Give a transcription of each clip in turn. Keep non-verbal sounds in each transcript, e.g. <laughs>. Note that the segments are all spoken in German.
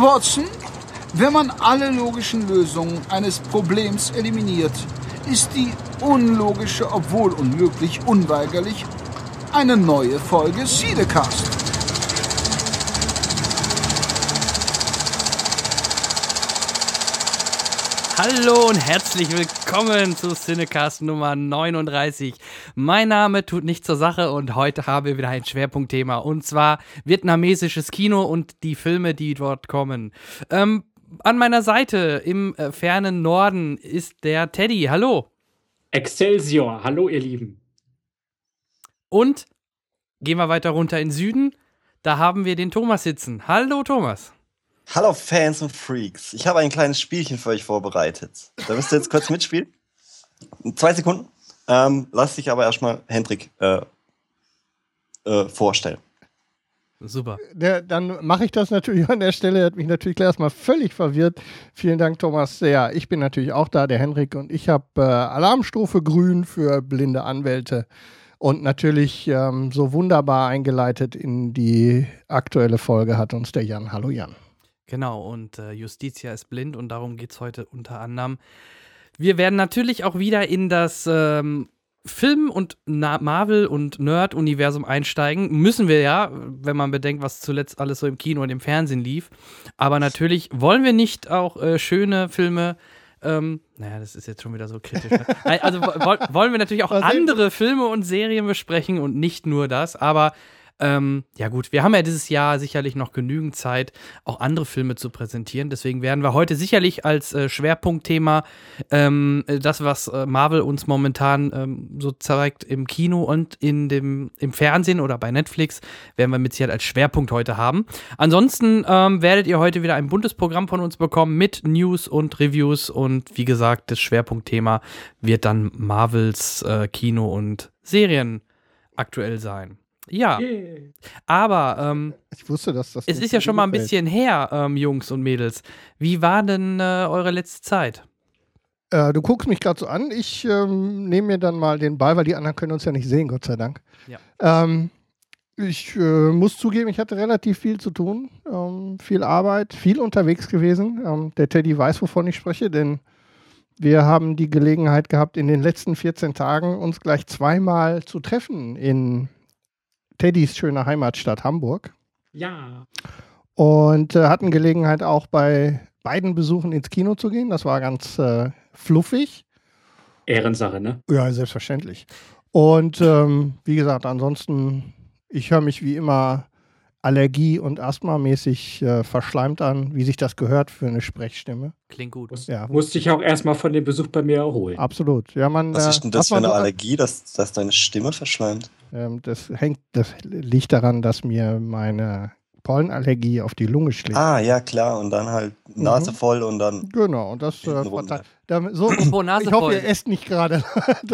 Watson, wenn man alle logischen Lösungen eines Problems eliminiert, ist die unlogische, obwohl unmöglich, unweigerlich eine neue Folge Siedecast. Hallo und herzlich willkommen zu Cinecast Nummer 39. Mein Name tut nichts zur Sache und heute haben wir wieder ein Schwerpunktthema und zwar vietnamesisches Kino und die Filme, die dort kommen. Ähm, an meiner Seite im äh, fernen Norden ist der Teddy. Hallo. Excelsior. Hallo, ihr Lieben. Und gehen wir weiter runter in den Süden. Da haben wir den Thomas sitzen. Hallo, Thomas. Hallo Fans und Freaks. Ich habe ein kleines Spielchen für euch vorbereitet. Da müsst ihr jetzt kurz mitspielen. Zwei Sekunden. Ähm, lass dich aber erstmal Hendrik äh, äh, vorstellen. Super. Der, dann mache ich das natürlich an der Stelle. Er hat mich natürlich erstmal völlig verwirrt. Vielen Dank, Thomas. Ja, ich bin natürlich auch da, der Henrik, und ich habe äh, Alarmstufe grün für blinde Anwälte und natürlich ähm, so wunderbar eingeleitet in die aktuelle Folge hat uns der Jan. Hallo Jan. Genau, und äh, Justitia ist blind und darum geht es heute unter anderem. Wir werden natürlich auch wieder in das ähm, Film- und Na Marvel- und Nerd-Universum einsteigen. Müssen wir ja, wenn man bedenkt, was zuletzt alles so im Kino und im Fernsehen lief. Aber natürlich wollen wir nicht auch äh, schöne Filme. Ähm, naja, das ist jetzt schon wieder so kritisch. Ne? also wollen wir natürlich auch andere Filme und Serien besprechen und nicht nur das. Aber ähm, ja gut, wir haben ja dieses Jahr sicherlich noch genügend Zeit, auch andere Filme zu präsentieren. Deswegen werden wir heute sicherlich als äh, Schwerpunktthema ähm, das, was äh, Marvel uns momentan ähm, so zeigt im Kino und in dem, im Fernsehen oder bei Netflix, werden wir mit Sicherheit als Schwerpunkt heute haben. Ansonsten ähm, werdet ihr heute wieder ein buntes Programm von uns bekommen mit News und Reviews und wie gesagt, das Schwerpunktthema wird dann Marvels äh, Kino und Serien aktuell sein. Ja. Yeah. Aber ähm, ich wusste, dass das. Es ist ja schon mal ein bisschen her, ähm, Jungs und Mädels. Wie war denn äh, eure letzte Zeit? Äh, du guckst mich gerade so an. Ich ähm, nehme mir dann mal den Ball, weil die anderen können uns ja nicht sehen, Gott sei Dank. Ja. Ähm, ich äh, muss zugeben, ich hatte relativ viel zu tun, ähm, viel Arbeit, viel unterwegs gewesen. Ähm, der Teddy weiß, wovon ich spreche, denn wir haben die Gelegenheit gehabt, in den letzten 14 Tagen uns gleich zweimal zu treffen in Teddys schöne Heimatstadt Hamburg. Ja. Und äh, hatten Gelegenheit auch bei beiden Besuchen ins Kino zu gehen. Das war ganz äh, fluffig. Ehrensache, ne? Ja, selbstverständlich. Und ähm, wie gesagt, ansonsten, ich höre mich wie immer Allergie- und Asthma-mäßig äh, verschleimt an, wie sich das gehört für eine Sprechstimme. Klingt gut. Muss, ja. Musste ich auch erstmal von dem Besuch bei mir erholen. Absolut. Ja, man, Was ist denn das für eine so Allergie, dass, dass deine Stimme verschleimt? Ähm, das hängt, das liegt daran, dass mir meine Pollenallergie auf die Lunge schlägt. Ah, ja, klar. Und dann halt Nase mhm. voll und dann. Genau, und das äh, so, Nase ich hoffe, ihr esst nicht gerade.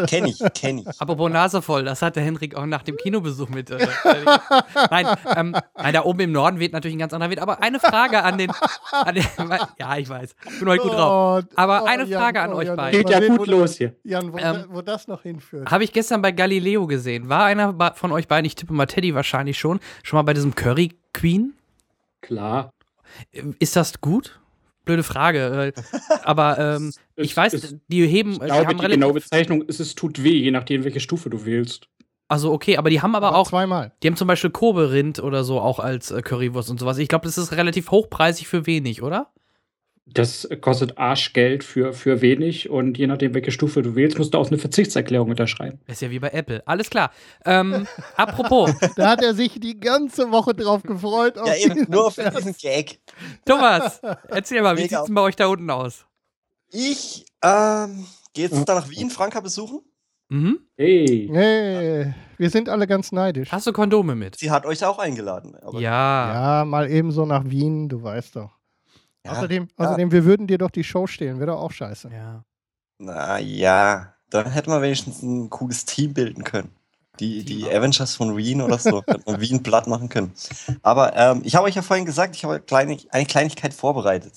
kenn ich, kenn ich. Apropos Nase voll, das hat der Henrik auch nach dem Kinobesuch mit. Äh, <laughs> nein, ähm, nein, da oben im Norden weht natürlich ein ganz anderer Wind. Aber eine Frage an den. An den <laughs> ja, ich weiß. Ich bin heute gut drauf. Oh, aber oh, eine Frage Jan, an oh, euch beiden. Geht ja gut los hier. Jan, wo, ähm, wo das noch hinführt. Habe ich gestern bei Galileo gesehen. War einer von euch beiden, ich tippe mal Teddy wahrscheinlich schon, schon mal bei diesem Curry Queen? Klar. Ist das gut? Blöde Frage. Äh, aber <laughs> ähm, ich weiß, es, die heben. Ich glaube, die, die genaue Bezeichnung ist, es tut weh, je nachdem, welche Stufe du wählst. Also okay, aber die haben aber, aber auch zweimal. Die haben zum Beispiel Kobe-Rind oder so auch als äh, Currywurst und sowas. Ich glaube, das ist relativ hochpreisig für wenig, oder? Das kostet Arschgeld für, für wenig und je nachdem, welche Stufe du wählst, musst du auch eine Verzichtserklärung unterschreiben. ist ja wie bei Apple. Alles klar. Ähm, <laughs> apropos. da hat er sich die ganze Woche drauf gefreut. ja, eben, nur auf diesen Gag. Thomas, erzähl mal, wie sieht es bei euch da unten aus? Ich ähm, gehe jetzt da nach Wien, Franka besuchen. Mhm. Hey. hey. Wir sind alle ganz neidisch. Hast du Kondome mit? Sie hat euch auch eingeladen. ja. Ja, mal ebenso nach Wien, du weißt doch. Ja, außerdem, ja. außerdem, wir würden dir doch die Show stehlen, wäre doch auch scheiße. Ja. Na ja, dann hätten wir wenigstens ein cooles Team bilden können. Die, die Avengers von Wien oder so, <laughs> hätten wir Wien platt machen können. Aber ähm, ich habe euch ja vorhin gesagt, ich habe kleine, eine Kleinigkeit vorbereitet.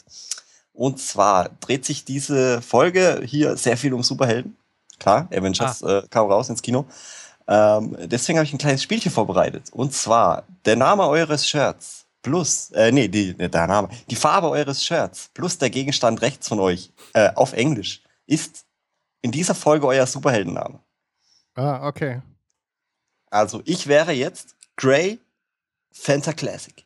Und zwar dreht sich diese Folge hier sehr viel um Superhelden. Klar, Avengers ah. äh, kam raus ins Kino. Ähm, deswegen habe ich ein kleines Spielchen vorbereitet. Und zwar der Name eures Shirts plus, äh, nee, die, der Name, die Farbe eures Shirts plus der Gegenstand rechts von euch äh, auf Englisch ist in dieser Folge euer Superheldenname. Ah, okay. Also ich wäre jetzt Grey Fanta Classic.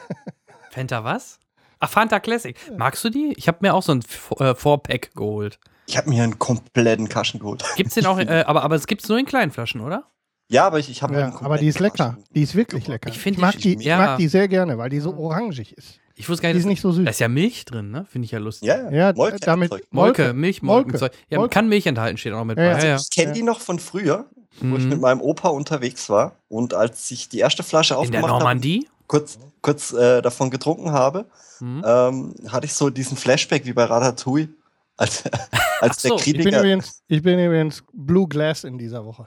<laughs> Fanta was? Ach, Fanta Classic. Magst du die? Ich habe mir auch so ein äh, Four-Pack geholt. Ich habe mir einen kompletten Kaschen geholt. Gibt's den auch, <laughs> äh, aber, aber es gibt's nur in kleinen Flaschen, oder? Ja, aber ich, ich habe ja, Aber die ist lecker. Die ist wirklich lecker. Ich, ich mag, die, ja. mag die sehr gerne, weil die so orangig ist. Ich wusste gar nicht, die ist nicht so süß. Da ist ja Milch drin, ne? Finde ich ja lustig. Ja, ja Molke, damit Molke, Milch, Molke. Molke. Ja, Molke. kann Milch enthalten, steht auch mit ja, bei. Ja, Ich kenne die noch von früher, wo mhm. ich mit meinem Opa unterwegs war und als ich die erste Flasche aufgemacht habe. In der Normandie? Hab, kurz, kurz äh, davon getrunken habe, mhm. ähm, hatte ich so diesen Flashback wie bei Ratatouille. Als, <laughs> als so, der Kritiker. Ich bin, übrigens, ich bin übrigens Blue Glass in dieser Woche.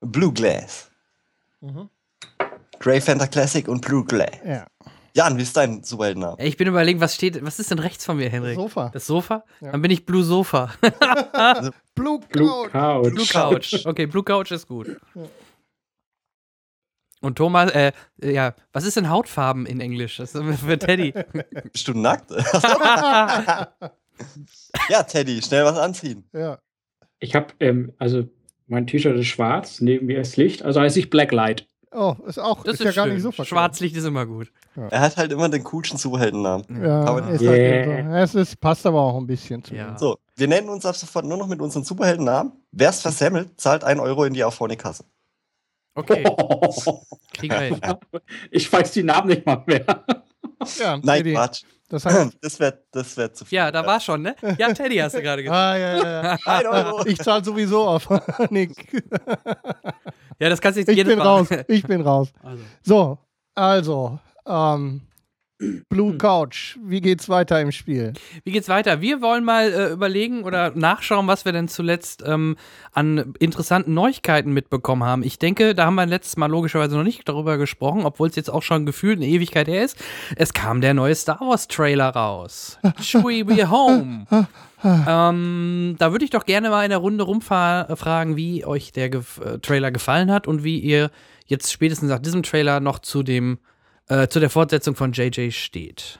Blue Glass. Mhm. Grey Fanta Classic und Blue Glass. Ja. Jan, wie ist dein Superheldenname? Ich bin überlegen, was steht, was ist denn rechts von mir, Henrik? Das Sofa. Das Sofa? Ja. Dann bin ich Blue Sofa. <laughs> Blue, Blue Couch. Blue Couch. Okay, Blue Couch ist gut. Ja. Und Thomas, äh, ja, was ist denn Hautfarben in Englisch? Das ist für Teddy. <laughs> Bist du nackt? <laughs> ja, Teddy, schnell was anziehen. Ja. Ich habe, ähm, also mein T-Shirt ist schwarz, neben mir ist Licht, also heiße ich Blacklight. Oh, ist auch das ist, ist ja gar schön. nicht so verkehrt. Schwarzlicht ist immer gut. Ja. Er hat halt immer den coolsten Superheldennamen. Ja, Aber ist yeah. halt so. es ist, passt aber auch ein bisschen zu. Ja. So, wir nennen uns ab sofort nur noch mit unseren Superheldennamen. Wer es versemmelt, zahlt 1 Euro in die Auphonic-Kasse. Okay. <laughs> Kriegen wir hin. Ich weiß die Namen nicht mal mehr. Ja, Nein, Teddy. Quatsch. Das heißt, <clears throat> Das wäre das wär zu viel. Ja, da war schon, ne? Ja, Teddy hast du gerade <laughs> gesagt. ah, ja, ja, ja. <laughs> Ich zahle sowieso auf. <laughs> Nick. Ja, das kannst du jetzt Ich jedes bin Mal. raus. Ich bin raus. Also. So, also, ähm, Blue Couch, wie geht's weiter im Spiel? Wie geht's weiter? Wir wollen mal äh, überlegen oder nachschauen, was wir denn zuletzt ähm, an interessanten Neuigkeiten mitbekommen haben. Ich denke, da haben wir letztes Mal logischerweise noch nicht darüber gesprochen, obwohl es jetzt auch schon gefühlt eine Ewigkeit her ist. Es kam der neue Star Wars Trailer raus. <laughs> Chewie Be Home. ähm, da würde ich doch gerne mal in der Runde rumfragen, wie euch der Gef äh, Trailer gefallen hat und wie ihr jetzt spätestens nach diesem Trailer noch zu dem äh, zu der Fortsetzung von JJ steht.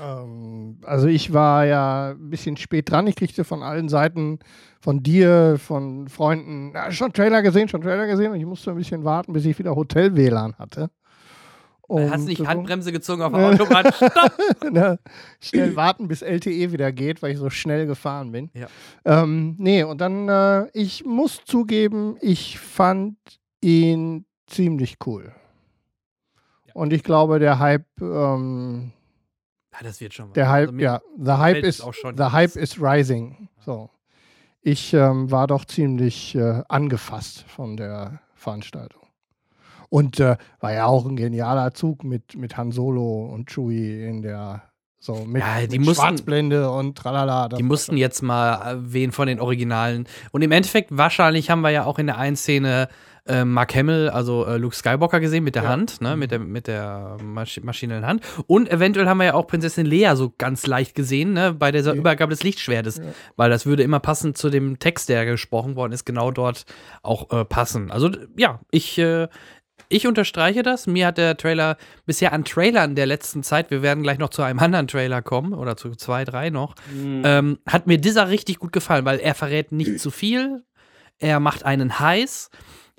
Ähm, also ich war ja ein bisschen spät dran. Ich kriegte von allen Seiten, von dir, von Freunden, ja, schon Trailer gesehen, schon Trailer gesehen. Und ich musste ein bisschen warten, bis ich wieder Hotel-WLAN hatte. Um Hast du nicht Handbremse gezogen auf der Autobahn? <laughs> Stopp! ne, schnell warten, bis LTE wieder geht, weil ich so schnell gefahren bin. Ja. Ähm, nee, und dann, äh, ich muss zugeben, ich fand ihn ziemlich cool. Und ich glaube, der Hype, ähm, Ja, das wird schon der Hype, Also ja, the Hype ist, auch schon. the Hype is rising. So. Ich ähm, war doch ziemlich äh, angefasst von der Veranstaltung. Und äh, war ja auch ein genialer Zug mit, mit Han Solo und Chewie in der so mit, Ja, die mit mussten- Schwarzblende und tralala. Die mussten jetzt mal äh, wen von den Originalen. Und im Endeffekt, wahrscheinlich haben wir ja auch in der einen Szene äh, Mark Hamill, also äh, Luke Skywalker gesehen mit der Ja. Hand, ne, mit der, mit der Masch Maschine in der Hand. Und eventuell haben wir ja auch Prinzessin Lea so ganz leicht gesehen, ne, bei dieser Ja. Übergabe des Lichtschwertes. Ja. Weil das würde immer passend zu dem Text, der gesprochen worden ist, genau dort auch äh, passen. Also, ja, ich, äh, ich unterstreiche das. Mir hat der Trailer bisher an Trailern der letzten Zeit, wir werden gleich noch zu einem anderen Trailer kommen oder zu zwei, drei noch, ähm, hat mir dieser richtig gut gefallen, weil er verrät nicht zu viel, er macht einen heiß,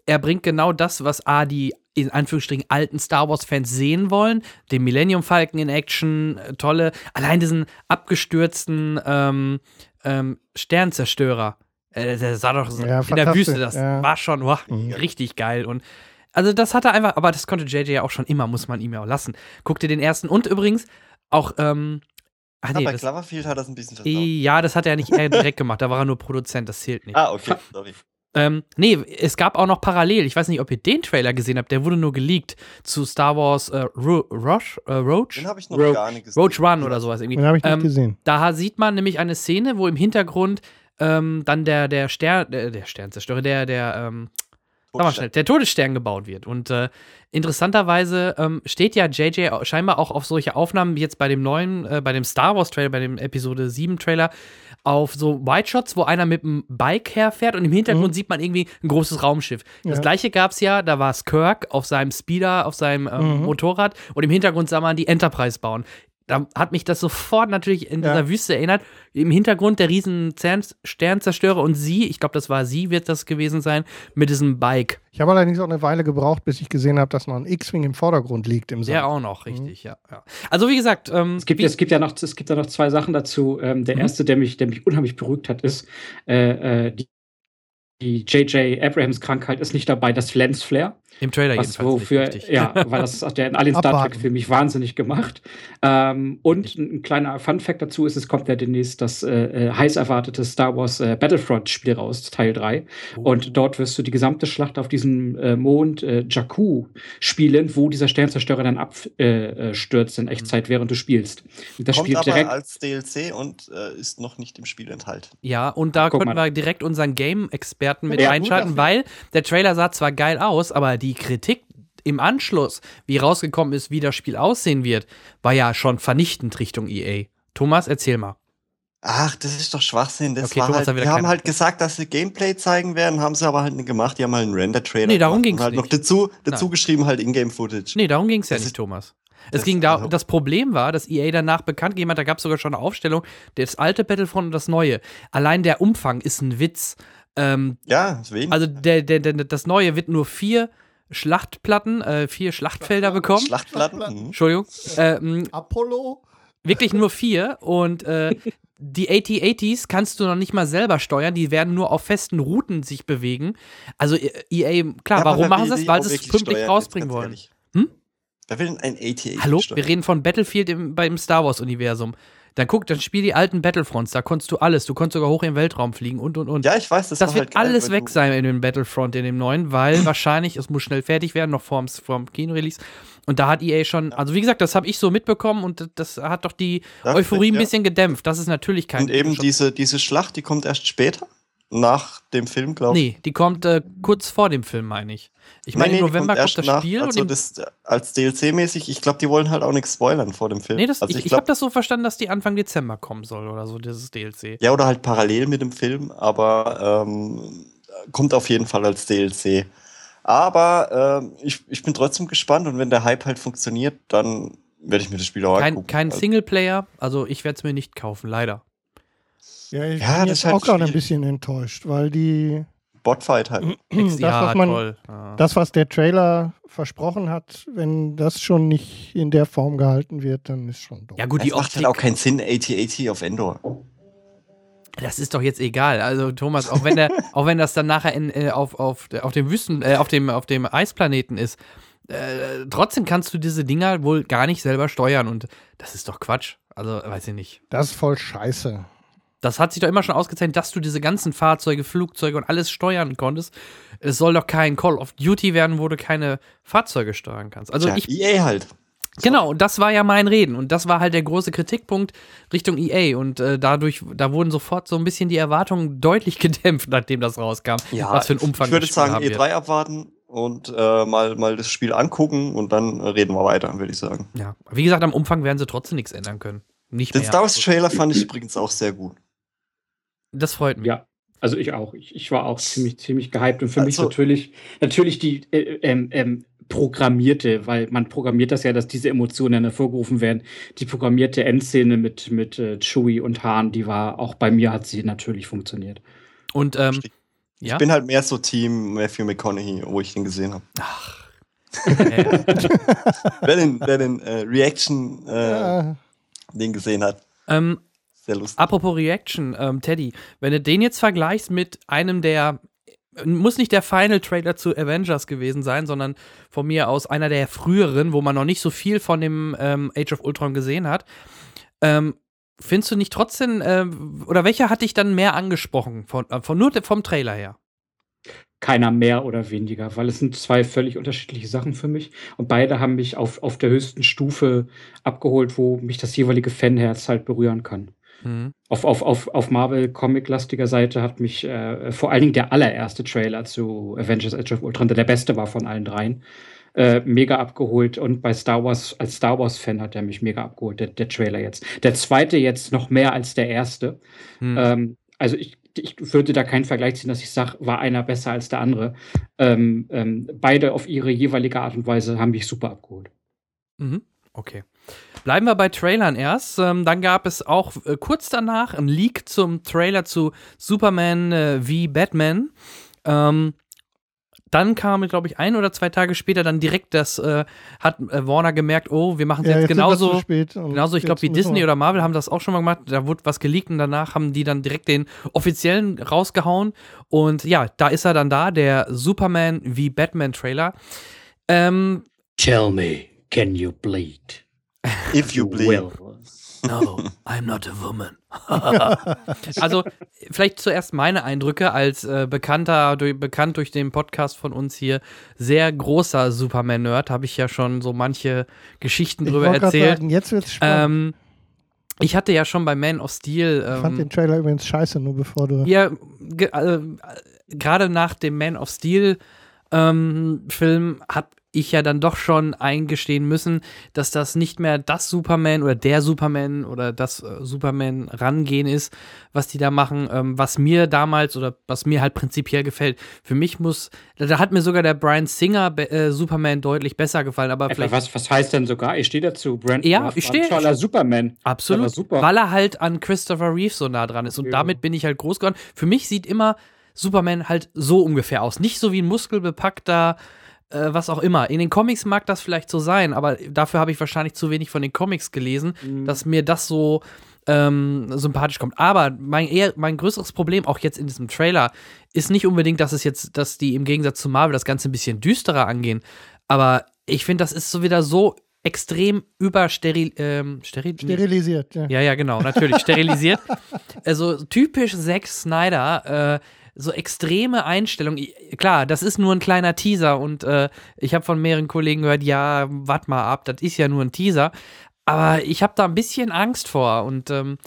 er bringt genau das, was A, die in Anführungsstrichen alten Star Wars-Fans sehen wollen, den Millennium Falcon in Action, äh, tolle, allein diesen abgestürzten ähm, ähm, Sternzerstörer. Äh, der sah doch so Ja, in der Wüste, das ja. war schon wow, Mhm. richtig geil. Und also das hat er einfach, aber das konnte JJ ja auch schon immer, muss man ihm ja auch lassen. Guck dir den ersten und übrigens auch, ähm, ach Ah, nee, bei das, Cloverfield hat das ein bisschen versaut. ja, das hat er nicht direkt gemacht, da war er nur Produzent, das zählt nicht. Ah, okay, sorry. Ähm, nee, es gab auch noch parallel, ich weiß nicht, ob ihr den Trailer gesehen habt, der wurde nur geleakt zu Star Wars äh, Ro Roche, äh, Roach? Den habe ich noch Rogue- gar nicht gesehen. Roach One oder sowas irgendwie. Den habe ich nicht Ähm, gesehen. Da sieht man nämlich eine Szene, wo im Hintergrund ähm, dann der, der Stern, der, der Sternzerstörer, der, der, ähm, Sag mal schnell, der Todesstern gebaut wird. Und äh, interessanterweise ähm, steht ja JJ scheinbar auch auf solche Aufnahmen, wie jetzt bei dem neuen, äh, bei dem Star Wars Trailer, bei dem Episode 7 Trailer, auf so White Shots, wo einer mit dem Bike herfährt und im Hintergrund mhm. sieht man irgendwie ein großes Raumschiff. Das gleiche gab es ja, da war es Kirk auf seinem Speeder, auf seinem ähm, mhm. Motorrad und im Hintergrund sah man die Enterprise bauen da hat mich das sofort natürlich in dieser ja. Wüste erinnert. Im Hintergrund der riesen Sternzerstörer und sie, ich glaube, das war sie, wird das gewesen sein, mit diesem Bike. Ich habe allerdings auch eine Weile gebraucht, bis ich gesehen habe, dass noch ein X-Wing im Vordergrund liegt im Sand. Ja, auch noch, richtig, mhm. ja, ja, Also wie gesagt, ähm, es, gibt, es, gibt ja noch, es gibt ja noch zwei Sachen dazu. Ähm, der mhm. erste, der mich, der mich unheimlich beruhigt hat, ist äh, äh, die die J.J. Abrahams Krankheit ist nicht dabei, das Lensflare. Im Trailer was jedenfalls wofür, nicht, Ja, <laughs> weil das hat ja in allen Star Trek-Filmen mich wahnsinnig gemacht. Ähm, und ein kleiner Fun-Fact dazu ist, es kommt ja demnächst das äh, äh heiß erwartete Star Wars äh, Battlefront-Spiel raus, Teil 3. Oh. Und dort wirst du die gesamte Schlacht auf diesem äh, Mond äh, Jakku spielen, wo dieser Sternzerstörer dann abstürzt äh, in Echtzeit, während du spielst. Das kommt spielt direkt als DLC und ist noch nicht im Spiel enthalten. Ja, und da Guck können wir direkt unseren Game-Experten mit ja, einschalten, weil der Trailer sah zwar geil aus, aber die Kritik im Anschluss, wie rausgekommen ist, wie das Spiel aussehen wird, war ja schon vernichtend Richtung EA. Thomas, erzähl mal. Ach, das ist doch Schwachsinn. Das okay, war halt, die haben halt gesagt, dass sie Gameplay zeigen werden, haben sie aber halt nicht gemacht. Die haben halt einen Render-Trailer Nee, darum ging es halt nicht. noch dazu, dazu geschrieben halt Ingame-Footage. Nee, darum ging es ja nicht, Thomas. Es ging da, also das Problem war, dass EA danach bekannt gegeben hat, da gab es sogar schon eine Aufstellung, das alte Battlefront und das neue. Allein der Umfang ist ein Witz. Ähm, ja, wenig. Also der, der, der, das neue wird nur vier Schlachtplatten, äh, vier Schlachtfelder bekommen. Schlachtplatten? Mhm. Entschuldigung. Ähm, Apollo? Wirklich nur vier und äh, die AT-ATs kannst du noch nicht mal selber steuern, die werden nur auf festen Routen sich bewegen. Also EA, klar, ja, warum machen sie das? Weil sie es pünktlich rausbringen wollen. Hm? Wer will denn ein AT-AT Hallo? Steuern? Wir reden von Battlefield im, beim Star Wars-Universum. Dann guck, dann spiel die alten Battlefronts, da konntest du alles. Du konntest sogar hoch im Weltraum fliegen und und und. Ja, ich weiß, das, das wird halt alles weg sein in dem Battlefront, in dem neuen, weil <clears throat> wahrscheinlich, es muss schnell fertig werden, noch vorm, vorm Kino-Release. Und da hat EA schon, also wie gesagt, das habe ich so mitbekommen und das hat doch die Dacht Euphorie ich, ja. ein bisschen gedämpft. Das ist natürlich kein. Und eben diese, diese Schlacht, die kommt erst später? Nach dem Film, glaube ich. Nee, die kommt äh, kurz vor dem Film, meine ich. Ich meine, nee, im November kommt, kommt das Spiel. Nach, also das, als DLC-mäßig, ich glaube, die wollen halt auch nichts spoilern vor dem Film. Nee, das, also ich, ich, ich habe das so verstanden, dass die Anfang Dezember kommen soll oder so, dieses DLC. Ja, oder halt parallel mit dem Film, aber ähm, kommt auf jeden Fall als DLC. Aber äh, ich, ich bin trotzdem gespannt und wenn der Hype halt funktioniert, dann werde ich mir das Spiel auch kein, angucken. Kein also Singleplayer, also ich werde es mir nicht kaufen, leider. Ja, ich ja, bin jetzt halt auch gerade ein bisschen enttäuscht, weil die Botfight halt. <clears throat> das, ja, was man, toll. Ja. das, was der Trailer versprochen hat, wenn das schon nicht in der Form gehalten wird, dann ist schon doof. Ja, gut, die das macht halt auch keinen Sinn, AT-AT auf Endor. Das ist doch jetzt egal. Also Thomas, auch wenn der, <laughs> auch wenn das dann nachher in, äh, auf, auf, auf dem Wüsten, äh, auf dem, auf dem Eisplaneten ist, äh, trotzdem kannst du diese Dinger wohl gar nicht selber steuern und das ist doch Quatsch. Also weiß ich nicht. Das ist voll scheiße. Das hat sich doch immer schon ausgezeichnet, dass du diese ganzen Fahrzeuge, Flugzeuge und alles steuern konntest. Es soll doch kein Call of Duty werden, wo du keine Fahrzeuge steuern kannst. Also ja, ich, EA halt. Genau, und das war ja mein Reden. Und das war halt der große Kritikpunkt Richtung EA. Und äh, dadurch, da wurden sofort so ein bisschen die Erwartungen deutlich <laughs> gedämpft, nachdem das rauskam. Ja, was für ein Umfang Ich würde sagen, E3 wird. abwarten und äh, mal, mal das Spiel angucken und dann reden wir weiter, würde ich sagen. Ja, wie gesagt, am Umfang werden sie trotzdem nichts ändern können. Nicht Den Star Wars Trailer fand ich übrigens auch sehr gut. Das freut mich. Ja, also ich auch. Ich, ich war auch ziemlich, ziemlich gehypt und für also, mich natürlich, natürlich die äh, ähm, ähm, programmierte, weil man programmiert das ja, dass diese Emotionen hervorgerufen werden. Die programmierte Endszene mit, mit äh, Chewie und Hahn, die war auch bei mir, hat sie natürlich funktioniert. Und ähm, ich ja? bin halt mehr so Team Matthew McConaughey, wo ich den gesehen habe. Ach. <laughs> wer den, wer den äh, Reaction äh, ja. den gesehen hat. Ähm, sehr lustig. Apropos Reaction, ähm, Teddy, wenn du den jetzt vergleichst mit einem der muss nicht der Final Trailer zu Avengers gewesen sein, sondern von mir aus einer der früheren, wo man noch nicht so viel von dem ähm, Age of Ultron gesehen hat. Ähm, findest du nicht trotzdem, äh, oder welcher hat dich dann mehr angesprochen, von, äh, von nur vom Trailer her? keiner mehr oder weniger, weil es sind zwei völlig unterschiedliche Sachen für mich. Und beide haben mich auf, auf der höchsten Stufe abgeholt, wo mich das jeweilige Fanherz halt berühren kann. Mhm. Auf, auf, auf, auf Marvel-Comic-lastiger Seite hat mich äh, vor allen Dingen der allererste Trailer zu Avengers Age of Ultron, der der beste war von allen dreien, äh, mega abgeholt. Und bei Star Wars, als Star Wars-Fan hat er mich mega abgeholt, der, der Trailer jetzt. Der zweite jetzt noch mehr als der erste. Mhm. Ähm, also ich, ich würde da keinen Vergleich ziehen, dass ich sage, war einer besser als der andere. Ähm, ähm, beide auf ihre jeweilige Art und Weise haben mich super abgeholt. Mhm. Okay. Bleiben wir bei Trailern erst. Ähm, dann gab es auch äh, kurz danach ein Leak zum Trailer zu Superman äh, wie Batman. Ähm, dann kam, glaube ich, ein oder zwei Tage später dann direkt das, äh, hat äh, Warner gemerkt, oh, wir machen es ja, jetzt, jetzt genauso. Genauso, ich glaube, wie Disney oder Marvel haben das auch schon mal gemacht. Da wurde was geleakt und danach haben die dann direkt den offiziellen rausgehauen. Und ja, da ist er dann da, der Superman wie Batman Trailer. Ähm, Tell me, can you bleed? If you bleed. Will. No, I'm not a woman. <laughs> also, vielleicht zuerst meine Eindrücke als äh, bekannter, durch, bekannt durch den Podcast von uns hier, sehr großer Superman-Nerd, habe ich ja schon so manche Geschichten drüber erzählt. Sagen, jetzt wird's spannend. Ähm, ich hatte ja schon bei Man of Steel. Ähm, ich fand ähm, den Trailer übrigens scheiße, nur bevor du. Ja, äh, gerade nach dem Man of Steel ähm, Film hat ich ja dann doch schon eingestehen müssen, dass das nicht mehr das Superman oder der Superman oder das äh, Superman rangehen ist, was die da machen, ähm, was mir damals oder was mir halt prinzipiell gefällt. Für mich muss, da hat mir sogar der Brian Singer äh, Superman deutlich besser gefallen, aber Etwa vielleicht. Was, was heißt denn sogar? Ich stehe dazu, Brand Ja, ich stehe. Superman. Absolut. Super. Weil er halt an Christopher Reeve so nah dran ist und ja. damit bin ich halt groß geworden. Für mich sieht immer Superman halt so ungefähr aus. Nicht so wie ein muskelbepackter äh, was auch immer. In den Comics mag das vielleicht so sein, aber dafür habe ich wahrscheinlich zu wenig von den Comics gelesen, mhm. dass mir das so ähm, sympathisch kommt. Aber mein, eher, mein größeres Problem, auch jetzt in diesem Trailer, ist nicht unbedingt, dass es jetzt, dass die im Gegensatz zu Marvel das Ganze ein bisschen düsterer angehen. Aber ich finde, das ist so wieder so extrem übersteril ähm, steril sterilisiert. Ja. ja, ja, genau, natürlich sterilisiert. <laughs> Also typisch Zack Snyder. Äh, so extreme Einstellung. Klar, das ist nur ein kleiner Teaser und äh, ich habe von mehreren Kollegen gehört, ja, wart mal ab, das ist ja nur ein Teaser. Aber ich habe da ein bisschen Angst vor und ähm,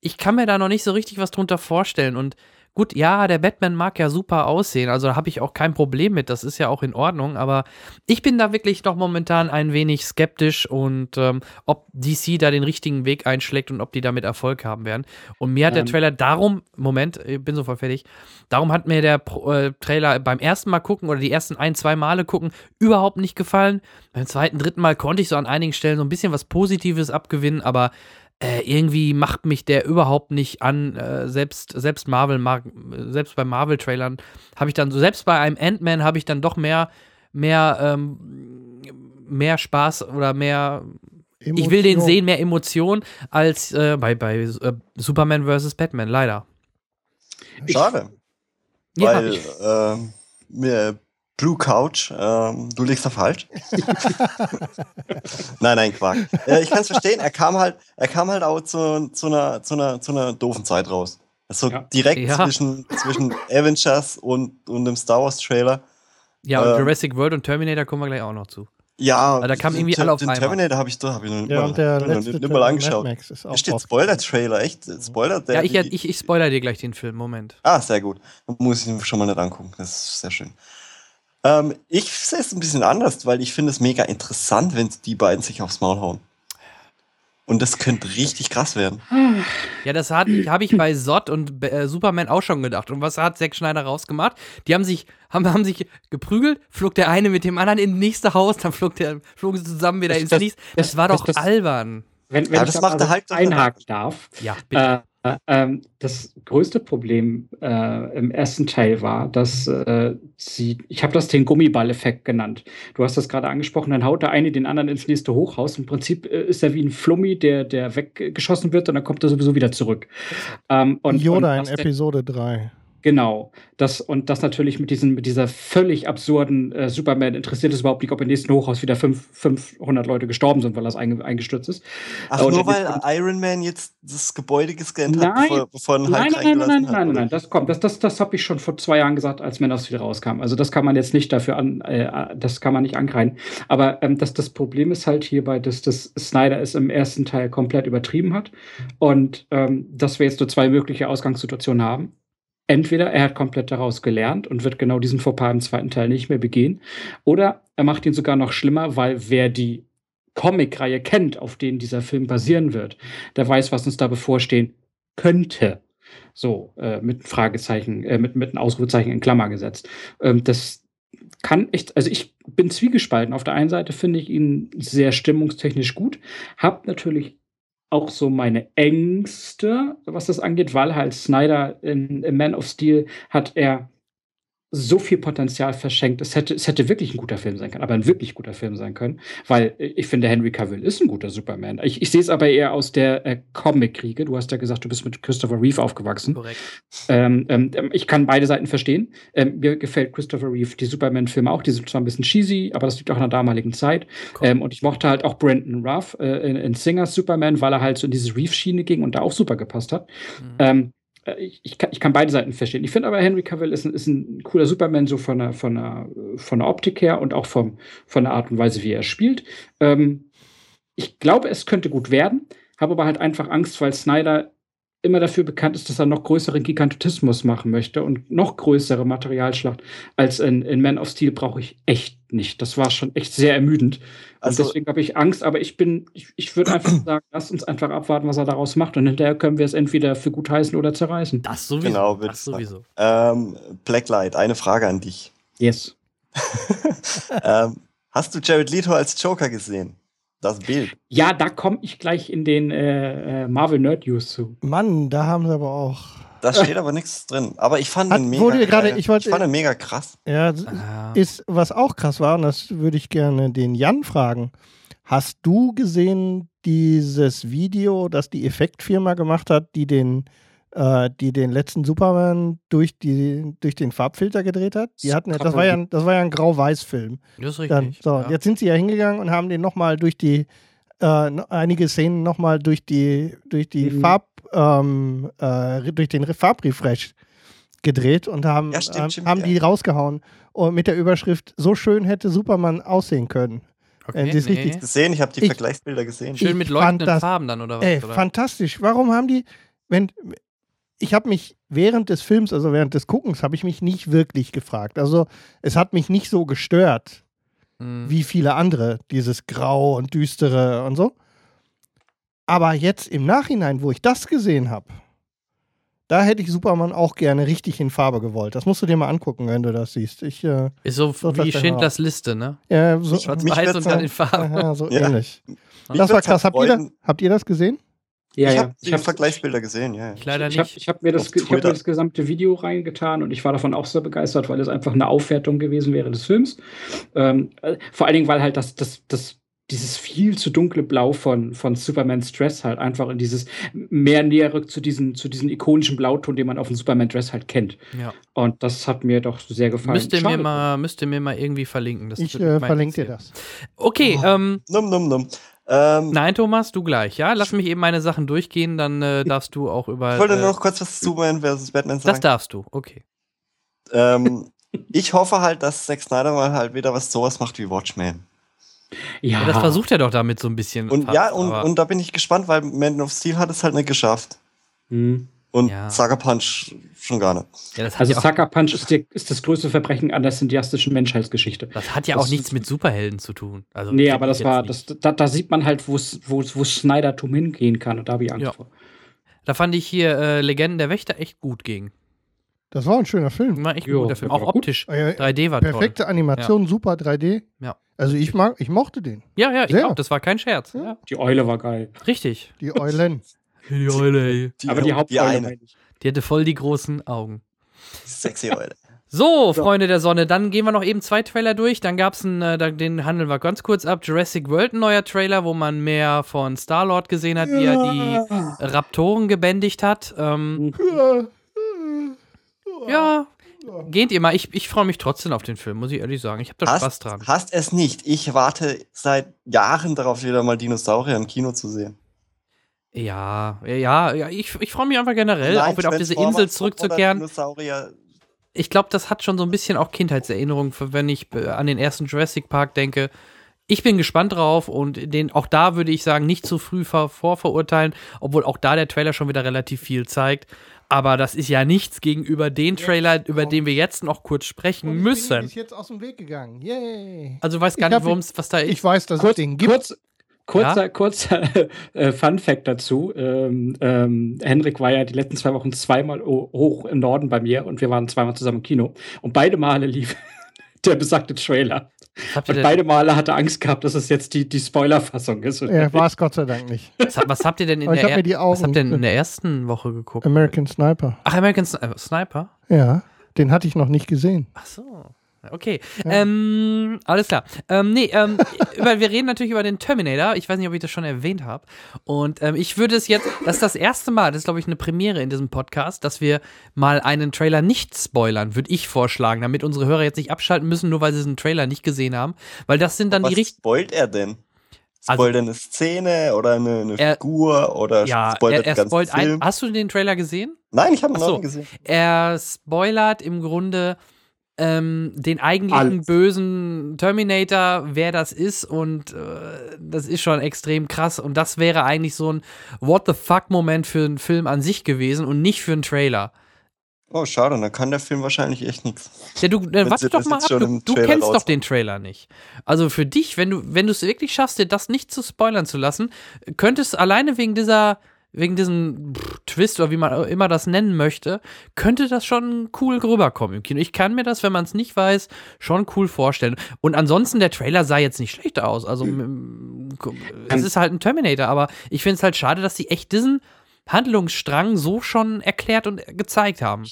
ich kann mir da noch nicht so richtig was drunter vorstellen. Und Gut, ja, der Batman mag ja super aussehen, also da habe ich auch kein Problem mit, das ist ja auch in Ordnung, aber ich bin da wirklich noch momentan ein wenig skeptisch und ähm, ob DC da den richtigen Weg einschlägt und ob die damit Erfolg haben werden. Und mir hat ähm. der Trailer darum, Moment, ich bin sofort fertig, darum hat mir der äh, Trailer beim ersten Mal gucken oder die ersten ein, zwei Male gucken überhaupt nicht gefallen. Beim zweiten, dritten Mal konnte ich so an einigen Stellen so ein bisschen was Positives abgewinnen, aber äh, irgendwie macht mich der überhaupt nicht an. Äh, selbst, selbst Marvel, selbst bei Marvel-Trailern habe ich dann so, selbst bei einem Ant-Man habe ich dann doch mehr, mehr, ähm, mehr Spaß oder mehr. Emotion. Ich will den sehen, mehr Emotion als äh, bei, bei äh, Superman vs. Batman, leider. Schade. Ich, weil ja, mir Blue Couch, ähm, du liegst da falsch. <laughs> nein, nein, Quark. Äh, ich kann es verstehen, er kam halt, er kam halt auch zu, zu, einer, zu, einer, zu einer doofen Zeit raus. So ja. direkt ja. Zwischen, zwischen Avengers und, und dem Star Wars Trailer. Ja, und ähm, Jurassic World und Terminator kommen wir gleich auch noch zu. Ja, Aber da kam irgendwie alle auf den einmal. Terminator habe ich, hab ich noch, ja, der noch mal angeschaut. Hier steht Spoiler-Trailer, echt? Spoiler? Der, ja, ich, ich, ich spoiler dir gleich den Film, Moment. Ah, sehr gut. Muss ich ihn schon mal nicht angucken, das ist sehr schön. Ähm, ich sehe es ein bisschen anders, weil ich finde es mega interessant, wenn die beiden sich aufs Maul hauen. Und das könnte richtig krass werden. Ja, das habe ich bei Sott und äh, Superman auch schon gedacht. Und was hat Zack Schneider rausgemacht? Die haben sich, haben, haben sich geprügelt, flog der eine mit dem anderen ins nächste Haus, dann flog der, flogen sie zusammen wieder das, ins nächste. Das, das, war doch das, albern. Wenn, wenn ja, ich das macht er halt einhaken darf. Ja, bitte. Äh, ähm, das größte Problem äh, im ersten Teil war, dass äh, sie, ich habe das den Gummiball-Effekt genannt. Du hast das gerade angesprochen, dann haut der eine den anderen ins nächste Hochhaus. Im Prinzip äh, ist er wie ein Flummi, der, der weggeschossen wird und dann kommt er sowieso wieder zurück. Ähm, und, Yoda und in Episode 3. Genau. Das, und das natürlich mit, diesen, mit dieser völlig absurden äh, Superman interessiert es überhaupt nicht, ob im nächsten Hochhaus wieder fünf, 500 Leute gestorben sind, weil das einge, eingestürzt ist. Ach, und nur weil Iron Man jetzt das Gebäude gescannt hat, bevor, bevor ein Hulk nein, nein, nein, nein, nein, nein, nein, das kommt. Das, das, das habe ich schon vor zwei Jahren gesagt, als Man of Steel rauskam. Also das kann man jetzt nicht dafür an, äh, das kann man nicht ankreiden. Aber ähm, das, das Problem ist halt hierbei, dass das Snyder es im ersten Teil komplett übertrieben hat und ähm, dass wir jetzt nur zwei mögliche Ausgangssituationen haben entweder er hat komplett daraus gelernt und wird genau diesen Fauxpas im zweiten Teil nicht mehr begehen, oder er macht ihn sogar noch schlimmer, weil wer die Comic-Reihe kennt, auf denen dieser Film basieren wird, der weiß, was uns da bevorstehen könnte. So, äh, mit Fragezeichen, äh, mit, mit einem Ausrufezeichen in Klammer gesetzt. Ähm, das kann echt, also ich bin zwiegespalten. Auf der einen Seite finde ich ihn sehr stimmungstechnisch gut, hab natürlich auch so meine Ängste, was das angeht, weil halt Snyder in, in Man of Steel hat er so viel Potenzial verschenkt. Es hätte, es hätte wirklich ein guter Film sein können, aber ein wirklich guter Film sein können, weil ich finde, Henry Cavill ist ein guter Superman. Ich, ich sehe es aber eher aus der äh, Comic-Kriege. Du hast ja gesagt, du bist mit Christopher Reeve aufgewachsen. Korrekt. Ähm, ähm, ich kann beide Seiten verstehen. Ähm, mir gefällt Christopher Reeve die Superman-Filme auch. Die sind zwar ein bisschen cheesy, aber das liegt auch in der damaligen Zeit. Cool. und ich mochte halt auch Brandon Ruff äh, in, in, Singers Superman, weil er halt so in diese Reeve-Schiene ging und da auch super gepasst hat. Mhm. Äh, ich, ich, kann, ich kann beide Seiten verstehen. Ich finde aber, Henry Cavill ist ein, ist ein cooler Superman, so von der, von, der, von der Optik her und auch vom, von der Art und Weise, wie er spielt. Ähm, ich glaube, es könnte gut werden, habe aber halt einfach Angst, weil Snyder immer dafür bekannt ist, dass er noch größeren Gigantismus machen möchte und noch größere Materialschlacht als in, in Man of Steel brauche ich echt nicht. Das war schon echt sehr ermüdend. Also, und deswegen habe ich Angst, aber ich bin, ich, ich würde einfach <clears throat> sagen, lass uns einfach abwarten, was er daraus macht und hinterher können wir es entweder für gut heißen oder zerreißen. Das sowieso. Genau, das sowieso. Ähm, Blacklight, eine Frage an dich. Yes. <laughs> ähm, hast du Jared Leto als Joker gesehen? Das Bild. Ja, da komme ich gleich in den äh, äh, Marvel Nerd News zu. Mann, da haben sie aber auch. Da steht aber nichts drin. Aber ich fand Hat, ihn mega, grade, ich, wollt, ich fand ihn mega krass. Ja, ah. ist was auch krass war, und das würde ich gerne den Jan fragen. Hast du gesehen dieses Video, das die Effektfirma gemacht hat, die den äh, die den letzten Superman durch, die, durch den Farbfilter gedreht hat. Die hatten, das, war ja ein, das war ja ein Grau-Weiß-Film. Das ist richtig. Dann, so, ja. Jetzt sind sie ja hingegangen und haben den nochmal durch die, äh, einige Szenen nochmal durch die, durch die mhm. Farb, ähm, äh, durch den Farbrefresh gedreht und haben, ja, stimmt, ähm, stimmt, haben ja. die rausgehauen. Und mit der Überschrift, so schön hätte Superman aussehen können. Okay, äh, nee. richtig gesehen, ich habe die ich, Vergleichsbilder gesehen. Schön mit leuchtenden das, Farben dann, oder was? Ey, oder? fantastisch. Warum haben die, wenn, ich habe mich während des Films, also während des Guckens, habe ich mich nicht wirklich gefragt. Also es hat mich nicht so gestört mhm. wie viele andere, dieses Grau und Düstere und so. Aber jetzt im Nachhinein, wo ich das gesehen habe, da hätte ich Superman auch gerne richtig in Farbe gewollt. Das musst du dir mal angucken, wenn du das siehst. Ich, äh, ist so wie Schindlers Liste, ne? Ja, so, Schwarz-Weiß und dann in Farbe. Ja, so ja. ähnlich. Das war krass. Habt ihr, das, habt ihr das gesehen? Ja, ich habe hab Vergleichsbilder gesehen, ja. Ich leider nicht. Ich habe hab mir, das, hab mir das gesamte Video reingetan und ich war davon auch sehr begeistert, weil es einfach eine Aufwertung gewesen wäre des Films. Ähm, äh, vor allen Dingen, weil halt das, das, das, dieses viel zu dunkle Blau von, von Superman Dress halt einfach in dieses mehr näher rückt zu diesem, zu diesem ikonischen Blauton, den man auf dem Superman Dress halt kennt. Ja. Und das hat mir doch sehr gefallen. Müsst ihr, mir mal, müsst ihr mir mal irgendwie verlinken. Das ich äh, verlinke dir das. Okay. Oh. Ähm, num, num, num. Ähm, Nein, Thomas, du gleich, ja? Lass mich eben meine Sachen durchgehen, dann äh, darfst du auch über. Ich wollte äh, nur noch kurz was zu Superman vs. Batman sagen. Das darfst du, okay. Ähm, ich hoffe halt, dass Zack Snyder mal halt wieder was sowas macht wie Watchmen. Ja. ja das versucht er doch damit so ein bisschen. Und fast, ja, und, und da bin ich gespannt, weil Man of Steel hat es halt nicht geschafft. Mhm. Und ja. Sucker Punch schon gar nicht. Ja, also ja Sucker Punch ist, die, ist, das größte Verbrechen an der cineastischen Menschheitsgeschichte. Das hat ja das auch nichts mit Superhelden zu tun. Also, nee, aber das war, das, da, da, sieht man halt, wo Snydertum hingehen kann. Und da habe ich Angst ja. vor. Da fand ich hier äh, Legenden der Wächter echt gut gegen. Das war ein schöner Film. War echt ein jo, guter Film. Auch optisch. 3D war Perfekte toll. Perfekte Animation, ja. super 3D. Ja. Also ich mag, ich mochte den. Ja, ja, ich auch. Das war kein Scherz. Ja. Die Eule war geil. Richtig. Die Eulen. <laughs> Die Eule, ey. Die, Aber die Haupteule. Die, die hatte voll die großen Augen. Sexy Eule. So, Freunde der Sonne, dann gehen wir noch eben zwei Trailer durch. Dann gab es äh, den handeln wir ganz kurz ab. Jurassic World, ein neuer Trailer, wo man mehr von Star-Lord gesehen hat, wie er die Raptoren gebändigt hat. Ähm, Ja, geht ihr mal. Ich, ich freue mich trotzdem auf den Film, muss ich ehrlich sagen. Ich habe da hast, Spaß dran. Hast es nicht. Ich warte seit Jahren darauf, wieder mal Dinosaurier im Kino zu sehen. Ja, ja, ja, ich, ich freue mich einfach generell, auch wieder auf diese Insel zurückzukehren. Ich glaube, das hat schon so ein bisschen auch Kindheitserinnerung, wenn ich äh, an den ersten Jurassic Park denke. Ich bin gespannt drauf und den, auch da würde ich sagen, nicht zu früh vor, vorverurteilen, obwohl auch da der Trailer schon wieder relativ viel zeigt. Aber das ist ja nichts gegenüber den Trailer, über den wir jetzt noch kurz sprechen und ich müssen. Bin ist jetzt aus dem Weg gegangen. Yay. Also du weißt gar ich nicht, worum es was da ist. Ich weiß, dass kurz, es den gibt. Kurz, kurzer, ja? kurzer <laughs> äh, Fun Fact dazu. Ähm, ähm, Henrik war ja die letzten zwei Wochen zweimal hoch im Norden bei mir und wir waren zweimal zusammen im Kino. Und beide Male lief <laughs> der besagte Trailer. Und beide Male hatte Angst gehabt, dass es jetzt die, die Spoiler-Fassung ist. Ja, war es Gott sei Dank nicht. Was, was habt ihr denn in, der, was habt ihr denn in der ersten Woche geguckt? American Sniper. Ach, American Sniper? Ja, den hatte ich noch nicht gesehen. Ach so. Okay, ja. ähm, alles klar. Ähm, nee, ähm, <laughs> über, wir reden natürlich über den Terminator. Ich weiß nicht, ob ich das schon erwähnt habe. Und ähm, ich würde es jetzt, das ist das erste Mal, das ist glaube ich eine Premiere in diesem Podcast, dass wir mal einen Trailer nicht spoilern, würde ich vorschlagen, damit unsere Hörer jetzt nicht abschalten müssen, nur weil sie diesen Trailer nicht gesehen haben. Weil das sind dann Was die richtigen. spoilt er denn? Also spoilt also, er eine Szene oder eine, eine er, Figur oder ja, spoilert er, er spoilt Film? Ein, hast du den Trailer gesehen? Nein, ich habe ihn noch nicht gesehen. Er spoilert im Grunde ähm, den eigentlichen Alles. bösen Terminator, wer das ist und äh, das ist schon extrem krass und das wäre eigentlich so ein What the fuck Moment für einen Film an sich gewesen und nicht für einen Trailer. Oh, schade, dann kann der Film wahrscheinlich echt nichts. Ja, du, äh, warte doch mal ab, du, du kennst raus. doch den Trailer nicht. Also für dich, wenn du, wenn du es wirklich schaffst, dir das nicht zu spoilern zu lassen, könntest alleine wegen dieser wegen diesem Twist oder wie man immer das nennen möchte, könnte das schon cool rüberkommen im Kino. Ich kann mir das, wenn man es nicht weiß, schon cool vorstellen. Und ansonsten, der Trailer sah jetzt nicht schlecht aus. Also, es ist halt ein Terminator, aber ich finde es halt schade, dass sie echt diesen Handlungsstrang so schon erklärt und gezeigt haben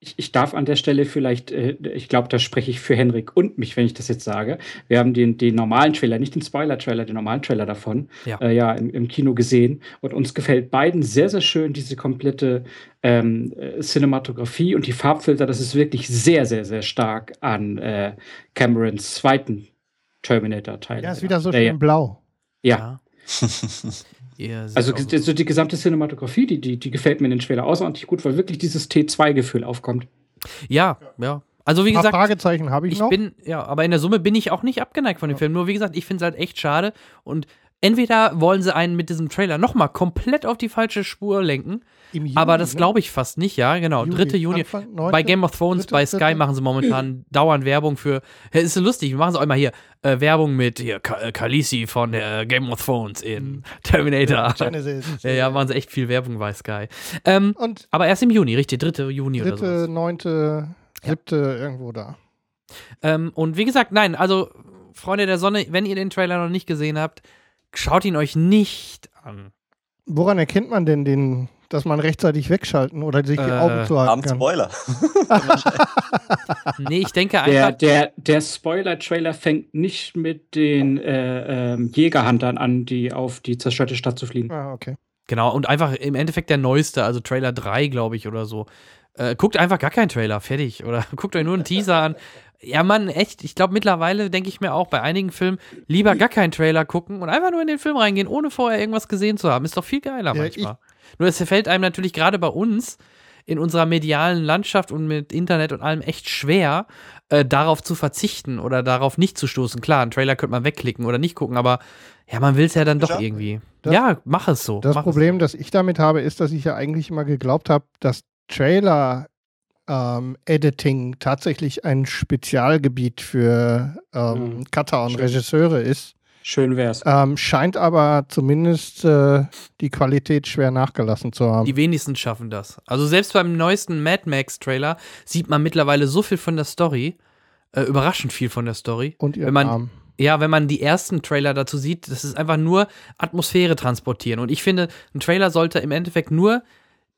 ich, ich darf an der Stelle vielleicht, äh, ich glaube, da spreche ich für Henrik und mich, wenn ich das jetzt sage. Wir haben den, den normalen Trailer, nicht den Spoiler-Trailer, den normalen Trailer davon, ja, äh, ja im, im, Kino gesehen. Und uns gefällt beiden sehr, sehr schön diese komplette ähm, äh, Cinematografie und die Farbfilter. Das ist wirklich sehr, sehr, sehr stark an äh, Camerons zweiten Terminator-Teil. Ja, ist wieder so schön ja. blau. Ja. ja. <laughs> also so die gesamte Cinematografie, die, die, die gefällt mir in den Trailer außerordentlich gut, weil wirklich dieses T2-Gefühl aufkommt. Ja, ja. Also wie gesagt, Fragezeichen habe ich, ich noch. Bin, ja, aber in der Summe bin ich auch nicht abgeneigt von dem ja. Film. Nur wie gesagt, ich finde es halt echt schade und entweder wollen sie einen mit diesem Trailer nochmal komplett auf die falsche Spur lenken, Juni, aber das ne? glaube ich fast nicht, ja, genau. Juli, 3. Juni. Anfang, 9, bei Game of Thrones, 3, bei Sky 3. machen sie momentan <clears throat> dauernd Werbung für. Ist lustig, wir machen sie auch immer hier äh, Werbung mit hier äh, Khaleesi von der Game of Thrones in mhm. Terminator. <laughs> Genesis. ja, ja, machen sie echt viel Werbung bei Sky. Ähm, Und aber erst im Juni, richtig, 3. Juni 3., oder so. 9., 7. Ja. irgendwo da. Ähm, und wie gesagt, nein, also Freunde der Sonne, wenn ihr den Trailer noch nicht gesehen habt, schaut ihn euch nicht an. Woran erkennt man denn den, dass man rechtzeitig wegschalten oder sich die äh, Augen zuhalten kann? Spoiler. <laughs> nee, ich denke einfach. Der, der, der Spoiler-Trailer fängt nicht mit den äh, äh, Jägerhuntern an, die auf die zerstörte Stadt zu fliegen. Ah, okay. Genau, und einfach im Endeffekt der neueste, also Trailer 3, glaube ich, oder so. Äh, guckt einfach gar keinen Trailer, fertig. Oder <laughs> guckt euch nur einen Teaser an. Ja, Mann, echt. Ich glaube, mittlerweile denke ich mir auch bei einigen Filmen lieber gar keinen Trailer gucken und einfach nur in den Film reingehen, ohne vorher irgendwas gesehen zu haben. Ist doch viel geiler ja, manchmal. Nur es fällt einem natürlich gerade bei uns in unserer medialen Landschaft und mit Internet und allem echt schwer, äh, darauf zu verzichten oder darauf nicht zu stoßen. Klar, einen Trailer könnte man wegklicken oder nicht gucken, aber ja, man will es ja dann doch ja. irgendwie. Das, ja, mach es so. Das Problem, das ich damit habe, ist, dass ich ja eigentlich immer geglaubt habe, dass Trailer ähm, Editing tatsächlich ein Spezialgebiet für ähm, mhm. Cutter und Schön. Regisseure ist. Schön wär's. Ähm, scheint aber zumindest äh, die Qualität schwer nachgelassen zu haben. Die wenigsten schaffen das. Also selbst beim neuesten Mad Max Trailer sieht man mittlerweile so viel von der Story, äh, überraschend viel von der Story. Und ihr man, Ja, wenn man die ersten Trailer dazu sieht, das ist einfach nur Atmosphäre transportieren. Und ich finde, ein Trailer sollte im Endeffekt nur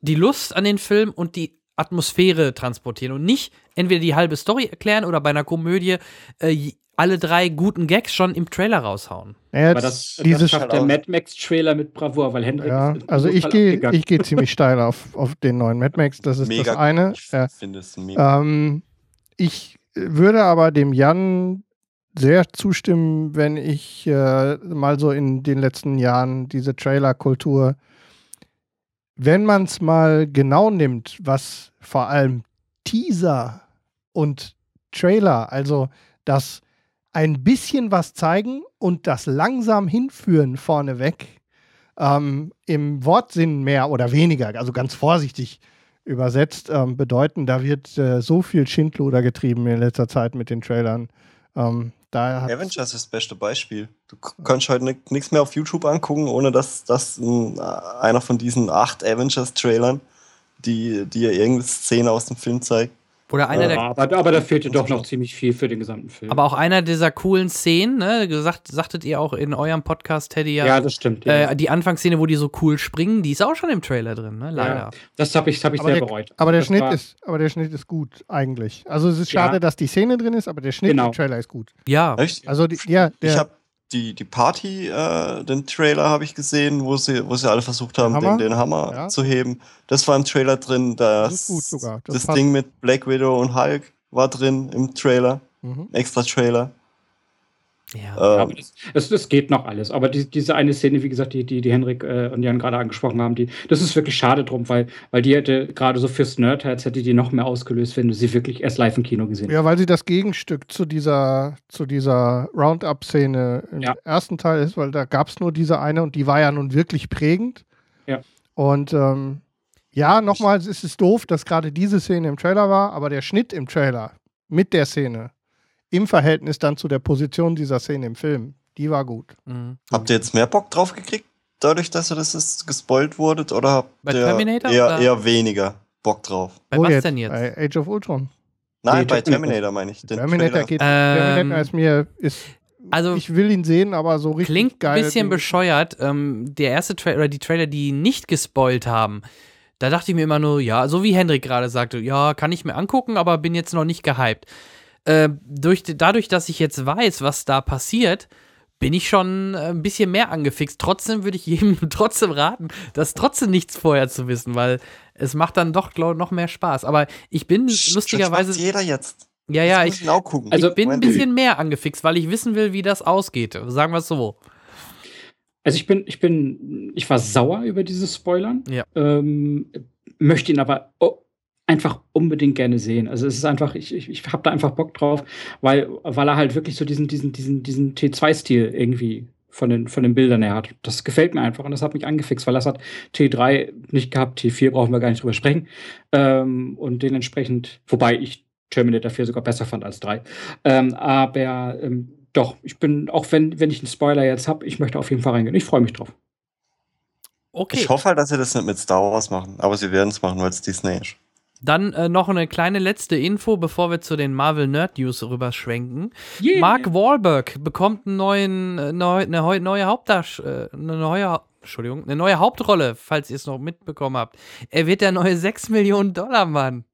die Lust an den Film und die Atmosphäre transportieren und nicht entweder die halbe Story erklären oder bei einer Komödie äh, alle drei guten Gags schon im Trailer raushauen. Ja, Aber das, dieses das schafft der Mad Max Trailer mit Bravour, weil Hendrik ja, also ich gehe ich gehe ziemlich steil auf, auf den neuen Mad Max, das ist mega das eine. Ich finde es mega. Ähm, ich würde aber dem Jan sehr zustimmen, wenn ich äh, mal so in den letzten Jahren diese Trailer-Kultur, wenn man es mal genau nimmt, was vor allem Teaser und Trailer, also das ein bisschen was zeigen und das langsam hinführen vorneweg, ähm, im Wortsinn mehr oder weniger, also ganz vorsichtig übersetzt, ähm, bedeuten, da wird äh, so viel Schindluder getrieben in letzter Zeit mit den Trailern. Ähm, da Avengers ist das beste Beispiel. Du kannst heute nichts mehr auf YouTube angucken, ohne dass, dass ein, einer von diesen acht Avengers-Trailern, die dir irgendeine Szene aus dem Film zeigt, oder einer der. Aber, aber da fehlte doch noch ziemlich viel für den gesamten Film. Aber auch einer dieser coolen Szenen, ne? Gesagt, sagtet ihr auch in eurem Podcast, Teddy, ja. Ja, das stimmt. Ja. Äh, die Anfangsszene, wo die so cool springen, die ist auch schon im Trailer drin, ne? Leider. Ja, das habe ich, hab ich sehr der, bereut. Aber der, Schnitt ist, aber der Schnitt ist gut, eigentlich. Also es ist schade, ja. dass die Szene drin ist, aber der Schnitt genau. im Trailer ist gut. Ja. Echt? Also, die, ja, der, ich habe die, die Party, äh, den Trailer habe ich gesehen, wo sie, wo sie alle versucht haben, Hammer? Den, den Hammer ja. zu heben. Das war im Trailer drin. Das, das. Das, das Ding mit Black Widow und Hulk war drin im Trailer. Mhm. Extra Trailer. Ja, ähm, das, das, das, geht noch alles. Aber die, diese eine Szene, wie gesagt, die, die, die Henrik äh, und Jan gerade angesprochen haben, die, das ist wirklich schade drum, weil, weil die hätte gerade so fürs Nerdherz hätte die noch mehr ausgelöst, wenn du sie wirklich erst live im Kino gesehen hättest. Ja, weil sie das Gegenstück zu dieser, zu dieser Roundup-Szene im ja. ersten Teil ist, weil da gab es nur diese eine und die war ja nun wirklich prägend. Ja. Und ähm, ja, nochmals ist es doof, dass gerade diese Szene im Trailer war, aber der Schnitt im Trailer mit der Szene im Verhältnis dann zu der Position dieser Szene im Film, die war gut. Mhm. Habt ihr jetzt mehr Bock drauf gekriegt, dadurch, dass ihr das ist gespoilt wurdet, oder habt bei ihr Terminator, eher, eher weniger Bock drauf? Bei Wo was jetzt? denn jetzt? Bei Age of Ultron. Nein, bei Terminator meine ich. Terminator geht. Ähm, Terminator ist mir ist also ich will ihn sehen, aber so richtig klingt geil. Klingt ein bisschen bescheuert. Ähm, der erste Trailer oder die Trailer, die nicht gespoilt haben, da dachte ich mir immer nur, ja, so wie Hendrik gerade sagte, ja, kann ich mir angucken, aber bin jetzt noch nicht gehypt. Äh, durch, dadurch, dass ich jetzt weiß, was da passiert, bin ich schon äh, ein bisschen mehr angefixt. Trotzdem würde ich <laughs> jedem trotzdem raten, das trotzdem nichts vorher zu wissen, weil es macht dann doch, glaube noch mehr Spaß. Aber ich bin Sch lustigerweise. jeder jetzt. Ja, ja, ich, also, ich bin ein bisschen mehr angefixt, weil ich wissen will, wie das ausgeht. Sagen wir es so. Also ich bin, ich bin, ich war sauer über dieses Spoilern. Ja. Ähm, möchte ihn aber einfach unbedingt gerne sehen. Also es ist einfach, ich, ich, ich habe da einfach Bock drauf, weil, weil er halt wirklich so diesen, diesen, diesen, diesen T2-Stil irgendwie von den, von den Bildern her hat. Das gefällt mir einfach und das hat mich angefixt, weil das hat T3 nicht gehabt, T4 brauchen wir gar nicht drüber sprechen. Ähm, und dementsprechend, wobei ich Terminator 4 sogar besser fand als 3. Ähm, aber ähm, doch, ich bin, auch wenn, wenn ich einen Spoiler jetzt habe, ich möchte auf jeden Fall reingehen. Ich freue mich drauf. Okay. Ich hoffe halt, dass sie das nicht mit Star Wars machen, aber sie werden es machen, weil es Disney ist. Dann äh, noch eine kleine letzte Info, bevor wir zu den Marvel Nerd News rüberschwenken. Yeah. Mark Wahlberg bekommt einen neuen, äh, neu, eine neue Hauptdarsch, äh, eine neue, Entschuldigung, eine neue Hauptrolle, falls ihr es noch mitbekommen habt. Er wird der neue 6 Millionen Dollar Mann.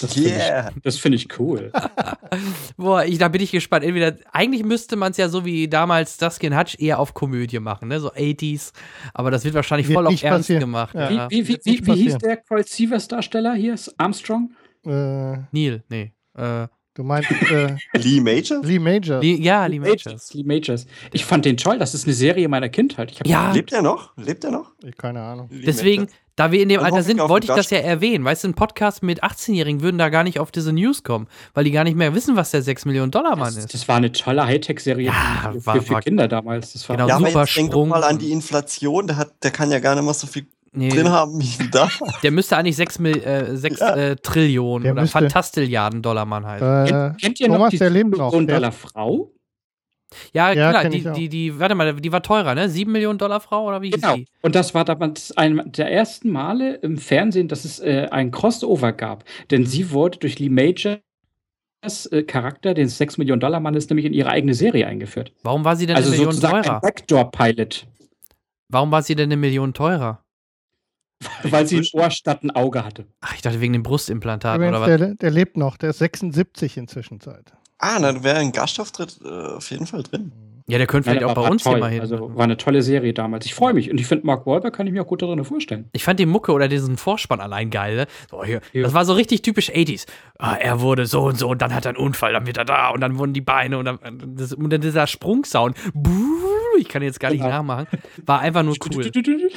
Das yeah. finde ich, find ich cool. <laughs> Boah, ich, da bin ich gespannt. Entweder, eigentlich müsste man es ja so wie damals Duskin Hutch eher auf Komödie machen, ne? so 80s. Aber das wird wahrscheinlich wird voll auf Ernst passieren. gemacht. Ja. Ja. Wie, wie, wie, wie hieß der Colt Sievers Darsteller hier? Armstrong? Äh, Neil, nee. Äh, Du meinst äh, <laughs> Lee Majors? Lee Majors. Lee, ja, Lee Majors. Lee Majors. Ich fand den toll. Das ist eine Serie meiner Kindheit. ja. Lebt er noch? Lebt er noch? Keine Ahnung. Lee Deswegen, Majors. da wir in dem Alter sind, wollte ich das ja erwähnen. Weißt du, ein Podcast mit 18-Jährigen würden da gar nicht auf diese News kommen, weil die gar nicht mehr wissen, was der 6 Millionen Dollar Mann ist. Das war eine tolle Hightech-Serie ja, für, für, für, Kinder damals. Das war genau, ja, super aber jetzt denk doch mal an die Inflation. Der, hat, der kann ja gar nicht mehr so viel nee. drin haben wie da. Der müsste eigentlich 6, äh, 6 ja. äh, Trillionen der oder müsste, Fantastilliarden Dollar Mann heißen. Äh, kennt, kennt, ihr Thomas, noch die der lebt noch. Dollar Frau? Ja, ja klar, die, die, die, warte mal, die war teurer, ne? 7 Millionen Dollar Frau oder wie genau. hieß die? Und das war damals ein der ersten Male im Fernsehen, dass es äh, ein Crossover gab. Denn mhm. sie wurde durch Lee Major äh, Charakter, den 6 Millionen Dollar Mann ist, nämlich in ihre eigene Serie eingeführt. Warum war sie denn also eine Million teurer? Ein Backdoor-Pilot. Warum war sie denn eine Million teurer? Weil sie ein Ohr statt ein Auge hatte. Ach, ich dachte wegen dem Brustimplantat oder was? Der, der lebt noch, der ist 76 inzwischen Zeit. Ah, dann wäre ein Gastauftritt äh, auf jeden Fall drin. Ja, der könnte vielleicht Nein, auch bei uns toll. hier mal hin. Also war eine tolle Serie damals. Ich freue mich. Und ich finde, Mark Wahlberg kann ich mir auch gut darin vorstellen. Ich fand die Mucke oder diesen Vorspann allein geil. Ne? So, hier, ja. Das war so richtig typisch 80s. Ah, er wurde so und so und dann hat er einen Unfall, dann wird er da und dann wurden die Beine und dann, das, und dann dieser Sprungsound. Ich kann jetzt gar nicht genau. nachmachen. War einfach nur cool.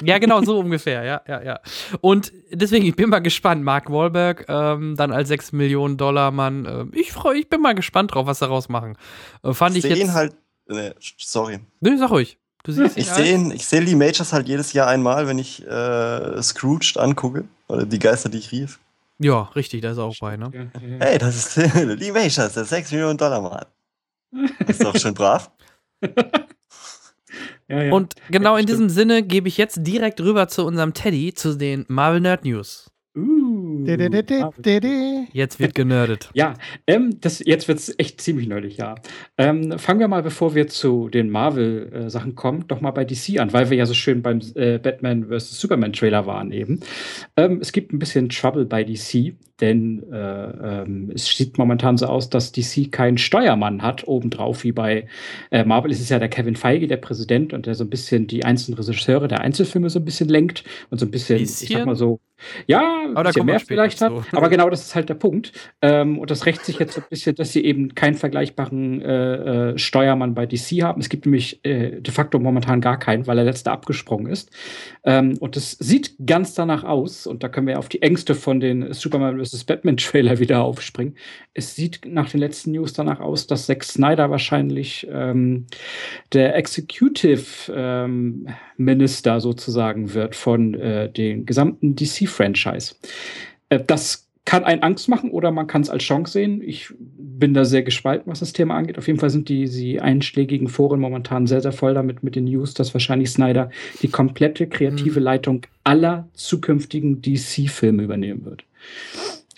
ja, genau, so ungefähr. Ja, ja, ja. Und deswegen, ich bin mal gespannt. Mark Wahlberg ähm, dann als 6 Millionen Dollar Mann. Äh, ich, freu, ich bin mal gespannt drauf, was daraus machen. Äh, fand ich jetzt. halt Nee, sorry. Nee, sag ruhig. Du siehst ich sehe ich seh Lee Majors halt jedes Jahr einmal, wenn ich äh, Scrooged angucke. Oder die Geister, die ich rief. Ja, richtig, da ist er auch bei, ne? Hey, das ist <laughs> Lee Majors, der 6 Millionen Dollar Mann. ist doch schön brav. <laughs> ja, ja. Und genau in diesem Sinne gebe ich jetzt direkt rüber zu unserem Teddy, zu den Marvel Nerd News. Uh, jetzt wird genördet. Ja, ähm, das, jetzt wird es echt ziemlich nerdig, ja. Ähm, fangen wir mal, bevor wir zu den Marvel-Sachen kommen, doch mal bei DC an, weil wir ja so schön beim äh, Batman vs. Superman-Trailer waren eben. Ähm, es gibt ein bisschen Trouble bei DC, denn äh, ähm, es sieht momentan so aus, dass DC keinen Steuermann hat, obendrauf, wie bei äh, Marvel ist es ja der Kevin Feige, der Präsident, und der so ein bisschen die einzelnen Regisseure der Einzelfilme so ein bisschen lenkt und so ein bisschen, bisschen? ich sag mal so, ja, ein bisschen mehr vielleicht hat. Aber genau das ist halt der Punkt. Ähm, und das rächt sich jetzt so ein bisschen, dass sie eben keinen vergleichbaren äh, äh, Steuermann bei DC haben. Es gibt nämlich äh, de facto momentan gar keinen, weil der letzte abgesprungen ist. Ähm, und es sieht ganz danach aus, und da können wir auf die Ängste von den Superman vs. Batman Trailer <laughs> wieder aufspringen. Es sieht nach den letzten News danach aus, dass Zack Snyder wahrscheinlich ähm, der Executive ähm, Minister sozusagen wird von äh, den gesamten DC-Franchise. Äh, das kann einen Angst machen oder man kann es als Chance sehen. Ich bin da sehr gespalten, was das Thema angeht. Auf jeden Fall sind die, die einschlägigen Foren momentan sehr, sehr voll damit mit den News, dass wahrscheinlich Snyder die komplette kreative mhm. Leitung aller zukünftigen DC-Filme übernehmen wird.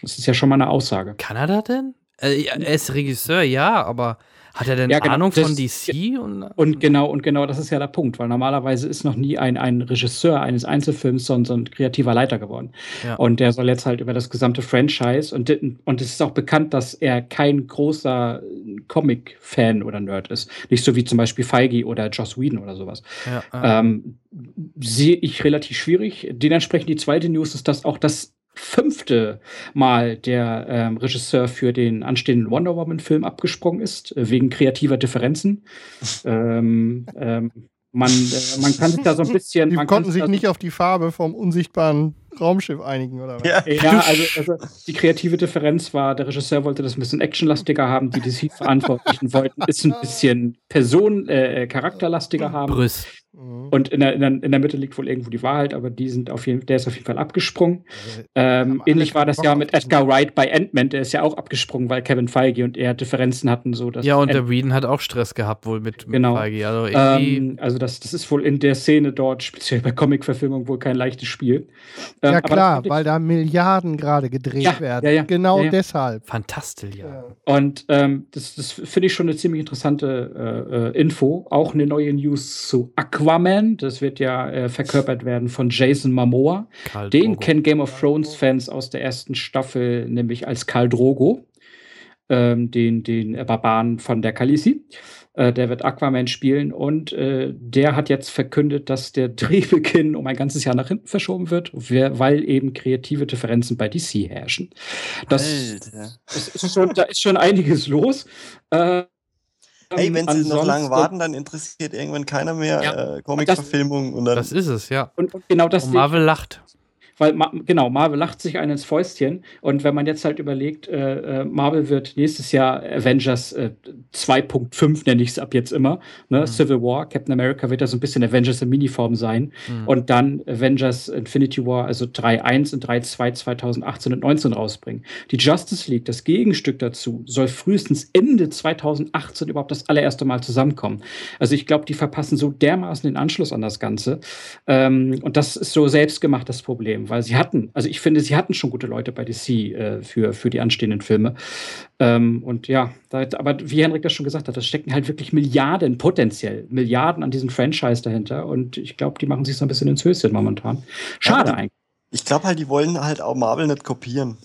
Das ist ja schon mal eine Aussage. Kann er das denn? Äh, er ist Regisseur, ja, aber hat er denn ja, genau, Ahnung von DC? Und, und, genau, und genau das ist ja der Punkt, weil normalerweise ist noch nie ein, ein Regisseur eines Einzelfilms, sondern so ein kreativer Leiter geworden. Ja. Und der soll jetzt halt über das gesamte Franchise und, und es ist auch bekannt, dass er kein großer Comic-Fan oder Nerd ist. Nicht so wie zum Beispiel Feige oder Joss Whedon oder sowas. Ja, ähm, sehe ich relativ schwierig. Dementsprechend die zweite News ist, dass auch das fünfte Mal der ähm, Regisseur für den anstehenden Wonder Woman-Film abgesprungen ist, äh, wegen kreativer Differenzen. ähm, ähm, man, äh, man kann sich da so ein bisschen. Die konnten sich nicht auf die Farbe vom unsichtbaren Raumschiff einigen, oder was? Ja, ja also, also, die kreative Differenz war, der Regisseur wollte das ein bisschen actionlastiger haben, die DC-Verantwortlichen wollten es ein bisschen Person-, äh, charakterlastiger haben. Brüst. Mhm. Und in der, in, der, in der Mitte liegt wohl irgendwo die Wahrheit, aber die sind auf jeden, der ist auf jeden Fall abgesprungen. Ähm, ähnlich war das ja mit Edgar Wright bei Ant-Man, der ist ja auch abgesprungen, weil Kevin Feige und er Differenzen hatten. So, dass ja, und der Whedon hat auch Stress gehabt wohl mit, mit genau. Feige. Also, ähm, also das, das ist wohl in der Szene dort, speziell bei Comic-Verfilmung, wohl kein leichtes Spiel. Ähm, ja klar, weil da Milliarden gerade gedreht ja, werden. Ja, ja, genau deshalb. Fantastisch, ja. Und ähm, das, das finde ich schon eine ziemlich interessante äh, äh, Info. Auch eine neue News zu Aqua Aquaman, das wird ja äh, verkörpert werden von Jason Momoa. Karl Den Drogo. kennen Game of Thrones Fans aus der ersten Staffel nämlich als Karl Drogo, ähm, den, den Barbaren von der Khaleesi. Äh, der wird Aquaman spielen und äh, der hat jetzt verkündet, dass der <laughs> Drehbeginn um ein ganzes Jahr nach hinten verschoben wird, weil eben kreative Differenzen bei DC herrschen. Das, das ist schon, da ist schon einiges los. Äh, Hey, wenn sie noch lange warten, dann interessiert irgendwann keiner mehr ja. äh, Comic-Verfilmung. Das ist es, ja. Und, und genau das. Und Marvel lacht weil genau, Marvel lacht sich ein ins Fäustchen. Und wenn man jetzt halt überlegt, äh, äh Marvel wird nächstes Jahr Avengers äh, 2.5, nenne ich es ab jetzt immer, ne? Mhm. Civil War, Captain America wird da so ein bisschen Avengers in Miniform sein. Mhm. Und dann Avengers Infinity War, also 3.1 und 3.2 2018 und 19 rausbringen. Die Justice League, das Gegenstück dazu, soll frühestens Ende 2018 überhaupt das allererste Mal zusammenkommen. Also ich glaube, die verpassen so dermaßen den Anschluss an das Ganze. Ähm, und das ist so selbstgemacht das Problem weil sie hatten, also ich finde, sie hatten schon gute Leute bei DC äh, für, für die anstehenden Filme. Ähm, und ja, da, aber wie Henrik das schon gesagt hat, da stecken halt wirklich Milliarden, potenziell Milliarden an diesem Franchise dahinter. Und ich glaube, die machen sich so ein bisschen ins Höschen momentan. Schade ja, eigentlich. Ich glaube halt, die wollen halt auch Marvel nicht kopieren.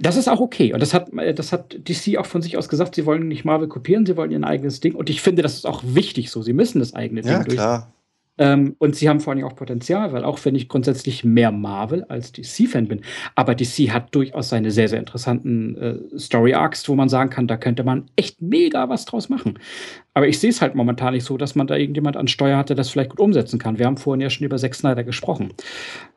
Das ist auch okay. Und das hat, das hat DC auch von sich aus gesagt, sie wollen nicht Marvel kopieren, sie wollen ihr eigenes Ding. Und ich finde, das ist auch wichtig so. Sie müssen das eigene ja, Ding klar. Ähm, und sie haben vor allem auch Potenzial, weil auch wenn ich grundsätzlich mehr Marvel als DC-Fan bin, aber DC hat durchaus seine sehr, sehr interessanten äh, Story-Arcs, wo man sagen kann, da könnte man echt mega was draus machen. Aber ich sehe es halt momentan nicht so, dass man da irgendjemand an Steuer hatte, das vielleicht gut umsetzen kann. Wir haben vorhin ja schon über Zack Snyder gesprochen.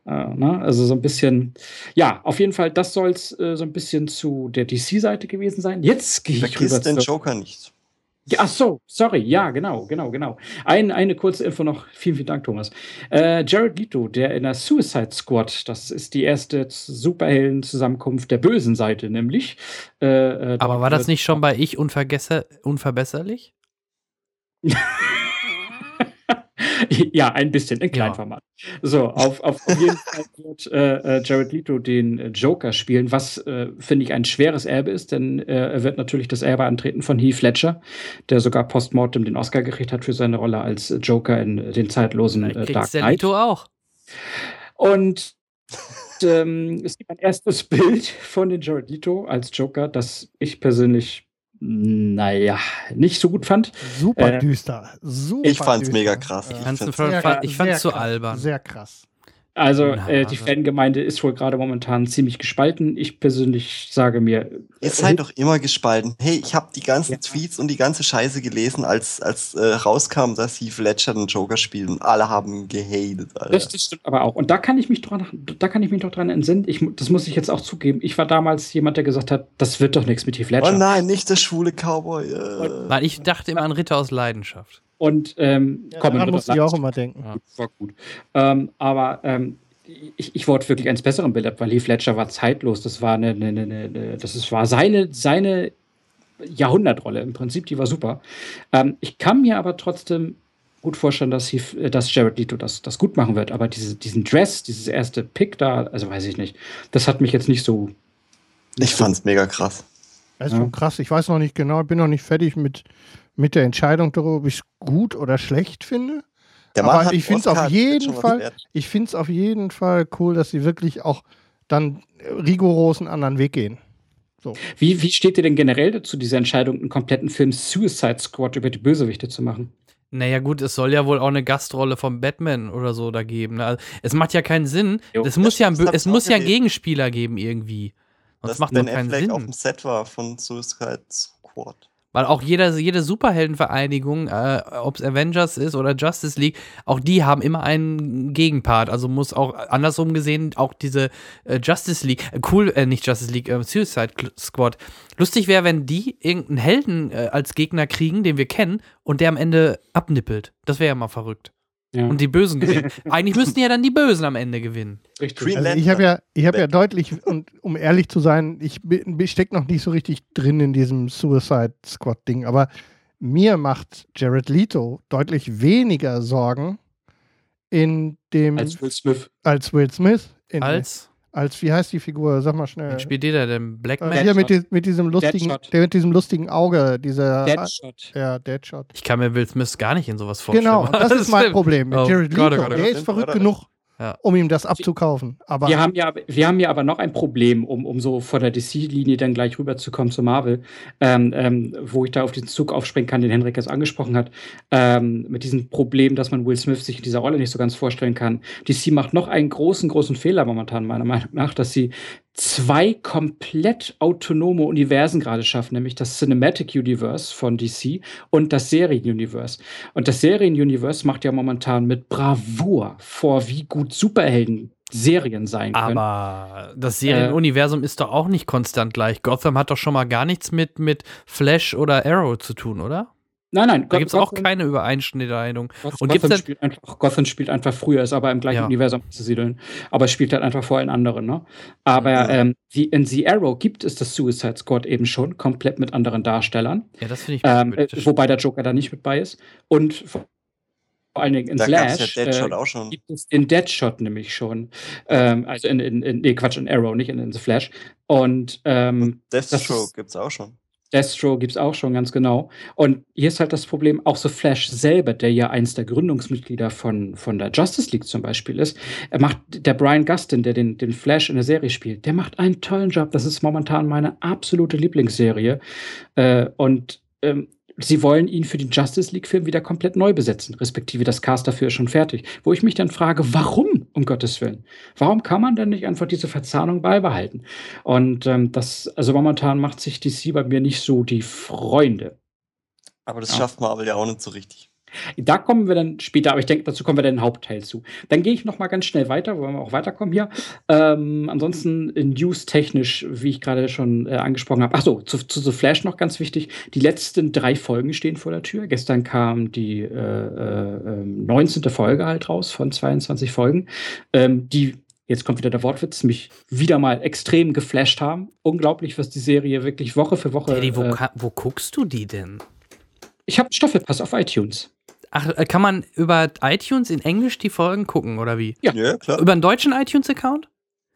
Äh, ne? Also so ein bisschen, ja, auf jeden Fall, das soll es äh, so ein bisschen zu der DC-Seite gewesen sein. Jetzt gehe ich rüber den Joker nicht. Ja, ach so, sorry, ja, genau, genau, genau. Ein, eine kurze Info noch. Vielen, vielen Dank, Thomas. Äh, Jared Leto, der in der Suicide Squad, das ist die erste Superhelden-Zusammenkunft der bösen Seite, nämlich. Äh, äh Aber war das nicht schon bei Ich unverbesserlich? <laughs> <laughs> ja, ein bisschen, in Kleinformat. Ja. So, auf, auf, jeden <laughs> Fall wird äh, äh, Jared Leto den Joker spielen, was, äh, finde ich, ein schweres Erbe ist, denn äh, er wird natürlich das Erbe antreten von Heath Ledger, der sogar postmortem den Oscar gekriegt hat für seine Rolle als Joker in den zeitlosen äh, Dark Knight. Der Leto auch. Und ähm, es gibt ein erstes <laughs> Bild von den Jared Leto als Joker, das ich persönlich naja, nicht so gut fand. Super äh, düster. Super ich fand's düster. mega krass. Ich fand's, ich fand's zu albern. Sehr krass. Also äh, die Fangemeinde ist wohl gerade momentan ziemlich gespalten. Ich persönlich sage mir. Ihr seid doch immer gespalten. Hey, ich habe die ganzen ja. Tweets und die ganze Scheiße gelesen, als, als äh, rauskam, dass Heath Ledger den Joker spielt und alle haben gehatet. Alter. Das, das, stimmt aber auch. Und da kann ich mich dran, da kann ich mich doch dran entsinnen. Ich, das muss ich jetzt auch zugeben. Ich war damals jemand, der gesagt hat, das wird doch nichts mit Heath Ledger. Oh nein, nicht der schwule Cowboy. Äh. Weil ich dachte immer an Ritter aus Leidenschaft. Und ähm, ja, daran muss ich auch immer denken. Ja. War gut. Ähm, aber ähm, ich, ich wurde wirklich eines Besseren belehrt, weil Heath Ledger war zeitlos. Das war eine, eine, eine, eine das ist, war seine, seine Jahrhundertrolle. Im Prinzip, die war super. Ähm, ich kann mir aber trotzdem gut vorstellen, dass, Heath, äh, dass Jared Leto das, das gut machen wird. Aber diese, diesen Dress, dieses erste Pick da, also weiß ich nicht, das hat mich jetzt nicht so. Nicht ich fand's so. mega krass. Das ist ja. schon krass. Ich weiß noch nicht genau, bin noch nicht fertig mit mit der Entscheidung darüber, ob ich es gut oder schlecht finde. Aber ich finde es auf jeden Fall, ich finde es auf jeden Fall cool, dass sie wirklich auch dann rigoros einen anderen Weg gehen. So. Wie, wie steht ihr denn generell dazu, diese Entscheidung, einen kompletten Film Suicide Squad über die Bösewichte zu machen? Naja, gut, es soll ja wohl auch eine Gastrolle vom Batman oder so da geben. Ne? Also, es macht ja keinen Sinn. Jo, es muss ja, es muss ja einen Gegenspieler geben irgendwie. Sonst das macht ben keinen Affleck Sinn. auf dem Set war von Suicide Squad. Weil auch jeder, jede Superheldenvereinigung, äh, ob es Avengers ist oder Justice League, auch die haben immer einen Gegenpart. Also muss auch andersrum gesehen auch diese äh, Justice League, äh, cool, äh, nicht Justice League, äh, Suicide Squad. Lustig wäre, wenn die irgendeinen Helden äh, als Gegner kriegen, den wir kennen, und der am Ende abnippelt. Das wäre ja mal verrückt. Ja. Und die Bösen gewinnen. <laughs> Eigentlich müssten ja dann die Bösen am Ende gewinnen. Richtig. Also ich habe ja, ich habe ja deutlich, und um ehrlich zu sein, ich, ich stecke noch nicht so richtig drin in diesem Suicide Squad-Ding, aber mir macht Jared Leto deutlich weniger Sorgen in dem. Als Will Smith. Als Will Smith. In, als? Als, wie heißt die Figur? Sag mal schnell. Wen spielt der denn? Black Man? Äh, hier mit, die, mit, diesem lustigen, der mit diesem lustigen Auge, dieser. Deadshot. Ja, Deadshot. Ich kann mir Will Smith gar nicht in sowas vorstellen. Genau, das <laughs> ist mein Problem mit oh, Jared Leto. Gott, der ist verrückt genug, ja. um ihm das abzukaufen. Aber wir, haben ja, wir haben ja aber noch ein Problem, um, um so von der DC-Linie dann gleich rüberzukommen zu Marvel, ähm, ähm, wo ich da auf den Zug aufspringen kann, den Henrik jetzt angesprochen hat, ähm, mit diesem Problem, dass man Will Smith sich in dieser Rolle nicht so ganz vorstellen kann. DC macht noch einen großen, großen Fehler momentan, meiner Meinung nach, dass sie zwei komplett autonome Universen gerade schaffen, nämlich das Cinematic Universe von DC und das Serien-Universe. Und das Serien-Universe macht ja momentan mit Bravour vor, wie gut Superhelden Serien sein können. Aber das Serienuniversum äh, ist doch auch nicht konstant gleich. Gotham hat doch schon mal gar nichts mit, mit Flash oder Arrow zu tun, oder? Nein, nein. Da gibt es auch keine Übereinschneidung. Und Gotham, spielt einfach, Gotham spielt einfach früher, ist aber im gleichen ja. Universum zu siedeln. Aber es spielt halt einfach vor in anderen. Ne? Aber ja. ähm, wie in The Arrow gibt es das Suicide Squad eben schon, komplett mit anderen Darstellern. Ja, das finde ich ähm, äh, Wobei der Joker da nicht mit bei ist. Und vor allen Dingen in da Flash ja Deadshot äh, auch schon. gibt es in Deadshot nämlich schon. Ähm, also in, in, in, nee, Quatsch, in Arrow, nicht in, in The Flash. Und, ähm, Und Deathstroke gibt es auch schon. Destro gibt es auch schon, ganz genau. Und hier ist halt das Problem, auch so Flash selber, der ja eins der Gründungsmitglieder von, von der Justice League zum Beispiel ist, er macht, der Brian Gustin, der den, den Flash in der Serie spielt, der macht einen tollen Job. Das ist momentan meine absolute Lieblingsserie. Äh, und ähm, sie wollen ihn für den Justice League-Film wieder komplett neu besetzen, respektive das Cast dafür ist schon fertig. Wo ich mich dann frage, warum, um Gottes Willen? Warum kann man denn nicht einfach diese Verzahnung beibehalten? Und ähm, das, also momentan macht sich DC bei mir nicht so die Freunde. Aber das ja. schafft Marvel ja auch nicht so richtig. Da kommen wir dann später, aber ich denke, dazu kommen wir dann im Hauptteil zu. Dann gehe ich noch mal ganz schnell weiter, wollen wir auch weiterkommen hier. Ähm, ansonsten news-technisch, wie ich gerade schon äh, angesprochen habe. Achso, zu, zu The Flash noch ganz wichtig. Die letzten drei Folgen stehen vor der Tür. Gestern kam die äh, äh, 19. Folge halt raus von 22 Folgen, ähm, die jetzt kommt wieder der Wortwitz, mich wieder mal extrem geflasht haben. Unglaublich, was die Serie wirklich Woche für Woche. Teddy, wo, äh, wo guckst du die denn? Ich habe Staffelpass auf iTunes. Ach, äh, kann man über iTunes in Englisch die Folgen gucken, oder wie? Ja, ja klar. Über einen deutschen iTunes-Account?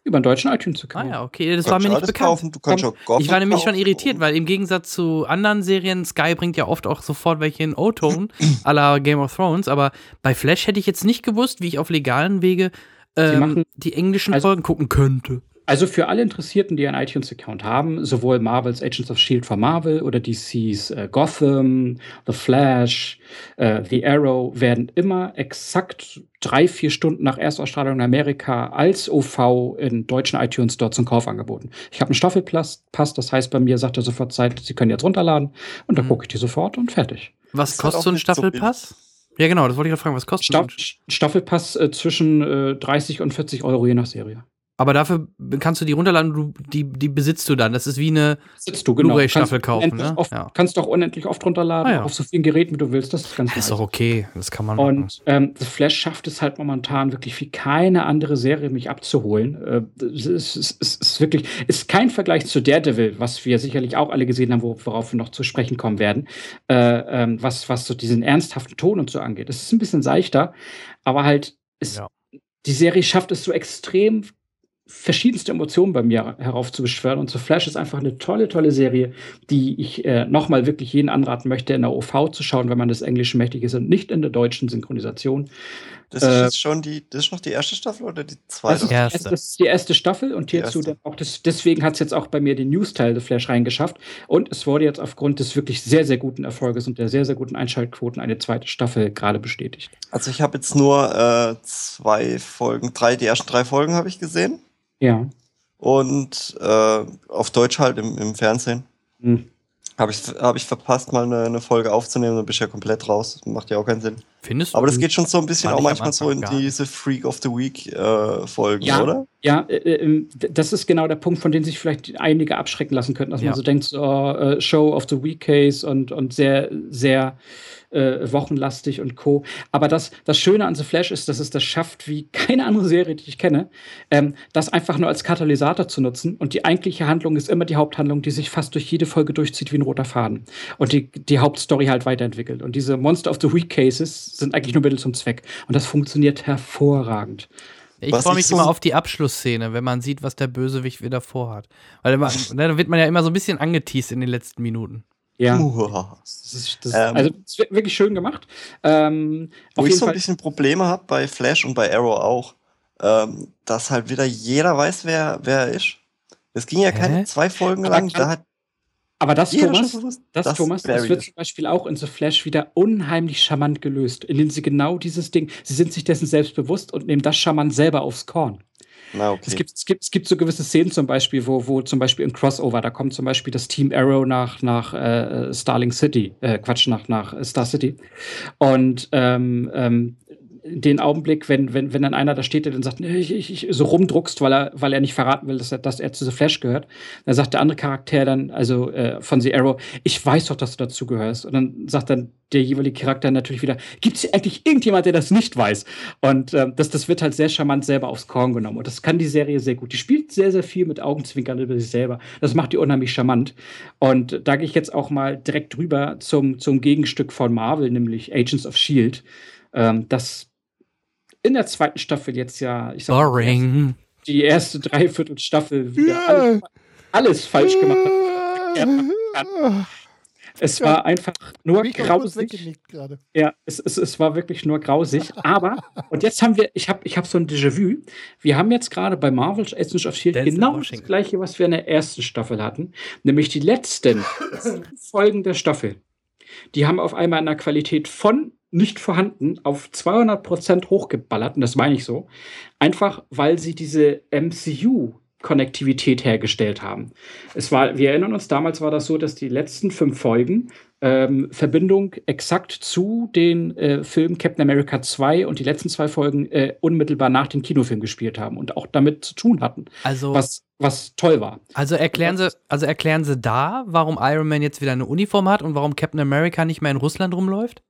Über einen deutschen iTunes-Account. Ah ja, okay, das war mir nicht bekannt. Kaufen, du kannst auch ich war nämlich schon irritiert, weil im Gegensatz zu anderen Serien, Sky bringt ja oft auch sofort welche in O-Tone, <clears throat> à la Game of Thrones, aber bei Flash hätte ich jetzt nicht gewusst, wie ich auf legalen Wege ähm, die englischen also, Folgen gucken könnte. Also für alle Interessierten, die einen iTunes-Account haben, sowohl Marvels Agents of Shield von Marvel oder DC's äh, Gotham, The Flash, äh, The Arrow, werden immer exakt drei, vier Stunden nach Erstausstrahlung in Amerika als OV in deutschen iTunes dort zum Kauf angeboten. Ich habe einen Staffelpass, das heißt, bei mir sagt er sofort Zeit, Sie können jetzt runterladen und dann mhm. gucke ich die sofort und fertig. Was kostet so ein Staffelpass? So ja, genau, das wollte ich gerade fragen. Was kostet Staff Staffelpass äh, zwischen äh, 30 und 40 Euro je nach Serie. Aber dafür kannst du die runterladen, du, die, die besitzt du dann. Das ist wie eine genau. Blu-ray-Staffel kaufen. Ne? Oft, ja. Kannst du auch unendlich oft runterladen, ah, ja. auf so vielen Geräten, wie du willst. Das ist ganz Das ist doch okay, das kann man machen. Und ähm, The Flash schafft es halt momentan wirklich wie keine andere Serie, mich abzuholen. Äh, es, ist, es, ist, ist wirklich, ist kein Vergleich zu Daredevil, was wir sicherlich auch alle gesehen haben, worauf wir noch zu sprechen kommen werden, äh, ähm, was, was so diesen ernsthaften Ton und so angeht. Es ist ein bisschen seichter, aber halt, es, ja. die Serie schafft es so extrem verschiedenste Emotionen bei mir heraufzubeschwören. Und so Flash ist einfach eine tolle, tolle Serie, die ich äh, nochmal wirklich jeden anraten möchte, in der OV zu schauen, wenn man des Englischen mächtig ist und nicht in der deutschen Synchronisation. Das ist äh, jetzt schon die, das ist noch die erste Staffel oder die zweite? Das ist, erste. das ist die erste Staffel und hierzu dann auch das, deswegen hat es jetzt auch bei mir den News-Teil The Flash reingeschafft. Und es wurde jetzt aufgrund des wirklich sehr, sehr guten Erfolges und der sehr, sehr guten Einschaltquoten eine zweite Staffel gerade bestätigt. Also ich habe jetzt nur äh, zwei Folgen, drei, die ersten drei Folgen habe ich gesehen. Ja. Und äh, auf Deutsch halt im, im Fernsehen. Hm. Habe ich, hab ich verpasst, mal eine, eine, Folge aufzunehmen, dann bist du ja komplett raus. Macht ja auch keinen Sinn. Findest du? Aber das geht schon so ein bisschen auch manchmal so in diese Freak of the Week äh, Folgen, ja, oder? Ja, äh, äh, das ist genau der Punkt, von dem sich vielleicht einige abschrecken lassen könnten, dass ja. man so denkt, so, uh, Show of the Week Case und, und sehr, sehr äh, wochenlastig und Co. Aber das, das Schöne an The Flash ist, dass es das schafft, wie keine andere Serie, die ich kenne, ähm, das einfach nur als Katalysator zu nutzen. Und die eigentliche Handlung ist immer die Haupthandlung, die sich fast durch jede Folge durchzieht wie ein roter Faden. Und die, die Hauptstory halt weiterentwickelt. Und diese Monster of the Week Cases sind eigentlich nur Mittel zum Zweck. Und das funktioniert hervorragend. Ich freue mich so immer auf die Abschlussszene, wenn man sieht, was der Bösewicht wieder vorhat. Weil man, <laughs> ne, da wird man ja immer so ein bisschen angeteased in den letzten Minuten. Ja. <laughs> Das ist, das ähm, also das ist wirklich schön gemacht. Ähm, wo ich so ein bisschen Probleme habe bei Flash und bei Arrow auch, ähm, dass halt wieder jeder weiß, wer, wer er ist. Es ging ja keine Hä? zwei Folgen aber lang. Kann, da hat aber das, Thomas, das, das, Thomas, das wird zum Beispiel auch in The Flash wieder unheimlich charmant gelöst, indem sie genau dieses Ding, sie sind sich dessen selbst bewusst und nehmen das charmant selber aufs Korn. Na, okay. es, gibt, es, gibt, es gibt so gewisse Szenen zum Beispiel, wo, wo zum Beispiel im Crossover, da kommt zum Beispiel das Team Arrow nach, nach äh, Starling City, äh, Quatsch, nach, nach Star City. Und ähm, ähm, den Augenblick, wenn, wenn, wenn dann einer da steht, der dann sagt, ich, ich, ich, so rumdruckst, weil er, weil er nicht verraten will, dass er, dass er zu The Flash gehört, dann sagt der andere Charakter dann, also äh, von The Arrow, ich weiß doch, dass du dazu gehörst. Und dann sagt dann der jeweilige Charakter natürlich wieder, gibt es eigentlich irgendjemand, der das nicht weiß? Und äh, das, das wird halt sehr charmant selber aufs Korn genommen. Und das kann die Serie sehr gut. Die spielt sehr, sehr viel mit Augenzwinkern über sich selber. Das macht die unheimlich charmant. Und da gehe ich jetzt auch mal direkt drüber zum, zum Gegenstück von Marvel, nämlich Agents of Shield. Ähm, das in der zweiten Staffel jetzt ja, ich sag Boring. Mal, die erste Dreiviertelstaffel wieder yeah. alles, alles, falsch gemacht hat. Es war einfach nur grausig. Ja, es, es, es war wirklich nur grausig. Aber, und jetzt haben wir, ich habe ich hab so ein Déjà-vu. Wir haben jetzt gerade bei Marvel's Agents of Shield genau das gleiche, was wir in der ersten Staffel hatten. Nämlich die letzten <laughs> Folgen der Staffel. Die haben auf einmal in der Qualität von nicht vorhanden auf 200 Prozent hochgeballert. Und das meine ich so. Einfach, weil sie diese MCU Konnektivität hergestellt haben. Es war, wir erinnern uns, damals war das so, dass die letzten fünf Folgen ähm, Verbindung exakt zu den äh, Filmen Captain America 2 und die letzten zwei Folgen äh, unmittelbar nach dem Kinofilm gespielt haben und auch damit zu tun hatten. Also was, was toll war. Also erklären Sie, also erklären Sie da, warum Iron Man jetzt wieder eine Uniform hat und warum Captain America nicht mehr in Russland rumläuft?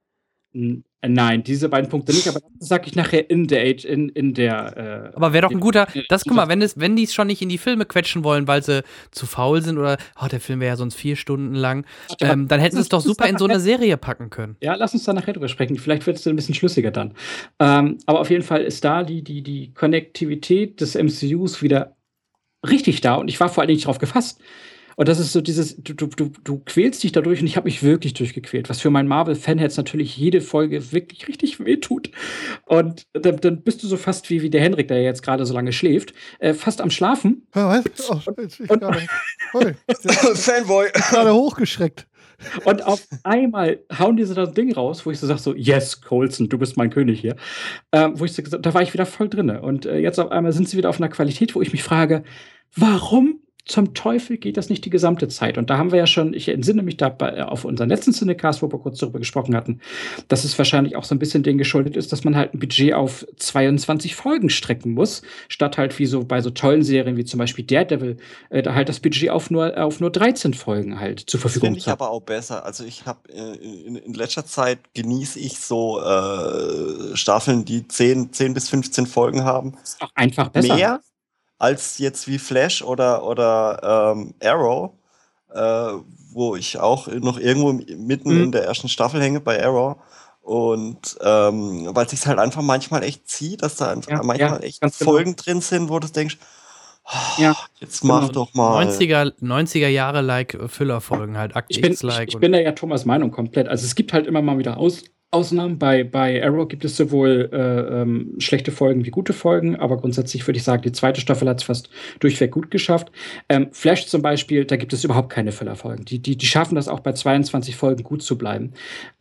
Nein, diese beiden Punkte nicht, aber das sage ich nachher in der Age, in, in der. Äh, aber wäre doch ein guter. Das guck mal, wenn es, wenn die es schon nicht in die Filme quetschen wollen, weil sie zu faul sind oder oh, der Film wäre ja sonst vier Stunden lang, ähm, dann hätten sie es doch super in so eine Serie packen können. Ja, lass uns da nachher drüber sprechen. Vielleicht wird es ein bisschen schlüssiger dann. Ähm, aber auf jeden Fall ist da die, die, die Konnektivität des MCUs wieder richtig da und ich war vor allen Dingen darauf gefasst. Und das ist so dieses, du, du, du, du quälst dich dadurch und ich habe mich wirklich durchgequält, was für meinen Marvel-Fan jetzt natürlich jede Folge wirklich richtig wehtut. Und dann, dann bist du so fast wie, wie der Henrik, der jetzt gerade so lange schläft, äh, fast am Schlafen. Ja, was? Oh, jetzt bin ich gerade. <laughs> Fanboy. Gerade hochgeschreckt. Und auf einmal hauen diese das Ding raus, wo ich so sage, so, yes, Colson, du bist mein König hier. Ähm, wo ich so, da war ich wieder voll drin. Und äh, jetzt auf einmal sind sie wieder auf einer Qualität, wo ich mich frage, warum zum Teufel geht das nicht die gesamte Zeit? Und da haben wir ja schon, ich entsinne mich da bei, auf unseren letzten Cinecast, wo wir kurz darüber gesprochen hatten, dass es wahrscheinlich auch so ein bisschen denen geschuldet ist, dass man halt ein Budget auf 22 Folgen strecken muss, statt halt wie so bei so tollen Serien wie zum Beispiel Daredevil, äh, da halt das Budget auf nur, auf nur 13 Folgen halt zur Verfügung Finde ich aber auch besser. Also ich habe äh, in, in, letzter Zeit genieße ich so äh, Staffeln, die 10, 10 bis 15 Folgen haben. Ist auch einfach besser. Mehr als jetzt wie Flash oder, oder ähm, Arrow, äh, wo ich auch noch irgendwo mitten mhm. in der ersten Staffel hänge bei Arrow. Und ähm, weil es sich halt einfach manchmal echt zieht, dass da einfach ja, manchmal ja, echt genau. Folgen genau. drin sind, wo du denkst, oh, ja, jetzt mach genau. doch mal. 90er, 90er Jahre like Füllerfolgen halt, Akt X-like. Ich, ich bin da ja Thomas Meinung komplett. Also es gibt halt immer mal wieder Aus, Ausnahmen. Bei, bei Arrow gibt es sowohl äh, ähm, schlechte Folgen wie gute Folgen, aber grundsätzlich würde ich sagen, die zweite Staffel hat es fast durchweg gut geschafft. Ähm, Flash zum Beispiel, da gibt es überhaupt keine Füllerfolgen. Die, die, die schaffen das auch bei 22 Folgen gut zu bleiben.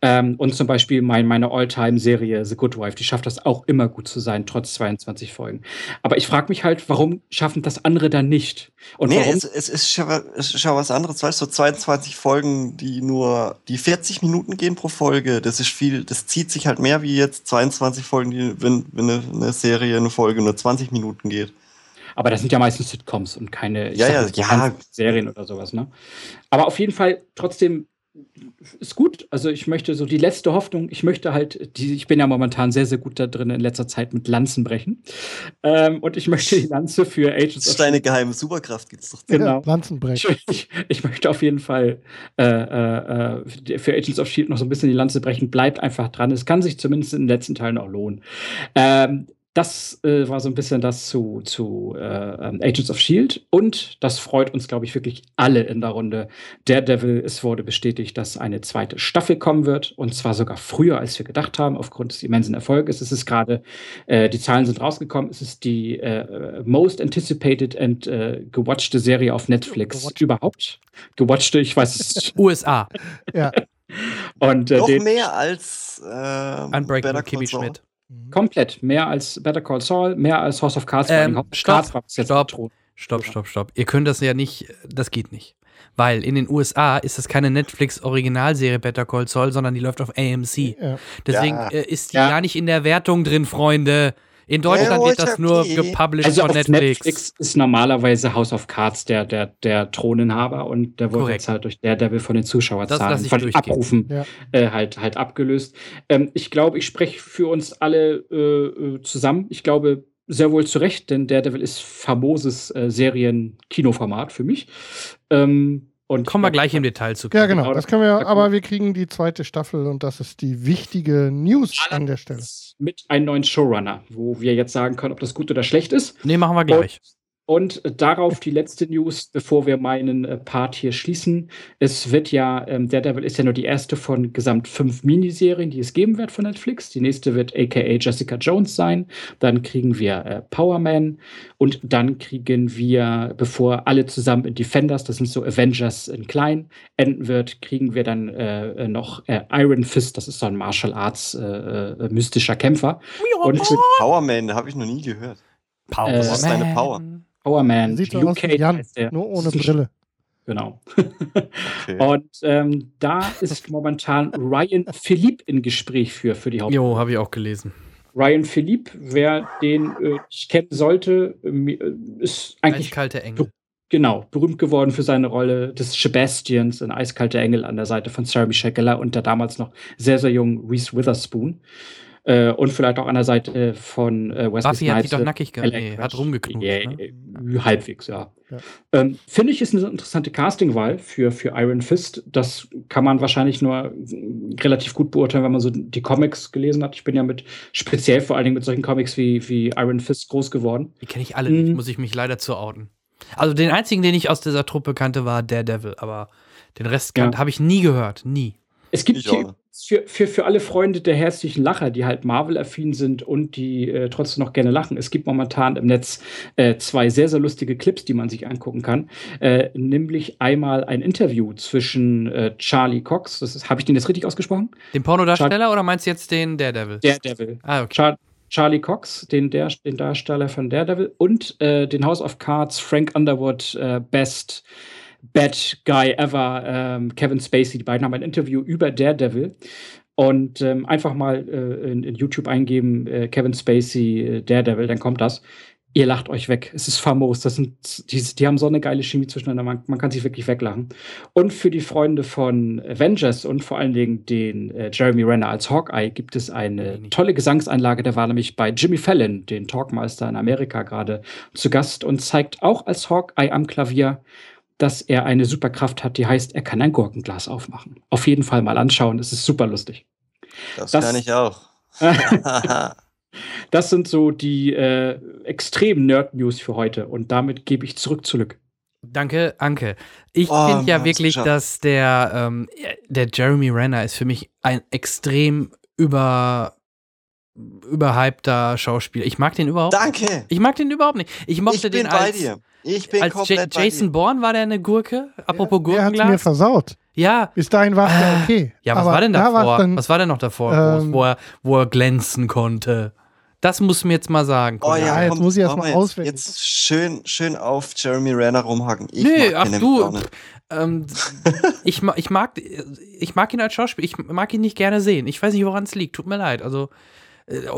Ähm, und zum Beispiel mein, meine All-Time-Serie The Good Wife, die schafft das auch immer gut zu sein, trotz 22 Folgen. Aber ich frage mich halt, warum schaffen das andere dann nicht? Und nee, warum? Es, es, ist schon, was anderes. Weißt du, so 22 Folgen, die nur die 40 Minuten gehen pro Folge, das ist viel das zieht sich halt mehr wie jetzt 22 Folgen, die, wenn, wenn eine, eine Serie, eine Folge nur 20 Minuten geht. Aber das sind ja meistens Sitcoms und keine ja, ja, ja. Serien oder sowas, ne? Aber auf jeden Fall trotzdem ist gut. Also ich möchte so die letzte Hoffnung, ich möchte halt, die, ich bin ja momentan sehr, sehr gut da drin in letzter Zeit mit Lanzen brechen. Ähm, und ich möchte die Lanze für Agents das ist deine geheime Superkraft, gibt's doch. Genau. Ja, Lanzen brechen. Ich, ich, möchte auf jeden Fall äh, äh, für Agents of Shield noch so ein bisschen die Lanze brechen. Bleibt einfach dran. Es kann sich zumindest in den letzten Teilen auch lohnen. Ähm, das äh, war so ein bisschen das zu, zu äh, ähm, Agents of Shield. Und das freut uns, glaube ich, wirklich alle in der Runde. Daredevil, es wurde bestätigt, dass eine zweite Staffel kommen wird. Und zwar sogar früher, als wir gedacht haben, aufgrund des immensen Erfolges. Es ist gerade, äh, die Zahlen sind rausgekommen. Es ist die äh, most anticipated and äh, gewatchte Serie auf Netflix Gewatcht. überhaupt. Gewatchte, ich weiß es. <laughs> USA. ja. Und, äh, Noch mehr als äh, Unbreakable Kimmy Schmidt. Mhm. Komplett. Mehr als Better Call Saul, mehr als House of Cards. Ähm, stopp, stopp, stopp, stopp, stopp. Ihr könnt das ja nicht, das geht nicht. Weil in den USA ist das keine Netflix-Originalserie Better Call Saul, sondern die läuft auf AMC. Ja. Deswegen ja. Äh, ist die ja. gar nicht in der Wertung drin, Freunde. In Deutschland wird das nur gepublished also von Netflix. Netflix ist normalerweise House of Cards der, der, der Thronenhaber und der wurde Korrekt. jetzt halt durch Daredevil von den Zuschauerzahlen, von den Abrufen ja. äh, halt, halt abgelöst. Ähm, ich glaube, ich spreche für uns alle äh, äh, zusammen. Ich glaube, sehr wohl zu Recht, denn Daredevil ist famoses äh, Serien-Kinoformat für mich. Ähm, und Kommen wir gleich im Detail zu. Ja, genau. Das können wir, aber wir kriegen die zweite Staffel und das ist die wichtige News an der Stelle. Mit einem neuen Showrunner, wo wir jetzt sagen können, ob das gut oder schlecht ist. Nee, machen wir gleich. Und darauf die letzte News, bevor wir meinen äh, Part hier schließen. Es wird ja, ähm, Daredevil ist ja nur die erste von gesamt fünf Miniserien, die es geben wird von Netflix. Die nächste wird aka Jessica Jones sein. Dann kriegen wir äh, Power Man und dann kriegen wir, bevor alle zusammen in Defenders, das sind so Avengers in klein, enden wird, kriegen wir dann äh, äh noch äh, Iron Fist, das ist so ein Martial Arts äh, mystischer Kämpfer. Und Power Man habe ich noch nie gehört. Power Was ist deine Power? Power Man. Sieht UK aus Jan, nur ohne Brille. Genau. okay. <laughs> Und ähm, da ist momentan Ryan Philippe in Gespräch für, für die Hauptrolle. Jo, habe ich auch gelesen. Ryan Philippe, wer den äh, ich kennen sollte, äh, ist eigentlich. Eiskalte Engel. Genau, berühmt geworden für seine Rolle des Sebastians, ein eiskalte Engel an der Seite von Sarah Michelle Gellar und der damals noch sehr, sehr jungen Reese Witherspoon. Äh, und vielleicht auch an der Seite von äh, Wesley Buffy hat sich doch nackig gemacht. Nee, hat rumgeknutscht. Yeah, ne? Halbwegs, ja. ja. Ähm, Finde ich, ist eine interessante Castingwahl für, für Iron Fist. Das kann man wahrscheinlich nur relativ gut beurteilen, wenn man so die Comics gelesen hat. Ich bin ja mit, speziell vor allen Dingen mit solchen Comics wie, wie Iron Fist groß geworden. Die kenne ich alle mhm. nicht, muss ich mich leider zu outen. Also den einzigen, den ich aus dieser Truppe kannte, war Daredevil, aber den Rest ja. habe ich nie gehört, nie. Es gibt hier für, für, für alle Freunde der herzlichen Lacher, die halt Marvel-affin sind und die äh, trotzdem noch gerne lachen. Es gibt momentan im Netz äh, zwei sehr, sehr lustige Clips, die man sich angucken kann. Äh, nämlich einmal ein Interview zwischen äh, Charlie Cox, das habe ich den jetzt richtig ausgesprochen? Den Pornodarsteller Char oder meinst du jetzt den Daredevil? Daredevil. Ah, okay. Char Charlie Cox, den, der, den Darsteller von Daredevil und äh, den House of Cards Frank Underwood äh, Best Bad Guy Ever, ähm, Kevin Spacey, die beiden haben ein Interview über Daredevil. Und ähm, einfach mal äh, in, in, YouTube eingeben, äh, Kevin Spacey, äh, Daredevil, dann kommt das. Ihr lacht euch weg. Es ist famos. Das sind, die, die haben so eine geile Chemie zwischeneinander. Man, man, kann sich wirklich weglachen. Und für die Freunde von Avengers und vor allen Dingen den äh, Jeremy Renner als Hawkeye gibt es eine tolle Gesangseinlage. Der war nämlich bei Jimmy Fallon, den Talkmeister in Amerika, gerade zu Gast und zeigt auch als Hawkeye am Klavier dass er eine Superkraft hat, die heißt, er kann ein Gurkenglas aufmachen. Auf jeden Fall mal anschauen, es ist super lustig. Das, das kann ich auch. <laughs> <laughs> das sind so die äh, extremen Nerd-News für heute und damit gebe ich zurück zu Lück. Danke, Anke. Ich oh, finde ja wirklich, dass der, ähm, der Jeremy Renner ist für mich ein extrem über überhypter Schauspieler. Ich mag den überhaupt Danke. Nicht. Ich mag den überhaupt nicht. Ich mochte ich bin den als, bei dir. Ich bin als komplett ja Jason Bourne war der eine Gurke. Apropos ja, Gurkenglas. Der hat mir versaut. Ja. Bis dahin war es ja okay. Ja, was Aber war denn davor? Da was war denn noch davor, ähm, wo, er, wo er glänzen konnte? Das muss mir jetzt mal sagen. Oh ja, jetzt komm, muss ich erst mal auswählen. Jetzt schön, schön auf Jeremy Renner rumhacken. Ich nee, ach du. Ähm, ich, ich, mag, ich mag ihn als Schauspieler. Ich mag ihn nicht gerne sehen. Ich weiß nicht, woran es liegt. Tut mir leid. Also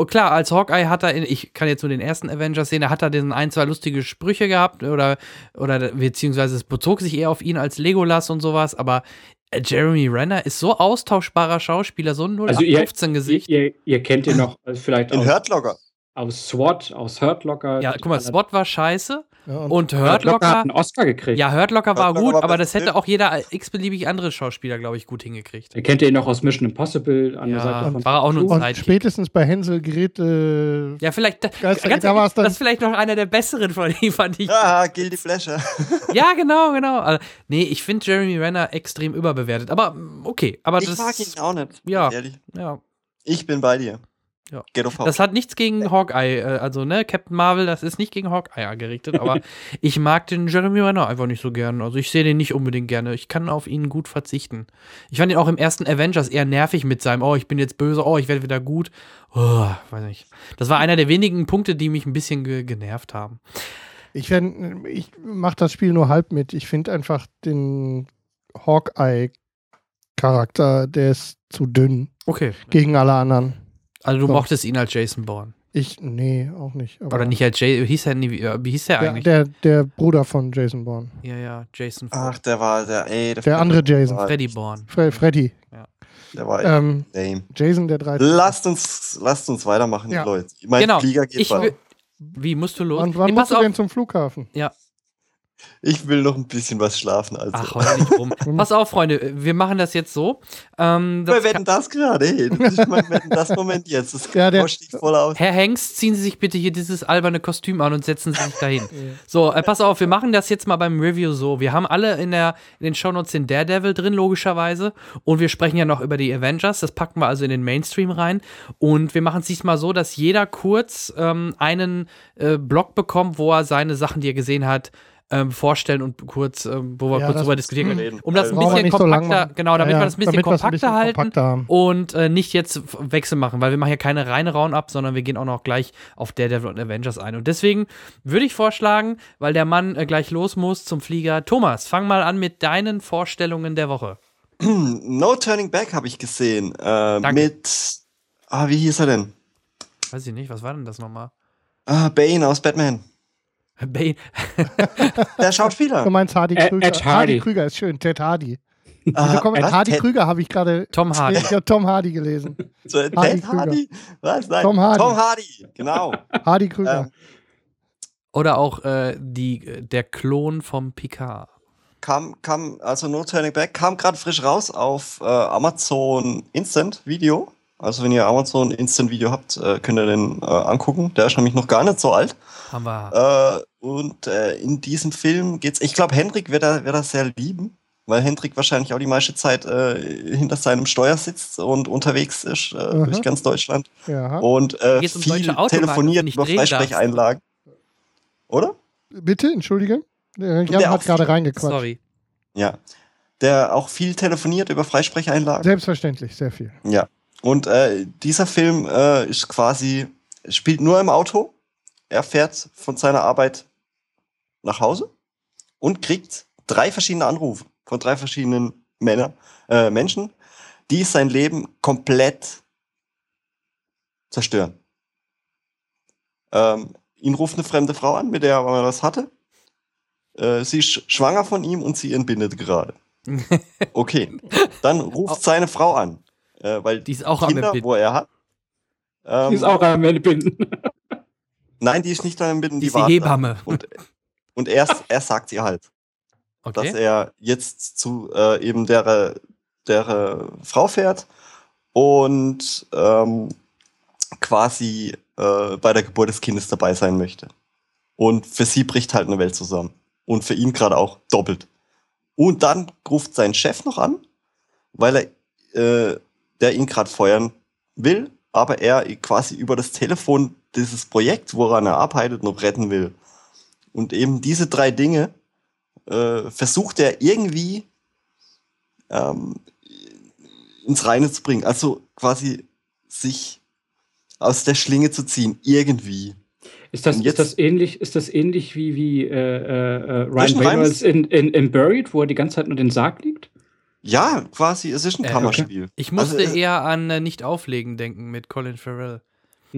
klar, als Hawkeye hat er, in, ich kann jetzt nur den ersten Avengers sehen, da hat er den ein, zwei lustige Sprüche gehabt oder, oder beziehungsweise es bezog sich eher auf ihn als Legolas und sowas, aber äh, Jeremy Renner ist so austauschbarer Schauspieler, so ein 0815-Gesicht. Also ihr, ihr, ihr, kennt ihn noch äh, vielleicht In Hurtlocker. Aus SWAT, aus Hurt Locker. Ja, guck mal, SWAT war scheiße. Ja, und, und Hurt Locker hat einen Oscar gekriegt. Ja, Hurt Locker war gut, war aber das hätte auch jeder x-beliebig andere Schauspieler, glaube ich, gut hingekriegt. Ihr kennt ihn noch aus Mission Impossible an ja, der Seite von war auch nur ein und spätestens bei Hänsel Grete. Ja, vielleicht da, ganz da das ist vielleicht noch einer der besseren von ihm, fand ich. Ja, Gildy Flasher. <laughs> ja, genau, genau. Also, nee, ich finde Jeremy Renner extrem überbewertet, aber okay, aber ich das mag ihn auch nicht. Ja. Ehrlich. Ja. Ich bin bei dir. Ja. Das hat nichts gegen Hawkeye, äh, also ne, Captain Marvel, das ist nicht gegen Hawkeye gerichtet, aber <laughs> ich mag den Jeremy Renner einfach nicht so gern. Also ich sehe den nicht unbedingt gerne. Ich kann auf ihn gut verzichten. Ich fand ihn auch im ersten Avengers eher nervig mit seinem, oh, ich bin jetzt böse, oh, ich werde wieder gut. Oh, weiß nicht. Das war einer der wenigen Punkte, die mich ein bisschen ge genervt haben. Ich, ich mache das Spiel nur halb mit. Ich finde einfach den Hawkeye-Charakter, der ist zu dünn. Okay. Gegen alle anderen. Also du so. mochtest ihn als Jason Bourne? Ich, nee, auch nicht. Oder nicht als Jason, hieß er, wie hieß der eigentlich? Der, der, Bruder von Jason Bourne. Ja, ja, Jason Bourne. Ach, der war der, ey. Der, der andere Jason. Freddy Bourne. Fre Freddy. Ja. Der war ähm, lame. Jason der 13. Lasst uns, lasst uns weitermachen, ja. Leute. Mein genau. Flieger geht ich, weiter. Wie musst du los? Und wann nee, musst du denn zum Flughafen? Ja. Ich will noch ein bisschen was schlafen. Also. Ach, heul nicht rum. <laughs> Pass auf, Freunde, wir machen das jetzt so. Ähm, das wir wetten das gerade. Hey, <laughs> ich meine, wetten das Moment jetzt. Das ja, der, voll aus. Herr Hengst, ziehen Sie sich bitte hier dieses alberne Kostüm an und setzen Sie sich dahin. <laughs> so, äh, pass auf, wir machen das jetzt mal beim Review so. Wir haben alle in, der, in den Shownotes den Daredevil drin, logischerweise. Und wir sprechen ja noch über die Avengers. Das packen wir also in den Mainstream rein. Und wir machen es diesmal so, dass jeder kurz ähm, einen äh, Blog bekommt, wo er seine Sachen, die er gesehen hat, ähm, vorstellen und kurz, ähm, wo wir ja, kurz drüber diskutieren können. Um das ein bisschen kompakter, so genau, damit ja, wir das ein bisschen kompakter ein bisschen halten kompakter und äh, nicht jetzt Wechsel machen, weil wir machen hier keine reine Roundup, sondern wir gehen auch noch gleich auf Daredevil und Avengers ein. Und deswegen würde ich vorschlagen, weil der Mann äh, gleich los muss zum Flieger. Thomas, fang mal an mit deinen Vorstellungen der Woche. <clears throat> No Turning Back habe ich gesehen. Äh, mit, ah, wie hieß er denn? Weiß ich nicht, was war denn das nochmal? Ah, Bane aus Batman. Bane. <laughs> Der Schauspieler. Du meinst Hardy Krüger. Ed Hardy. Hardy Krüger ist schön, Ted Hardy. Uh, Hardy Ted? Krüger habe ich gerade. Tom Hardy. <laughs> Ich habe Tom Hardy gelesen. <laughs> So, Hardy Ted Krüger. Hardy? Was? Nein. Tom Hardy. Tom Hardy, genau. Hardy Krüger. Ähm, Oder auch äh, die, der Klon vom Picard. Kam, kam, also No Turning Back, kam gerade frisch raus auf äh, Amazon Instant Video. Also wenn ihr Amazon Instant Video habt, äh, könnt ihr den äh, angucken. Der ist nämlich noch gar nicht so alt. Haben wir. Äh, und äh, in diesem Film geht's. Ich glaube, Hendrik wird er, wird er sehr lieben, weil Hendrik wahrscheinlich auch die meiste Zeit äh, hinter seinem Steuer sitzt und unterwegs ist äh, durch ganz Deutschland. Ja. Und äh, viel um telefoniert über Freisprecheinlagen. Oder? Bitte, entschuldige. Der Jan hat gerade reingequatscht. Sorry. Ja. Der auch viel telefoniert über Freisprecheinlagen. Selbstverständlich, sehr viel. Ja. Und äh, dieser Film äh, ist quasi, spielt nur im Auto. Er fährt von seiner Arbeit nach Hause und kriegt drei verschiedene Anrufe von drei verschiedenen Männer, äh, Menschen, die sein Leben komplett zerstören. Ähm, ihn ruft eine fremde Frau an, mit der er was hatte. Äh, sie ist schwanger von ihm und sie entbindet gerade. <laughs> Okay. Dann ruft seine Frau an. Äh, weil die ist auch Kinder, am Entbinden. wo er hat. Ähm, die ist auch am Entbinden. Nein, die ist nicht am Entbinden, die, die ist die Hebamme. Und, und er, er sagt sie halt, okay. dass er jetzt zu äh, eben der, der Frau fährt und ähm, quasi äh, bei der Geburt des Kindes dabei sein möchte. Und für sie bricht halt eine Welt zusammen. Und für ihn gerade auch doppelt. Und dann ruft sein Chef noch an, weil er äh, der ihn gerade feuern will, aber er quasi über das Telefon dieses Projekt, woran er arbeitet, noch retten will. Und eben diese drei Dinge äh, versucht er irgendwie ähm, ins Reine zu bringen. Also quasi sich aus der Schlinge zu ziehen, irgendwie. Ist das, ist das ähnlich, ist das ähnlich wie, wie äh, äh, Ryan Reynolds in, in, in Buried, wo er die ganze Zeit nur den Sarg liegt? Ja, quasi, es ist ein äh, Kammerspiel. Okay. Ich musste also, eher an äh, Nicht auflegen denken mit Colin Farrell.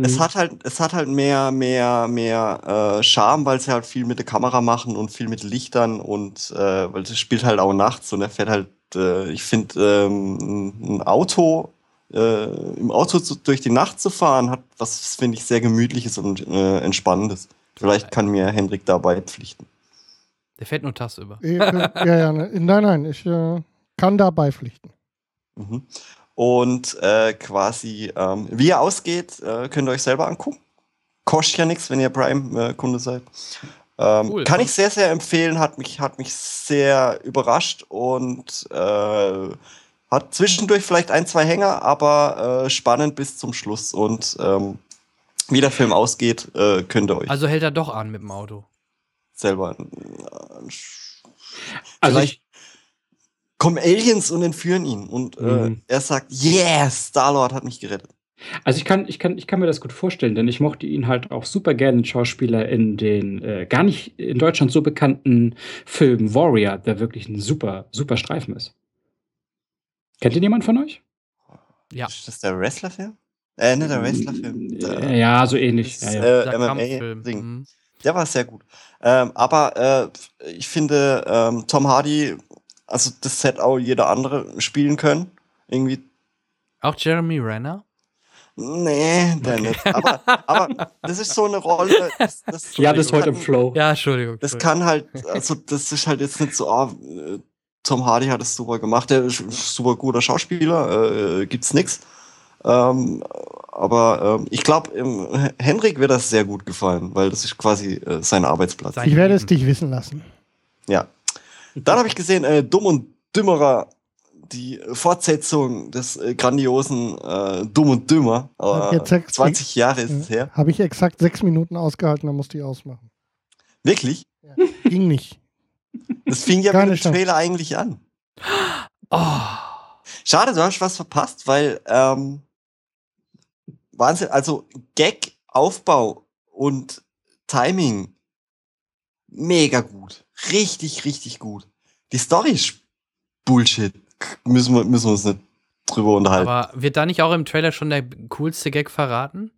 Es mhm. hat halt, es hat halt mehr, mehr, mehr äh, Charme, weil sie halt viel mit der Kamera machen und viel mit Lichtern und äh, weil es spielt halt auch nachts und er fährt halt, äh, ich finde, ähm, ein Auto, äh, im Auto zu, durch die Nacht zu fahren, hat was, finde ich, sehr gemütliches und äh, entspannendes. Vielleicht kann mir Hendrik dabei pflichten. Der fährt nur Tass über. ja, ja, ne, nein, nein, ich äh, kann da beipflichten. Mhm. Und äh, quasi, ähm, wie er ausgeht, äh, könnt ihr euch selber angucken. Kostet ja nichts, wenn ihr Prime-Kunde seid. Ähm, cool, kann ich sehr, sehr empfehlen, hat mich, hat mich sehr überrascht und äh, hat zwischendurch vielleicht ein, zwei Hänger, aber äh, spannend bis zum Schluss. Und ähm, wie der Film ausgeht, äh, könnt ihr euch. Also hält er doch an mit dem Auto. Selber. Äh, also ich, kommen Aliens und entführen ihn. Und äh, mhm. er sagt, yes, Star-Lord hat mich gerettet. Also ich kann, ich, kann, ich kann mir das gut vorstellen, denn ich mochte ihn halt auch super gerne, Schauspieler, in den äh, gar nicht in Deutschland so bekannten Film Warrior, der wirklich ein super, super Streifen ist. Kennt ihn jemand von euch? Ja. Ist das der Wrestler-Film? Äh, ne, der Wrestler-Film. Ja, so ähnlich. Das, ja, ja. Äh, MMA-Ding. Mhm. Der war sehr gut. Ähm, aber äh, ich finde, ähm, Tom Hardy also das hätte auch jeder andere spielen können. Irgendwie. Auch Jeremy Renner? Nee, der nicht. Aber, aber das ist so eine Rolle. Das, das <laughs> ja, das ist heute im Flow. Ja, Entschuldigung. Das kann halt, also das ist halt jetzt nicht so, ah, Tom Hardy hat es super gemacht, der ist super guter Schauspieler, äh, gibt's nix. Ähm, aber ähm, ich glaube, Henrik wird das sehr gut gefallen, weil das ist quasi äh, sein Arbeitsplatz. Ich werde es dich wissen lassen. Ja. Dann habe ich gesehen, äh, Dumm und Dümmerer die Fortsetzung des äh, grandiosen äh, Dumm und Dümmer. Äh, 20 Jahre ist es her. Habe ich exakt sechs Minuten ausgehalten, dann musste ich ausmachen. Wirklich? Ja. Ging nicht. Das fing ja Keine mit dem Trailer eigentlich an. Oh. Schade, du hast was verpasst, weil ähm, Wahnsinn, also Gag, Aufbau und Timing mega gut. Richtig, richtig gut. Die Story ist Bullshit müssen wir, müssen wir uns nicht drüber unterhalten. Aber wird da nicht auch im Trailer schon der coolste Gag verraten?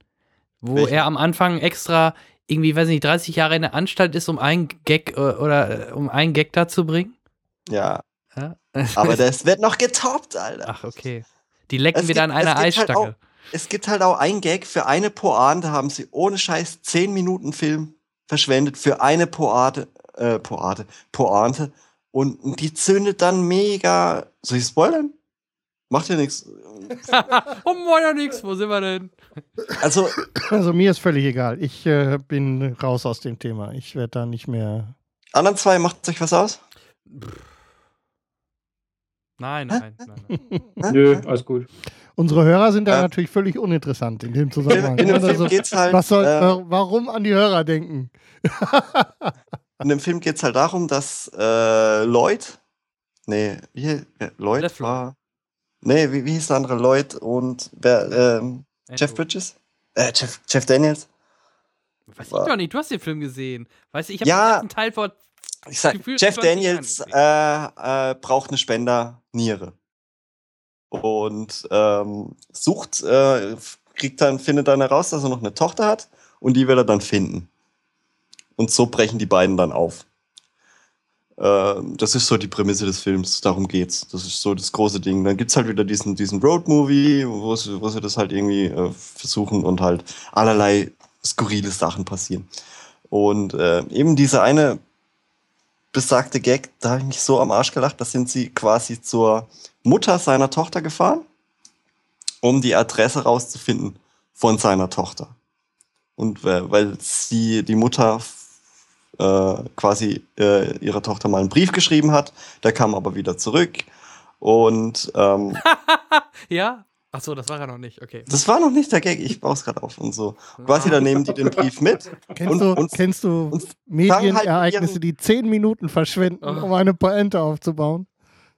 Wo Welchen? er am Anfang extra irgendwie, weiß nicht, 30 Jahre in der Anstalt ist, um einen Gag äh, oder äh, um einen Gag da zu bringen? Ja. ja? Aber <laughs> das wird noch getoppt, Alter. Ach, okay. Die lecken wieder an einer Eisstange. Halt auch, es gibt halt auch einen Gag für eine Pointe, haben sie ohne Scheiß 10 Minuten Film verschwendet für eine Poate, äh, Poate, Pointe. Und die zündet dann mega. Soll ich spoilern? Macht ja nichts. oh, macht ja nichts. Wo sind wir denn? Also, also mir ist völlig egal. Ich äh, bin raus aus dem Thema. Ich werde da nicht mehr. Anderen zwei, macht euch was aus? Nein, nein, nein. nein. Nö, alles gut. Unsere Hörer sind da ja. natürlich völlig uninteressant in dem Zusammenhang. In, in dem also, geht's halt, was soll, äh, warum an die Hörer denken? <laughs> In dem Film geht es halt darum, dass äh, Lloyd, nee, wie, Lloyd Left war, nee, wie, wie hieß der andere, Lloyd und wer, ähm, Jeff Bridges? Äh, Jeff, Jeff Daniels? Weiß war. ich doch nicht, du hast den Film gesehen. Weißt du, ich habe ja, den Teil vor ich sag, Jeff Daniels äh, äh, braucht eine Spenderniere. Und ähm, sucht, äh, kriegt dann, findet dann heraus, dass er noch eine Tochter hat und die will er dann finden. Und so brechen die beiden dann auf. Ähm, das ist so die Prämisse des Films, darum geht's. Das ist so das große Ding. Dann gibt's halt wieder diesen, diesen Road-Movie, wo sie, wo sie das halt irgendwie äh, versuchen und halt allerlei skurrile Sachen passieren. Und äh, eben diese eine besagte Gag, da habe ich mich so am Arsch gelacht, da sind sie quasi zur Mutter seiner Tochter gefahren, um die Adresse rauszufinden von seiner Tochter. Und äh, weil sie, die Mutter äh, quasi äh, ihrer Tochter mal einen Brief geschrieben hat. Der kam aber wieder zurück. Und ähm, <laughs> ja. Ach so, das war ja noch nicht, okay. Das war noch nicht der Gag, ich baue es gerade auf und so. Quasi, da nehmen die den Brief mit. Kennst und, du, und, kennst du und Medienereignisse, halt die zehn Minuten verschwenden, oh. um eine Pointe aufzubauen?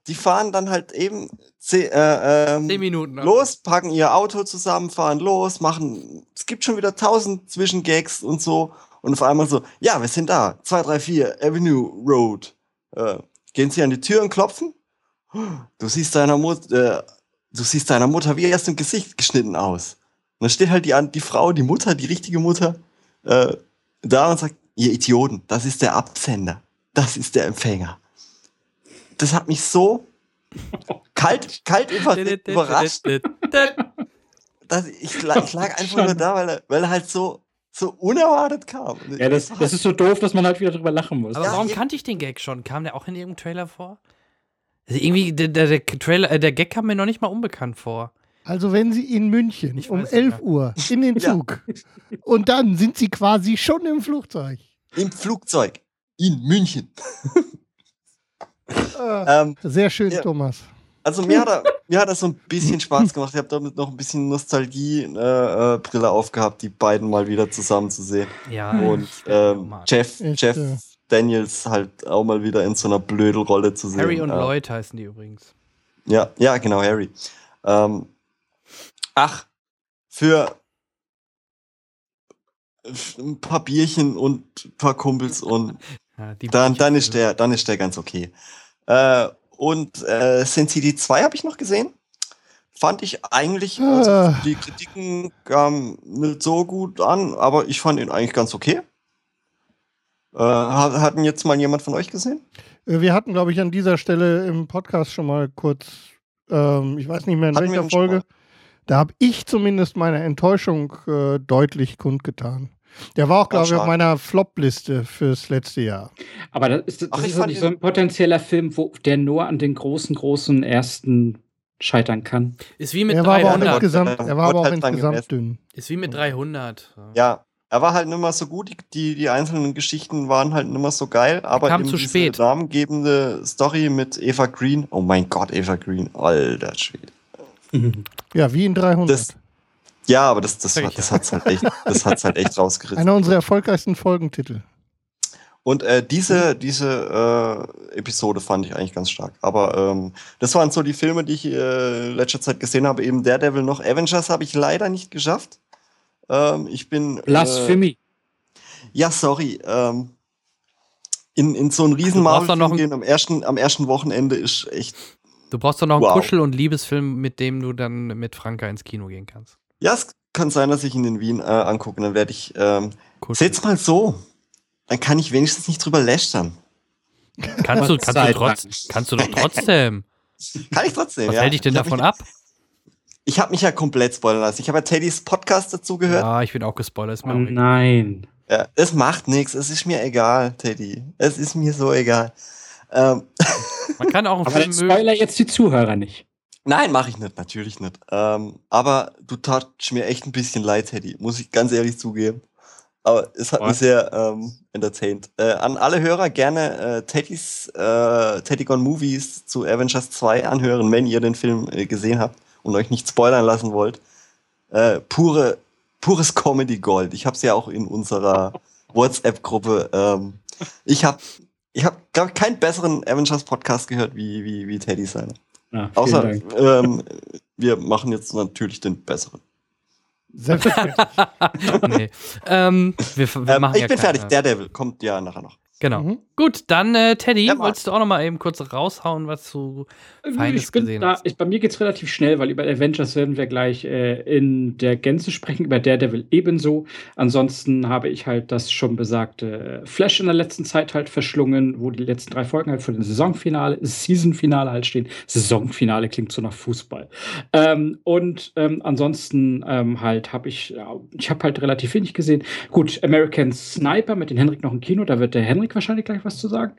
Die fahren dann halt eben zehn, äh, ähm, zehn Minuten los, packen ihr Auto zusammen, fahren los, machen. Es gibt schon wieder tausend Zwischengags und so. Und auf einmal so, ja, wir sind da, 234 Avenue Road. Äh, gehen Sie an die Tür und klopfen? Du siehst deiner Mutter, äh, du siehst deiner Mutter wie erst im Gesicht geschnitten aus. Und dann steht halt die, die Frau, die Mutter, die richtige Mutter, äh, da und sagt, ihr Idioten, das ist der Absender. Das ist der Empfänger. Das hat mich so kalt, kalt über, überrascht. <laughs> dass ich, ich lag einfach nur da, weil er, weil er halt so so unerwartet kam. Ja, das, das ist so doof, dass man halt wieder drüber lachen muss. Aber warum kannte ich den Gag schon? Kam der auch in irgendeinem Trailer vor? Also irgendwie, der, der, der, Trailer, äh, der Gag kam mir noch nicht mal unbekannt vor. Also wenn Sie in München ich um 11 Uhr in den <laughs> Zug ja. und dann sind Sie quasi schon im Flugzeug. Im Flugzeug. In München. Ah, ähm, sehr schön, ja. Thomas. Also mir hat, er, mir hat er so ein bisschen Spaß gemacht. Ich habe damit noch ein bisschen Nostalgie-Brille äh, äh, aufgehabt, die beiden mal wieder zusammen zu sehen. Ja. Und ähm, Jeff, Echt, Jeff ja. Daniels halt auch mal wieder in so einer Blödelrolle zu sehen. Harry und äh, Lloyd heißen die übrigens. Ja, ja, genau, Harry. Ähm, ach, für ein paar Bierchen und ein paar Kumpels und <laughs> ja, dann, dann, ist der, dann ist der ganz okay. Äh, und äh, Sin City 2 habe ich noch gesehen. Fand ich eigentlich, also ah. die Kritiken kamen nicht so gut an, aber ich fand ihn eigentlich ganz okay. Äh, hatten jetzt mal jemand von euch gesehen? Äh, wir hatten, glaube ich, an dieser Stelle im Podcast schon mal kurz, ähm, ich weiß nicht mehr in hatten welcher Folge, Da habe ich zumindest meine Enttäuschung äh, deutlich kundgetan. Der war auch, glaube ich, auf meiner Flop-Liste fürs letzte Jahr. Aber das ist, das Ach, ist nicht so ein potenzieller Film, wo der nur an den großen, großen ersten scheitern kann. Ist wie mit er 300. War aber auch insgesamt, er war aber auch halt insgesamt dünn. Ist wie mit 300. Ja, er war halt nicht mehr so gut. Die, die einzelnen Geschichten waren halt nicht mehr so geil. Aber kam zu spät. namengebende Story mit Eva Green. Oh mein Gott, Eva Green. Alter Schwede. Ja, wie in 300. Das, ja, aber das, das, das, das hat es halt, echt, halt echt <laughs> rausgerissen. Einer unserer erfolgreichsten Folgentitel. Und äh, diese, diese äh, Episode fand ich eigentlich ganz stark. Aber ähm, das waren so die Filme, die ich äh, letzter Zeit gesehen habe. Eben Daredevil noch. Avengers habe ich leider nicht geschafft. Ähm, ich bin. Äh, Blasphemie. ja, sorry. Ähm, in, in so einen riesen Marvel-Film gehen am ersten, am ersten Wochenende ist echt. Du brauchst doch noch einen wow. Kuschel- und Liebesfilm, mit dem du dann mit Franka ins Kino gehen kannst. Ja, es kann sein, dass ich ihn in Wien äh, angucke. Dann werde ich. Ähm, seht's mal so. Dann kann ich wenigstens nicht drüber lästern. Kannst du, <laughs> kannst du, trotz, kannst du doch trotzdem. Kann ich trotzdem, Was ja. hält dich denn davon mich, ab? Ich habe mich ja komplett spoilern lassen. Ich habe ja Teddys Podcast dazu gehört. Ja, ich bin auch gespoilert. oh, nein. Ja, es macht nichts. Es ist mir egal, Teddy. Es ist mir so egal. Ähm. Man kann auch einen Aber Film Spoiler jetzt die Zuhörer nicht. Nein, mache ich nicht, natürlich nicht. Ähm, aber du tatst mir echt ein bisschen leid, Teddy, muss ich ganz ehrlich zugeben. Aber es hat Was? mich sehr ähm, entertained. Äh, an alle Hörer gerne äh, Teddys äh, Teddy Gone Movies zu Avengers 2 anhören, wenn ihr den Film äh, gesehen habt und euch nicht spoilern lassen wollt. Äh, pure, pures Comedy Gold. Ich habe es ja auch in unserer WhatsApp-Gruppe. Ähm, ich habe, ich hab, glaube ich, keinen besseren Avengers Podcast gehört wie, wie, wie Teddy seine. Ja, Außer ähm, wir machen jetzt natürlich den besseren. Selbstverständlich. <laughs> nee. ähm, wir, wir ähm, ich ja bin fertig. Daredevil kommt ja nachher noch. Genau. Mhm. Gut, dann äh, Teddy, ja, wolltest du auch noch mal eben kurz raushauen, was du äh, Feines gesehen da, hast? Ich, bei mir geht es relativ schnell, weil über Avengers werden wir gleich äh, in der Gänze sprechen, über Daredevil ebenso. Ansonsten habe ich halt das schon besagte Flash in der letzten Zeit halt verschlungen, wo die letzten drei Folgen halt für den Saisonfinale, Seasonfinale halt stehen. Saisonfinale klingt so nach Fußball. Ähm, und ähm, ansonsten ähm, halt habe ich, ich habe halt relativ wenig gesehen. Gut, American Sniper mit den Henrik noch im Kino, da wird der Henrik wahrscheinlich gleich was zu sagen.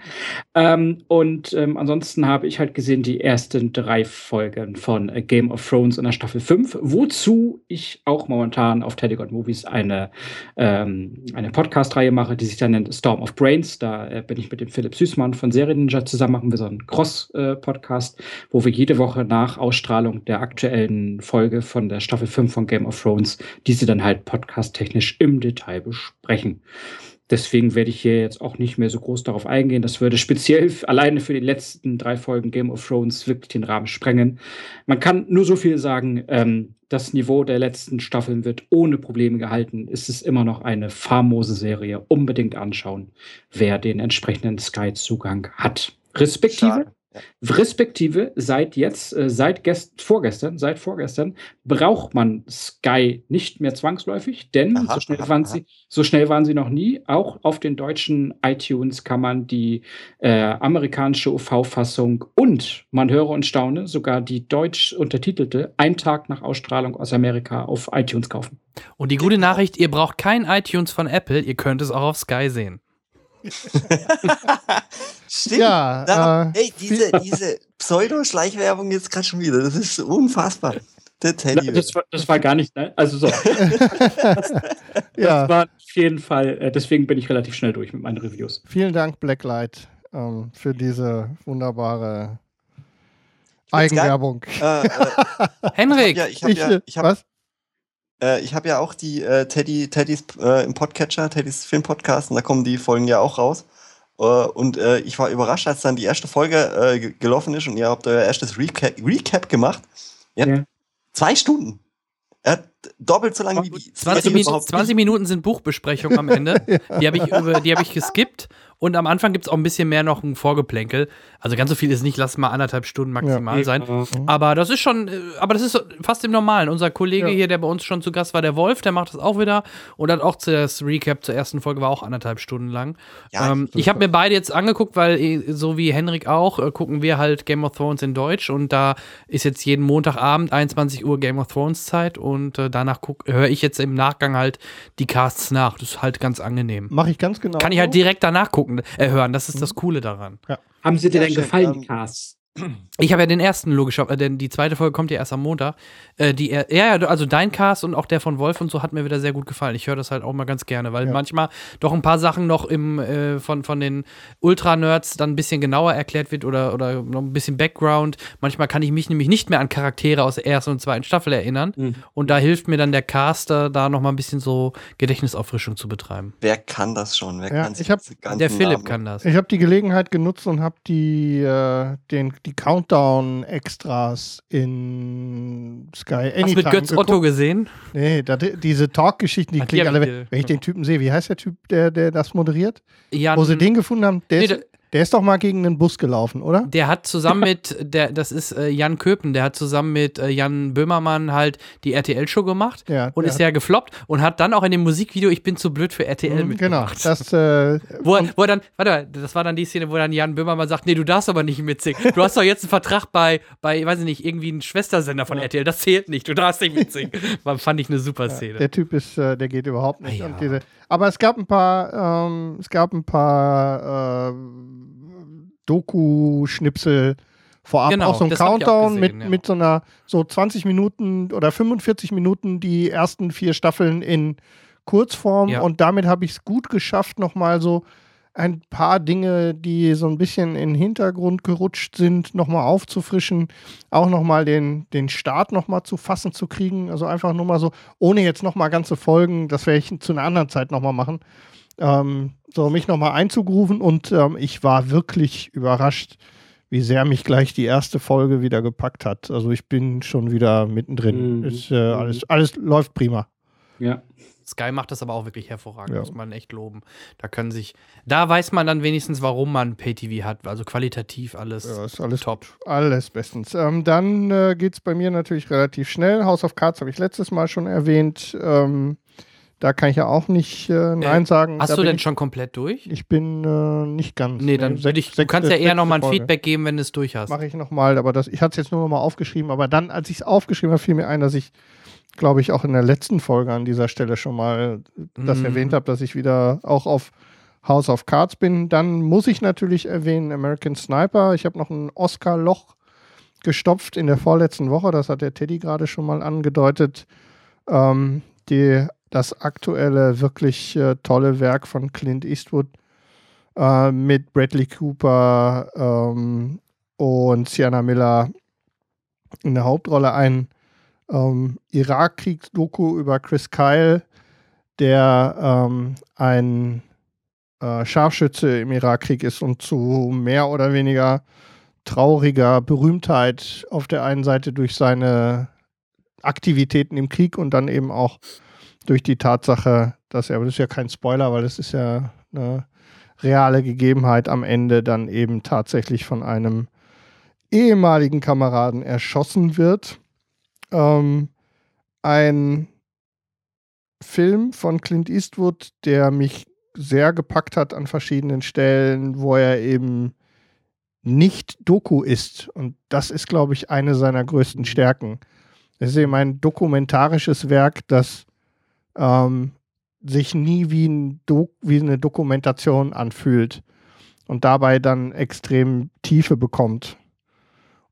Ähm, und ähm, ansonsten habe ich halt gesehen die ersten drei Folgen von äh, Game of Thrones in der Staffel 5, wozu ich auch momentan auf Teddy God Movies eine, ähm, eine Podcast-Reihe mache, die sich dann nennt Storm of Brains. Da äh, bin ich mit dem Philipp Süßmann von Serien Ninja zusammen, machen wir so einen Cross-Podcast, äh, wo wir jede Woche nach Ausstrahlung der aktuellen Folge von der Staffel 5 von Game of Thrones diese dann halt podcast-technisch im Detail besprechen. Deswegen werde ich hier jetzt auch nicht mehr so groß darauf eingehen. Das würde speziell <laughs> alleine für die letzten drei Folgen Game of Thrones wirklich den Rahmen sprengen. Man kann nur so viel sagen, ähm, das Niveau der letzten Staffeln wird ohne Probleme gehalten. Es ist immer noch eine famose Serie. Unbedingt anschauen, wer den entsprechenden Sky-Zugang hat. Respektive Schade. Respektive seit jetzt, äh, seit gest vorgestern, seit vorgestern braucht man Sky nicht mehr zwangsläufig, denn aha, so, schnell aha, waren aha. sie, so schnell waren sie noch nie. Auch auf den deutschen iTunes kann man die äh, amerikanische UV-Fassung und man höre und staune sogar die deutsch untertitelte ein Tag nach Ausstrahlung aus Amerika auf iTunes kaufen. Und die gute Nachricht, ihr braucht kein iTunes von Apple, ihr könnt es auch auf Sky sehen. Stimmt. Ja, da, äh, ey, diese, diese Pseudo-Schleichwerbung jetzt gerade schon wieder. Das ist unfassbar. Der Teddy. Das war, das war gar nicht, ne? Also so. <laughs> das, ja. war auf jeden Fall, äh, deswegen bin ich relativ schnell durch mit meinen Reviews. Vielen Dank, Blacklight, ähm, für diese wunderbare Eigenwerbung. Äh, äh, Henrik! <laughs> Ja, ich hab ja, ich hab, was? Äh, ich habe ja auch die äh, Teddy, Teddys äh, im Podcatcher, Teddys Filmpodcast, und da kommen die Folgen ja auch raus. Äh, und äh, ich war überrascht, als dann die erste Folge äh, gelaufen ist und ihr habt euer erstes Recap, Recap gemacht. Ja. ja. Zwei Stunden. Er hat doppelt so lange wie die 20, Min 20 Minuten sind Buchbesprechung am Ende. <laughs> Die habe ich, hab ich geskippt Und am Anfang gibt es auch ein bisschen mehr noch ein Vorgeplänkel. Also ganz so viel ist nicht, lass mal anderthalb Stunden maximal ja. sein. Aber das ist schon, äh, aber das ist fast im Normalen. Unser Kollege ja. hier, der bei uns schon zu Gast war, der Wolf, der macht das auch wieder. Und hat auch das Recap zur ersten Folge war auch anderthalb Stunden lang. Ja, ähm, ich habe mir beide jetzt angeguckt, weil äh, so wie Henrik auch, äh, gucken wir halt Game of Thrones in Deutsch. Und da ist jetzt jeden Montagabend 21 Uhr Game of Thrones Zeit. Und äh, danach höre ich jetzt im Nachgang halt die Casts nach. Das ist halt ganz angenehm. Mache ich ganz genau. Kann ich halt direkt danach gucken gucken, äh, hören. Das ist das mhm. Coole daran. Ja. Haben sie dir denn gefallen, die ähm, Casts? Ich habe ja den ersten logisch, äh, denn die zweite Folge kommt ja erst am Montag. Äh, die, ja, ja, also dein Cast und auch der von Wolf und so hat mir wieder sehr gut gefallen. Ich höre das halt auch mal ganz gerne, weil ja. manchmal doch ein paar Sachen noch im, äh, von, von den Ultra-Nerds dann ein bisschen genauer erklärt wird oder, oder noch ein bisschen Background. Manchmal kann ich mich nämlich nicht mehr an Charaktere aus der ersten und zweiten Staffel erinnern. Mhm. Und da hilft mir dann der Caster, da noch mal ein bisschen so Gedächtnisauffrischung zu betreiben. Wer kann das schon? Wer ja, kann ich hab, Der Philipp Namen? kann das. Ich habe die Gelegenheit genutzt und habe die, äh, den, die Countdown-Extras in Sky Anytime Hast du mit Götz geguckt. Otto gesehen? Nee, da, diese Talk-Geschichten, die kriege ich alle. Wenn ich den Typen sehe, wie heißt der Typ, der, der das moderiert? Jan, Wo sie den gefunden haben, der nee, ist, der ist doch mal gegen einen Bus gelaufen, oder? Der hat zusammen mit, der, das ist äh, Jan Köpen, der hat zusammen mit äh, Jan Böhmermann halt die RTL-Show gemacht ja, und ist ja gefloppt und hat dann auch in dem Musikvideo Ich bin zu blöd für RTL mhm, mitgemacht. Genau, das, äh, wo, er, wo er dann, warte, das war dann die Szene, wo dann Jan Böhmermann sagt, nee, du darfst aber nicht mitsingen. Du hast doch jetzt einen Vertrag bei, bei, weiß ich nicht, irgendwie einen Schwestersender von RTL, das zählt nicht, du darfst nicht mitsingen. War, <laughs> fand ich eine super Szene. Ja, der Typ ist, äh, der geht überhaupt nicht. Ja. Diese, aber es gab ein paar, ähm, es gab ein paar, äh, Doku-Schnipsel vorab genau, auch so ein Countdown gesehen, mit, ja. mit so einer so 20 Minuten oder 45 Minuten die ersten vier Staffeln in Kurzform ja. und damit habe ich es gut geschafft, nochmal so ein paar Dinge, die so ein bisschen in den Hintergrund gerutscht sind, nochmal aufzufrischen, auch nochmal den, den Start nochmal zu fassen zu kriegen. Also einfach nur mal so, ohne jetzt nochmal ganze Folgen, das werde ich zu einer anderen Zeit nochmal machen ähm, so mich nochmal einzugrufen und ähm, ich war wirklich überrascht, wie sehr mich gleich die erste Folge wieder gepackt hat. Also ich bin schon wieder mittendrin. Mhm. Ist, äh, mhm. alles, alles läuft prima. Ja. Sky macht das aber auch wirklich hervorragend, ja. muss man echt loben. Da können sich, da weiß man dann wenigstens, warum man Pay-TV hat. Also qualitativ alles, ja, ist alles top. Alles bestens. Ähm, dann äh, geht es bei mir natürlich relativ schnell. House of Cards habe ich letztes Mal schon erwähnt. Ähm, da kann ich ja auch nicht äh, Nein äh, sagen. Hast da du denn ich, schon komplett durch? Ich bin äh, nicht ganz. Nee, dann würde ich. Du kannst ja eher nochmal ein Feedback geben, wenn du es durch hast. Mache ich nochmal, aber das, ich hatte es jetzt nur nochmal aufgeschrieben. Aber dann, als ich es aufgeschrieben habe, fiel mir ein, dass ich, glaube ich, auch in der letzten Folge an dieser Stelle schon mal das mm. erwähnt habe, dass ich wieder auch auf House of Cards bin. Dann muss ich natürlich erwähnen American Sniper. Ich habe noch ein Oscar-Loch gestopft in der vorletzten Woche. Das hat der Teddy gerade schon mal angedeutet. Ähm, die das aktuelle wirklich äh, tolle Werk von Clint Eastwood äh, mit Bradley Cooper ähm, und Sienna Miller in der Hauptrolle ein ähm, Irakkriegs-Doku über Chris Kyle, der ähm, ein äh, Scharfschütze im Irakkrieg ist und zu mehr oder weniger trauriger Berühmtheit auf der einen Seite durch seine Aktivitäten im Krieg und dann eben auch durch die Tatsache, dass er, aber das ist ja kein Spoiler, weil das ist ja eine reale Gegebenheit am Ende dann eben tatsächlich von einem ehemaligen Kameraden erschossen wird. Ähm, ein Film von Clint Eastwood, der mich sehr gepackt hat an verschiedenen Stellen, wo er eben nicht Doku ist. Und das ist, glaube ich, eine seiner größten Stärken. Es ist eben ein dokumentarisches Werk, das ähm, sich nie wie, ein wie eine Dokumentation anfühlt und dabei dann extrem Tiefe bekommt.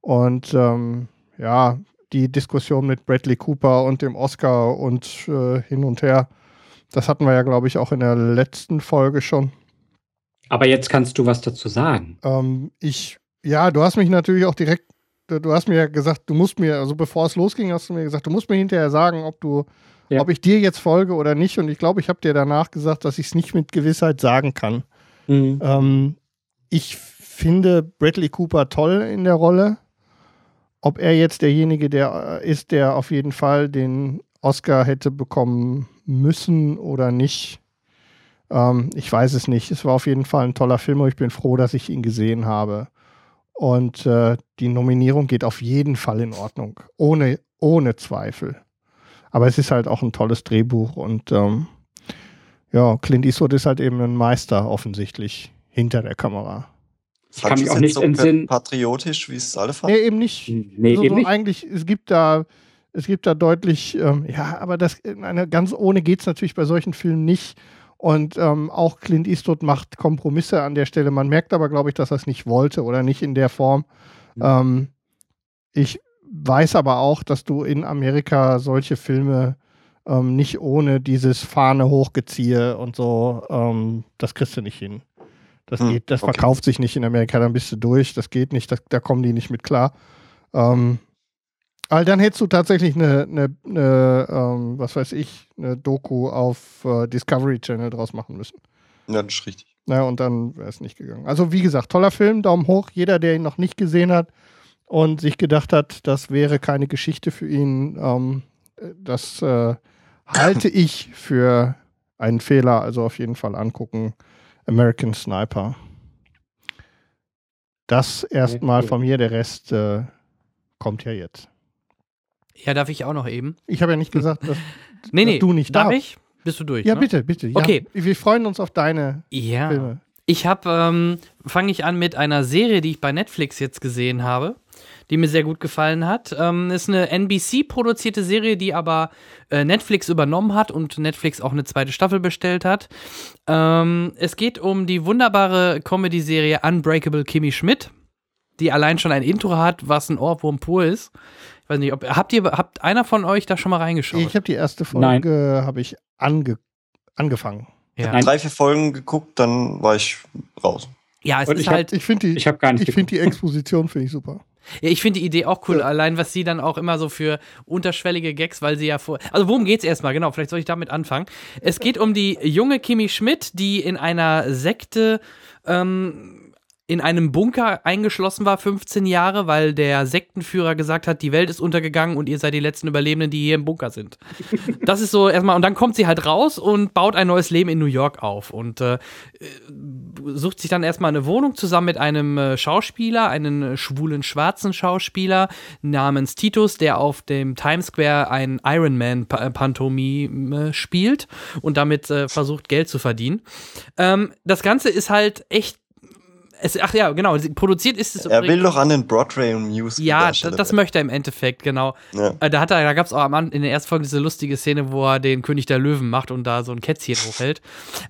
Und ähm, ja, die Diskussion mit Bradley Cooper und dem Oscar und äh, hin und her, das hatten wir ja, glaube ich, auch in der letzten Folge schon. Aber jetzt kannst du was dazu sagen. Ähm, ich, ja, du hast mich natürlich auch direkt, du hast mir ja gesagt, du musst mir, also bevor es losging, hast du mir gesagt, du musst mir hinterher sagen, ob du ja. ob ich dir jetzt folge oder nicht. Und ich glaube, ich habe dir danach gesagt, dass ich es nicht mit Gewissheit sagen kann. Mhm. Ähm, ich finde Bradley Cooper toll in der Rolle. Ob er jetzt derjenige der äh, ist, der auf jeden Fall den Oscar hätte bekommen müssen oder nicht, Ähm, ich weiß es nicht. Es war auf jeden Fall ein toller Film und ich bin froh, dass ich ihn gesehen habe. Und äh, die Nominierung geht auf jeden Fall in Ordnung. Ohne, ohne Zweifel. Aber es ist halt auch ein tolles Drehbuch und ähm, ja, Clint Eastwood ist halt eben ein Meister offensichtlich hinter der Kamera. Ich kann mich auch nicht so entsinnen. Patriotisch, wie es alle fanden? Nee, eben nicht. Nee, so, eben nicht. Eigentlich, es gibt da, es gibt da deutlich, ähm, ja, aber das, eine, ganz ohne geht es natürlich bei solchen Filmen nicht. Und ähm, auch Clint Eastwood macht Kompromisse an der Stelle. Man merkt aber, glaube ich, dass er es nicht wollte oder nicht in der Form. Mhm. Ähm, ich weiß aber auch, dass du in Amerika solche Filme ähm, nicht ohne dieses Fahne hochgeziehe und so, ähm, das kriegst du nicht hin. Das hm, geht, das okay. verkauft sich nicht in Amerika, dann bist du durch, das geht nicht, das, da kommen die nicht mit klar. Ähm, aber dann hättest du tatsächlich eine, eine, eine ähm, was weiß ich, eine Doku auf äh, Discovery Channel draus machen müssen. Ja, das ist richtig. Ja, und dann wäre es nicht gegangen. Also, wie gesagt, toller Film, Daumen hoch. Jeder, der ihn noch nicht gesehen hat und sich gedacht hat, das wäre keine Geschichte für ihn, ähm, das äh, halte ich für einen Fehler. Also auf jeden Fall angucken. American Sniper. Das erstmal von mir, der Rest äh, kommt ja jetzt. Ja, darf ich auch noch eben? Ich habe ja nicht gesagt, dass, <laughs> nee, nee, du nicht darf. Darf ich? Bist du durch? Ja, ne? bitte, bitte. Ja, okay. Wir freuen uns auf deine ja. Filme. Ich habe, ähm, fange ich an mit einer Serie, die ich bei Netflix jetzt gesehen habe, die mir sehr gut gefallen hat. Ähm, ist eine NBC-produzierte Serie, die aber äh, Netflix übernommen hat und Netflix auch eine zweite Staffel bestellt hat. Ähm, es geht um die wunderbare Comedy-Serie Unbreakable Kimmy Schmidt, die allein schon ein Intro hat, was ein Ohrwurm pur ist. Ich weiß nicht, ob habt ihr habt einer von euch da schon mal reingeschaut? Ich habe die erste Folge habe ich ange, angefangen. Ja. Ich habe drei, vier Folgen geguckt, dann war ich raus. Ja, es Und ist halt. Hab, ich finde die, ich ich finde die Exposition finde ich super. Ja, ich finde die Idee auch cool, ja. allein was sie dann auch immer so für unterschwellige Gags, weil sie ja vor. Also, worum geht's erstmal? Genau, vielleicht soll ich damit anfangen. Es geht um die junge Kimi Schmidt, die in einer Sekte ähm, in einem Bunker eingeschlossen war, 15 Jahre, weil der Sektenführer gesagt hat, die Welt ist untergegangen und ihr seid die letzten Überlebenden, die hier im Bunker sind. <laughs> das ist so erstmal, und dann kommt sie halt raus und baut ein neues Leben in New York auf und äh, sucht sich dann erstmal eine Wohnung zusammen mit einem äh, Schauspieler, einen schwulen schwarzen Schauspieler namens Titus, der auf dem Times Square ein Iron Man Pantomime spielt und damit äh, versucht Geld zu verdienen. Ähm, das Ganze ist halt echt es, ach ja, genau. Produziert ist es. Er will doch an den Broadway und Musical. Ja, das, das möchte er im Endeffekt, genau. Ja. Äh, da, hat er, da gab es auch am, in der ersten Folge diese lustige Szene, wo er den König der Löwen macht und da so ein Kätzchen hochhält.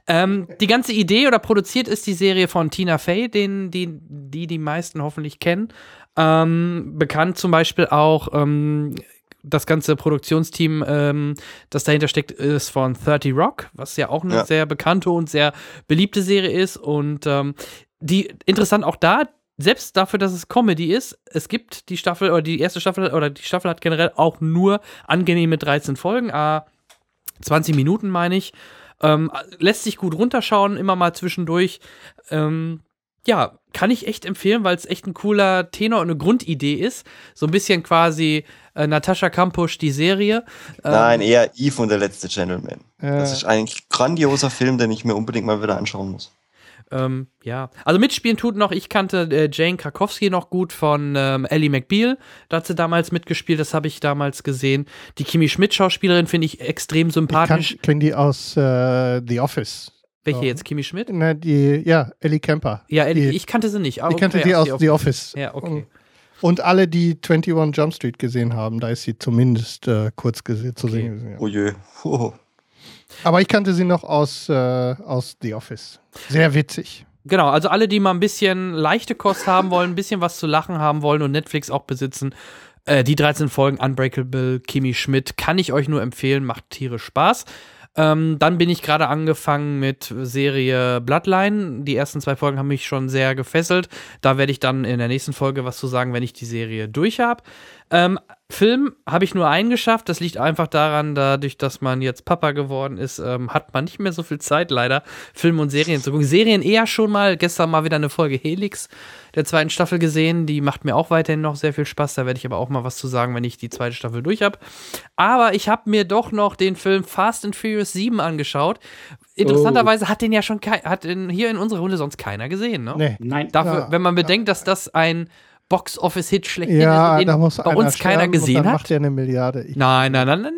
Ähm, die ganze Idee oder produziert ist die Serie von Tina Fey, den, die, die die meisten hoffentlich kennen. Ähm, bekannt zum Beispiel auch ähm, das ganze Produktionsteam, ähm, das dahinter steckt, ist von 30 Rock, was ja auch eine ja. sehr bekannte und sehr beliebte Serie ist. Und ähm, die interessant auch da, selbst dafür, dass es Comedy ist, es gibt die Staffel oder die erste Staffel oder die Staffel hat generell auch nur angenehme 13 Folgen, äh, 20 Minuten meine ich. Ähm, lässt sich gut runterschauen, immer mal zwischendurch. Ähm, ja, kann ich echt empfehlen, weil es echt ein cooler Tenor und eine Grundidee ist. So ein bisschen quasi äh, Natascha Kampusch, die Serie. Ähm, Nein, eher Eve und der letzte Gentleman. Äh. Das ist ein grandioser Film, den ich mir unbedingt mal wieder anschauen muss. Ähm, ja, also mitspielen tut noch, ich kannte äh, Jane Krakowski noch gut von ähm, Ellie McBeal. Da hat sie damals mitgespielt, das habe ich damals gesehen. Die Kimi Schmidt-Schauspielerin finde ich extrem sympathisch. Ich kenne die aus äh, The Office. Welche so. jetzt? Kimi Schmidt? Na, die, ja, Ellie Kemper. Ja, Ellie, die, ich kannte sie nicht. Ah, ich kannte die aus The Office. Ja, okay. Und, alle, die 21 Jump Street gesehen haben, da ist sie zumindest äh, kurz zu okay. sehen. Ja. Oh je. <laughs> Oh. Aber ich kannte sie noch aus, äh, aus The Office. Sehr witzig. Genau, also alle, die mal ein bisschen leichte Kost haben wollen, ein bisschen was zu lachen haben wollen und Netflix auch besitzen, äh, die 13 Folgen Unbreakable Kimi Schmidt kann ich euch nur empfehlen, macht tierisch Spaß. Ähm, dann bin ich gerade angefangen mit Serie Bloodline. Die ersten zwei Folgen haben mich schon sehr gefesselt. Da werde ich dann in der nächsten Folge was zu sagen, wenn ich die Serie durch habe. Ähm, Film habe ich nur einen geschafft. Das liegt einfach daran, dadurch, dass man jetzt Papa geworden ist, ähm, hat man nicht mehr so viel Zeit, leider, Film und Serien zu gucken. Serien eher schon mal. Gestern mal wieder eine Folge Helix der zweiten Staffel gesehen. Die macht mir auch weiterhin noch sehr viel Spaß. Da werde ich aber auch mal was zu sagen, wenn ich die zweite Staffel durch habe. Aber ich habe mir doch noch den Film Fast and Furious 7 angeschaut. Interessanterweise oh. hat den ja schon hat in, hier in unserer Runde sonst keiner gesehen, ne? Nee. Nein. Dafür, ja, wenn man bedenkt, dass das ein Box-Office-Hit schlechthin ja, ist, den bei uns keiner gesehen hat. macht ja eine Milliarde. Ich nein, nein, nein, nein.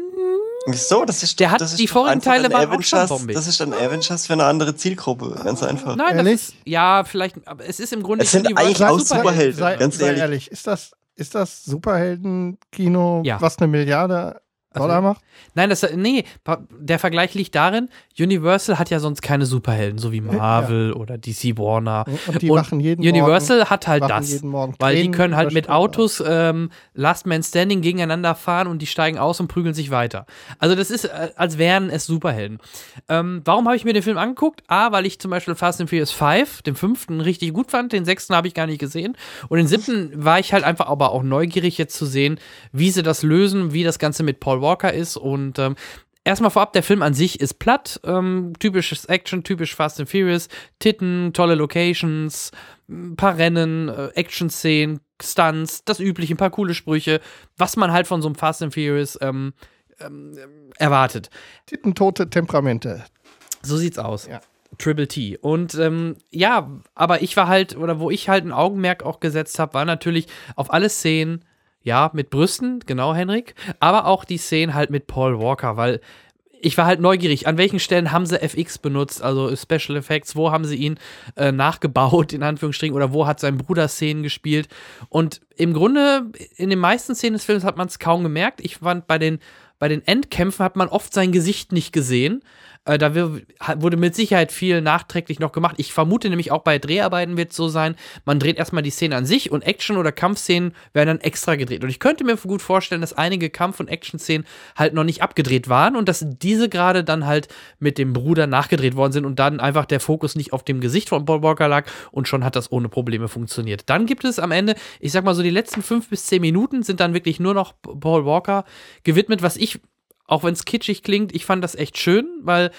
Wieso? Das ist, der hat das ist die vorigen Teile waren Avengers, auch schon Das ist dann Avengers für eine andere Zielgruppe, ganz einfach. Nein, das ist, ja, vielleicht, aber es ist im Grunde. Es sind eigentlich auch Superhelden, sei, ganz sei ehrlich. ehrlich. Ist das, ist das Superhelden-Kino, ja. was eine Milliarde also, Dollar macht? Nein, das, nee, der Vergleich liegt darin, Universal hat ja sonst keine Superhelden, so wie Marvel ja. oder DC Warner. Und die und machen jeden Universal Morgen, hat halt das, weil die können halt mit Autos ähm, Last Man Standing gegeneinander fahren und die steigen aus und prügeln sich weiter. Also das ist, äh, als wären es Superhelden. Ähm, warum habe ich mir den Film angeguckt? A, weil ich zum Beispiel Fast and Furious 5, den fünften, richtig gut fand, den sechsten habe ich gar nicht gesehen und den siebten war ich halt einfach aber auch neugierig jetzt zu sehen, wie sie das lösen, wie das Ganze mit Paul Walker ist und ähm, Erstmal vorab, der Film an sich ist platt, ähm, typisches Action, typisch Fast and Furious, Titten, tolle Locations, ein paar Rennen, äh, Action-Szenen, Stunts, das übliche, ein paar coole Sprüche, was man halt von so einem Fast and Furious ähm, ähm, erwartet. Tittentote Temperamente. So sieht's aus. Ja. Triple T. Und ähm, ja, aber ich war halt, oder wo ich halt ein Augenmerk auch gesetzt habe, war natürlich auf alle Szenen, ja, mit Brüsten, genau, Henrik. Aber auch die Szenen halt mit Paul Walker, weil ich war halt neugierig, an welchen Stellen haben sie FX benutzt, also Special Effects, wo haben sie ihn äh, nachgebaut, in Anführungsstrichen, oder wo hat sein Bruder Szenen gespielt. Und im Grunde, in den meisten Szenen des Films hat man es kaum gemerkt. Ich fand, bei den, bei den Endkämpfen hat man oft sein Gesicht nicht gesehen. Äh, da wurde mit Sicherheit viel nachträglich noch gemacht. Ich vermute nämlich auch bei Dreharbeiten wird es so sein, man dreht erstmal die Szene an sich und Action- oder Kampfszenen werden dann extra gedreht. Und ich könnte mir gut vorstellen, dass einige Kampf- und Action-Szenen halt noch nicht abgedreht waren und dass diese gerade dann halt mit dem Bruder nachgedreht worden sind und dann einfach der Fokus nicht auf dem Gesicht von Paul Walker lag und schon hat das ohne Probleme funktioniert. Dann gibt es am Ende, ich sag mal so, die letzten fünf bis zehn Minuten sind dann wirklich nur noch Paul Walker gewidmet, was ich auch wenn es kitschig klingt, ich fand das echt schön, weil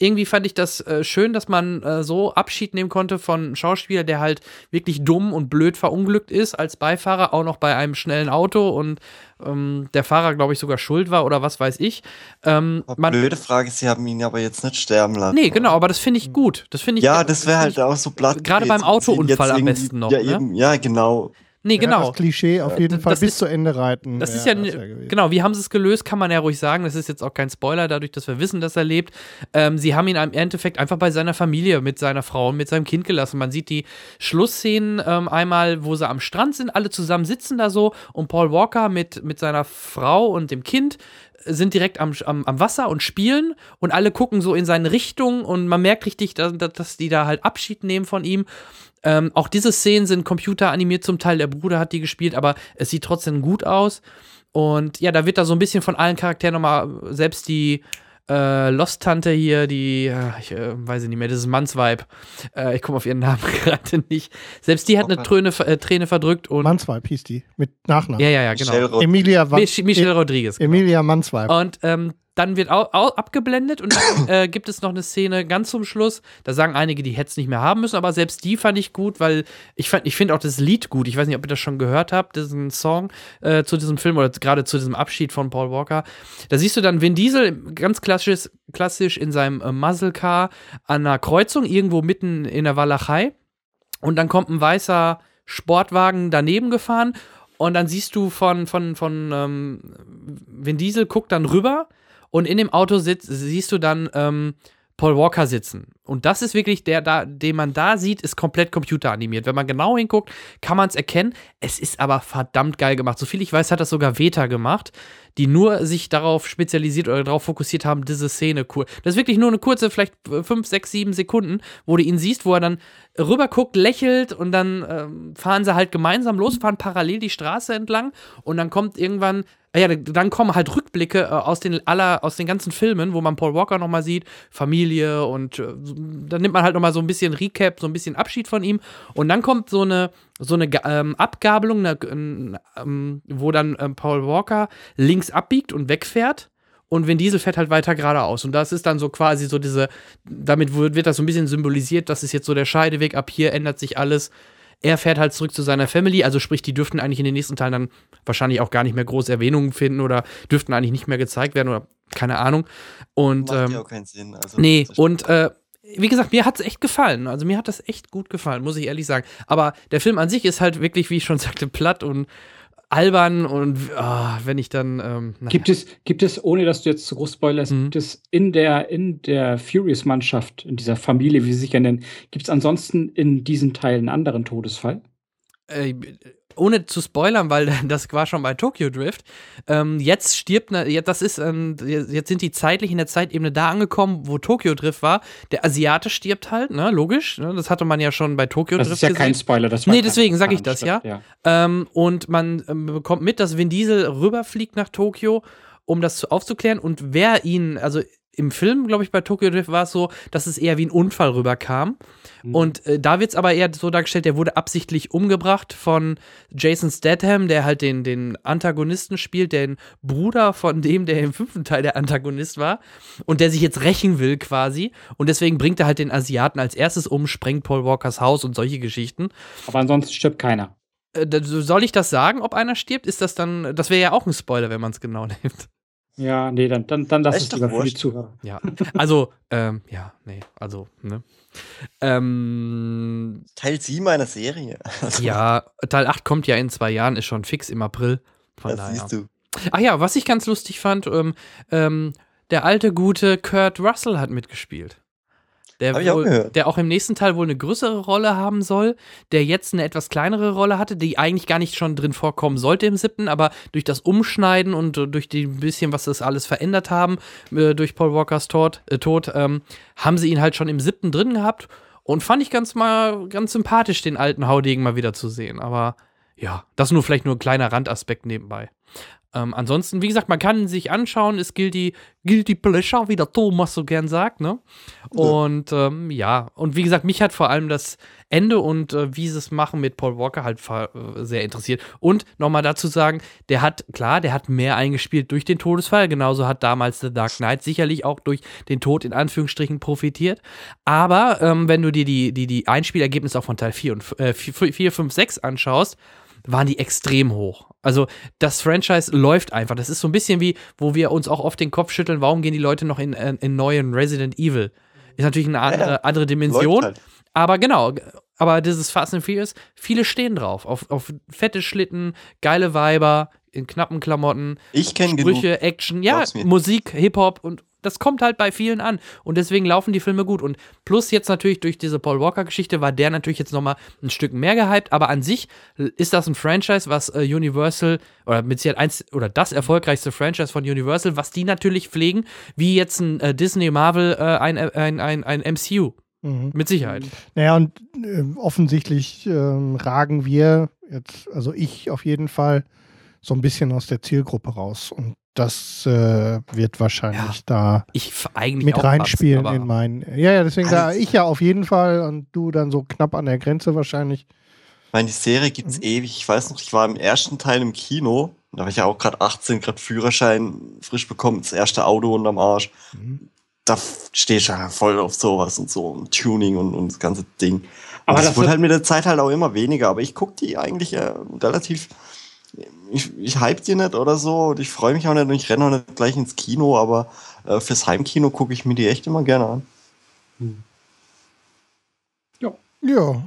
irgendwie fand ich das äh, schön, dass man äh, so Abschied nehmen konnte von einem Schauspieler, der halt wirklich dumm und blöd verunglückt ist als Beifahrer, auch noch bei einem schnellen Auto und ähm, der Fahrer, glaube ich, sogar schuld war oder was weiß ich. Ähm, man, blöde Frage, sie haben ihn aber jetzt nicht sterben lassen. Nee, genau, aber das finde ich gut. Das finde ich. Ja, das wäre halt auch so blatt. Gerade beim Autounfall am besten noch. Ja, ne? eben, ja genau. Nee, genau. das Klischee auf jeden Fall bis ist, zu Ende reiten. Das ist ja, das genau, wie haben sie es gelöst, kann man ja ruhig sagen. Das ist jetzt auch kein Spoiler, dadurch, dass wir wissen, dass er lebt. Ähm, sie haben ihn im Endeffekt einfach bei seiner Familie, mit seiner Frau und mit seinem Kind gelassen. Man sieht die Schlussszenen ähm, einmal, wo sie am Strand sind, alle zusammen sitzen da so und Paul Walker mit, mit seiner Frau und dem Kind sind direkt am, am, am, Wasser und spielen und alle gucken so in seine Richtung und man merkt richtig, dass, dass die da halt Abschied nehmen von ihm. Ähm, auch diese Szenen sind computeranimiert zum Teil, der Bruder hat die gespielt, aber es sieht trotzdem gut aus. Und ja, da wird da so ein bisschen von allen Charakteren nochmal, selbst die äh, Lost-Tante hier, die, ich äh, weiß nicht mehr, das ist Mannsweib. Äh, ich komme auf ihren <laughs> Namen gerade nicht. Selbst die hat eine Träne, äh, Träne verdrückt und. Mannsweib hieß die, mit Nachnamen. Ja, ja, ja, genau. Emilia Mich Michelle Rodriguez. Genau. Emilia Mannsweib. Und ähm, dann wird auch, auch abgeblendet und dann <coughs> äh, gibt es noch eine Szene ganz zum Schluss. Da sagen einige, die hätten es nicht mehr haben müssen, aber selbst die fand ich gut, weil ich, ich finde auch das Lied gut. Ich weiß nicht, ob ihr das schon gehört habt, diesen Song äh, zu diesem Film oder gerade zu diesem Abschied von Paul Walker. Da siehst du dann Vin Diesel ganz klassisch, klassisch in seinem äh, Muzzle Car an einer Kreuzung, irgendwo mitten in der Walachei. Und dann kommt ein weißer Sportwagen daneben gefahren und dann siehst du von, von, von ähm, Vin Diesel guckt dann rüber und in dem Auto sitzt, siehst du dann ähm, Paul Walker sitzen. Und das ist wirklich der, da, den man da sieht, ist komplett computeranimiert. Wenn man genau hinguckt, kann man es erkennen. Es ist aber verdammt geil gemacht. Soviel ich weiß, hat das sogar Veta gemacht, die nur sich darauf spezialisiert oder darauf fokussiert haben, diese Szene cool. Das ist wirklich nur eine kurze, vielleicht fünf, sechs, sieben Sekunden, wo du ihn siehst, wo er dann rüberguckt, lächelt und dann ähm, fahren sie halt gemeinsam los, fahren parallel die Straße entlang und dann kommt irgendwann ja, dann kommen halt Rückblicke äh, aus den aller, aus den ganzen Filmen, wo man Paul Walker nochmal sieht, Familie und äh, dann nimmt man halt nochmal so ein bisschen Recap, so ein bisschen Abschied von ihm. Und dann kommt so eine, so eine ähm, Abgabelung, eine, ähm, wo dann ähm, Paul Walker links abbiegt und wegfährt. Und Vin Diesel fährt halt weiter geradeaus. Und das ist dann so quasi so diese, damit wird, wird das so ein bisschen symbolisiert, das ist jetzt so der Scheideweg, ab hier ändert sich alles. Er fährt halt zurück zu seiner Family, also sprich, die dürften eigentlich in den nächsten Teilen dann wahrscheinlich auch gar nicht mehr große Erwähnungen finden oder dürften eigentlich nicht mehr gezeigt werden oder keine Ahnung. Und, Macht ähm, ja auch keinen Sinn. Also, nee, und äh, wie gesagt, mir hat es echt gefallen. Also mir hat das echt gut gefallen, muss ich ehrlich sagen. Aber der Film an sich ist halt wirklich, wie ich schon sagte, platt und albern und oh, wenn ich dann. Ähm, gibt es, gibt es, ohne dass du jetzt zu groß spoilerst, mhm. gibt es in der, in der Furious-Mannschaft, in dieser Familie, wie sie sich ja nennen, gibt es ansonsten in diesem Teil einen anderen Todesfall? Äh, ohne zu spoilern, weil <laughs> das war schon bei Tokyo Drift. Ähm, jetzt stirbt, ne, das ist, ähm, jetzt sind die zeitlich in der Zeitebene da angekommen, wo Tokyo Drift war. Der Asiate stirbt halt, ne, logisch. Ne, das hatte man ja schon bei Tokyo das Drift. Das ist ja gesehen. kein Spoiler, das war Nee, deswegen sage ich das, ja. ja. Ähm, und man ähm, bekommt mit, dass Vin Diesel rüberfliegt nach Tokyo, um das aufzuklären. Und wer ihn, also im Film, glaube ich, bei Tokyo Drift war es so, dass es eher wie ein Unfall rüberkam. Mhm. Und äh, da wird es aber eher so dargestellt, der wurde absichtlich umgebracht von Jason Statham, der halt den, den Antagonisten spielt, den Bruder von dem, der im fünften Teil der Antagonist war und der sich jetzt rächen will quasi. Und deswegen bringt er halt den Asiaten als erstes um, sprengt Paul Walkers Haus und solche Geschichten. Aber ansonsten stirbt keiner. Äh, soll ich das sagen, ob einer stirbt? Ist das dann, das wäre ja auch ein Spoiler, wenn man es genau <laughs> nimmt. Ja, nee, dann, dann, dann lass es lieber für die Zuhörer. Ja, also, ähm, ja, nee, also, ne. Ähm, Teil 7 einer Serie. Also. Ja, Teil 8 kommt ja in zwei Jahren, ist schon fix im April. Von das daher. siehst du. Ach ja, was ich ganz lustig fand, ähm, ähm, der alte gute Kurt Russell hat mitgespielt der, wohl, auch der auch im nächsten Teil wohl eine größere Rolle haben soll, der jetzt eine etwas kleinere Rolle hatte, die eigentlich gar nicht schon drin vorkommen sollte im siebten, aber durch das Umschneiden und durch die bisschen, was das alles verändert haben, äh, durch Paul Walkers Tod, äh, Tod ähm, haben sie ihn halt schon im siebten drin gehabt und fand ich ganz mal ganz sympathisch, den alten Haudegen mal wieder zu sehen. Aber ja, das nur vielleicht nur ein kleiner Randaspekt nebenbei. Ähm, ansonsten, wie gesagt, man kann sich anschauen, es gilt die, gilt die Pleasure, wie der Thomas so gern sagt, ne? Und ähm, ja, und wie gesagt, mich hat vor allem das Ende und äh, wie sie es machen mit Paul Walker halt äh, sehr interessiert. Und nochmal dazu sagen, der hat, klar, der hat mehr eingespielt durch den Todesfall, genauso hat damals The Dark Knight sicherlich auch durch den Tod in Anführungsstrichen profitiert. Aber ähm, wenn du dir die, die, die Einspielergebnisse auch von Teil 4 und äh, 4, 4, 5, 6 anschaust, waren die extrem hoch. Also das Franchise läuft einfach. Das ist so ein bisschen wie, wo wir uns auch oft den Kopf schütteln, warum gehen die Leute noch in, in, in neuen Resident Evil? Ist natürlich eine andere, ja, andere Dimension. Halt. Aber genau, aber dieses Fast and Furious, viele stehen drauf. Auf, auf fette Schlitten, geile Weiber, in knappen Klamotten, ich Sprüche, genug. Action, ja, Musik, Hip-Hop und das kommt halt bei vielen an. Und deswegen laufen die Filme gut. Und plus jetzt natürlich durch diese Paul Walker-Geschichte war der natürlich jetzt nochmal ein Stück mehr gehypt. Aber an sich ist das ein Franchise, was äh, Universal oder mit Sicherheit eins oder das erfolgreichste Franchise von Universal, was die natürlich pflegen, wie jetzt ein äh, Disney Marvel äh, ein, ein, ein, ein MCU. Mhm. Mit Sicherheit. Naja, und äh, offensichtlich ähm, ragen wir jetzt, also ich auf jeden Fall, so ein bisschen aus der Zielgruppe raus. Und das äh, wird wahrscheinlich ja, da ich eigentlich mit reinspielen fast, in meinen. Ja, ja, deswegen da ich ja auf jeden Fall und du dann so knapp an der Grenze wahrscheinlich. Ich meine, die Serie gibt es mhm. ewig. Ich weiß noch, ich war im ersten Teil im Kino. Da war ich ja auch gerade 18, gerade Führerschein frisch bekommen, das erste Auto unterm Arsch. Mhm. Da stehe ich ja voll auf sowas und so, und Tuning und, und das ganze Ding. Aber das, das wurde halt mit der Zeit halt auch immer weniger. Aber ich gucke die eigentlich äh, relativ ich, ich hype die nicht oder so und ich freue mich auch nicht und ich renne auch nicht gleich ins Kino, aber äh, fürs Heimkino gucke ich mir die echt immer gerne an. Hm. Ja. Ja.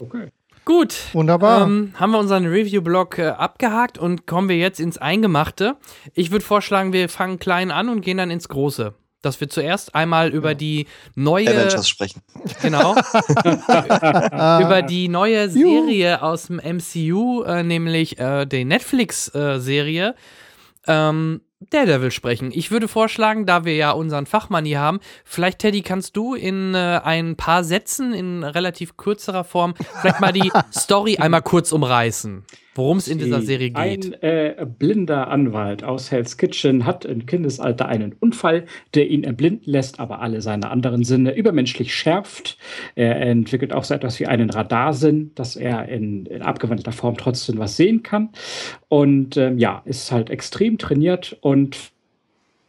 Okay. Gut. Wunderbar. Ähm, haben wir unseren Review-Blog äh, abgehakt und kommen wir jetzt ins Eingemachte. Ich würde vorschlagen, wir fangen klein an und gehen dann ins Große dass wir zuerst einmal über die neue Avengers sprechen. Genau. <laughs> über die neue Serie Juhu. aus dem MCU, äh, nämlich äh, die Netflix-Serie äh, ähm, Daredevil sprechen. Ich würde vorschlagen, da wir ja unseren Fachmann hier haben, vielleicht Teddy, kannst du in äh, ein paar Sätzen in relativ kürzerer Form vielleicht mal die <laughs> Story einmal kurz umreißen. Worum es in dieser Serie geht. Ein äh, blinder Anwalt aus Hell's Kitchen hat im Kindesalter einen Unfall, der ihn erblinden lässt, aber alle seine anderen Sinne übermenschlich schärft. Er entwickelt auch so etwas wie einen Radarsinn, dass er in, in abgewandelter Form trotzdem was sehen kann. Und ähm, ja, ist halt extrem trainiert und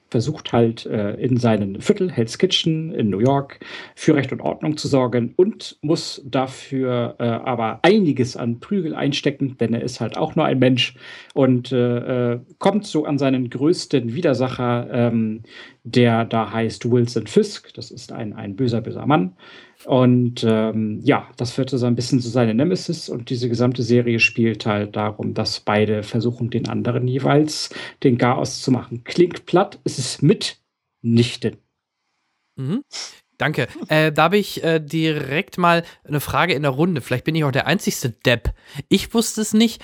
versucht halt äh, in seinem Viertel, Hell's Kitchen in New York, für Recht und Ordnung zu sorgen und muss dafür äh, aber einiges an Prügel einstecken, denn er ist halt auch nur ein Mensch und äh, äh kommt so an seinen größten Widersacher, ähm, der da heißt Wilson Fisk. Das ist ein, ein böser, böser Mann. Und ähm, ja, das wird so ein bisschen so seine Nemesis und diese gesamte Serie spielt halt darum, dass beide versuchen, den anderen jeweils den Chaos zu machen. Klingt platt, es ist mitnichten. Mhm. Danke. Äh, da habe ich äh, direkt mal eine Frage in der Runde. Vielleicht bin ich auch der einzigste Depp. Ich wusste es nicht.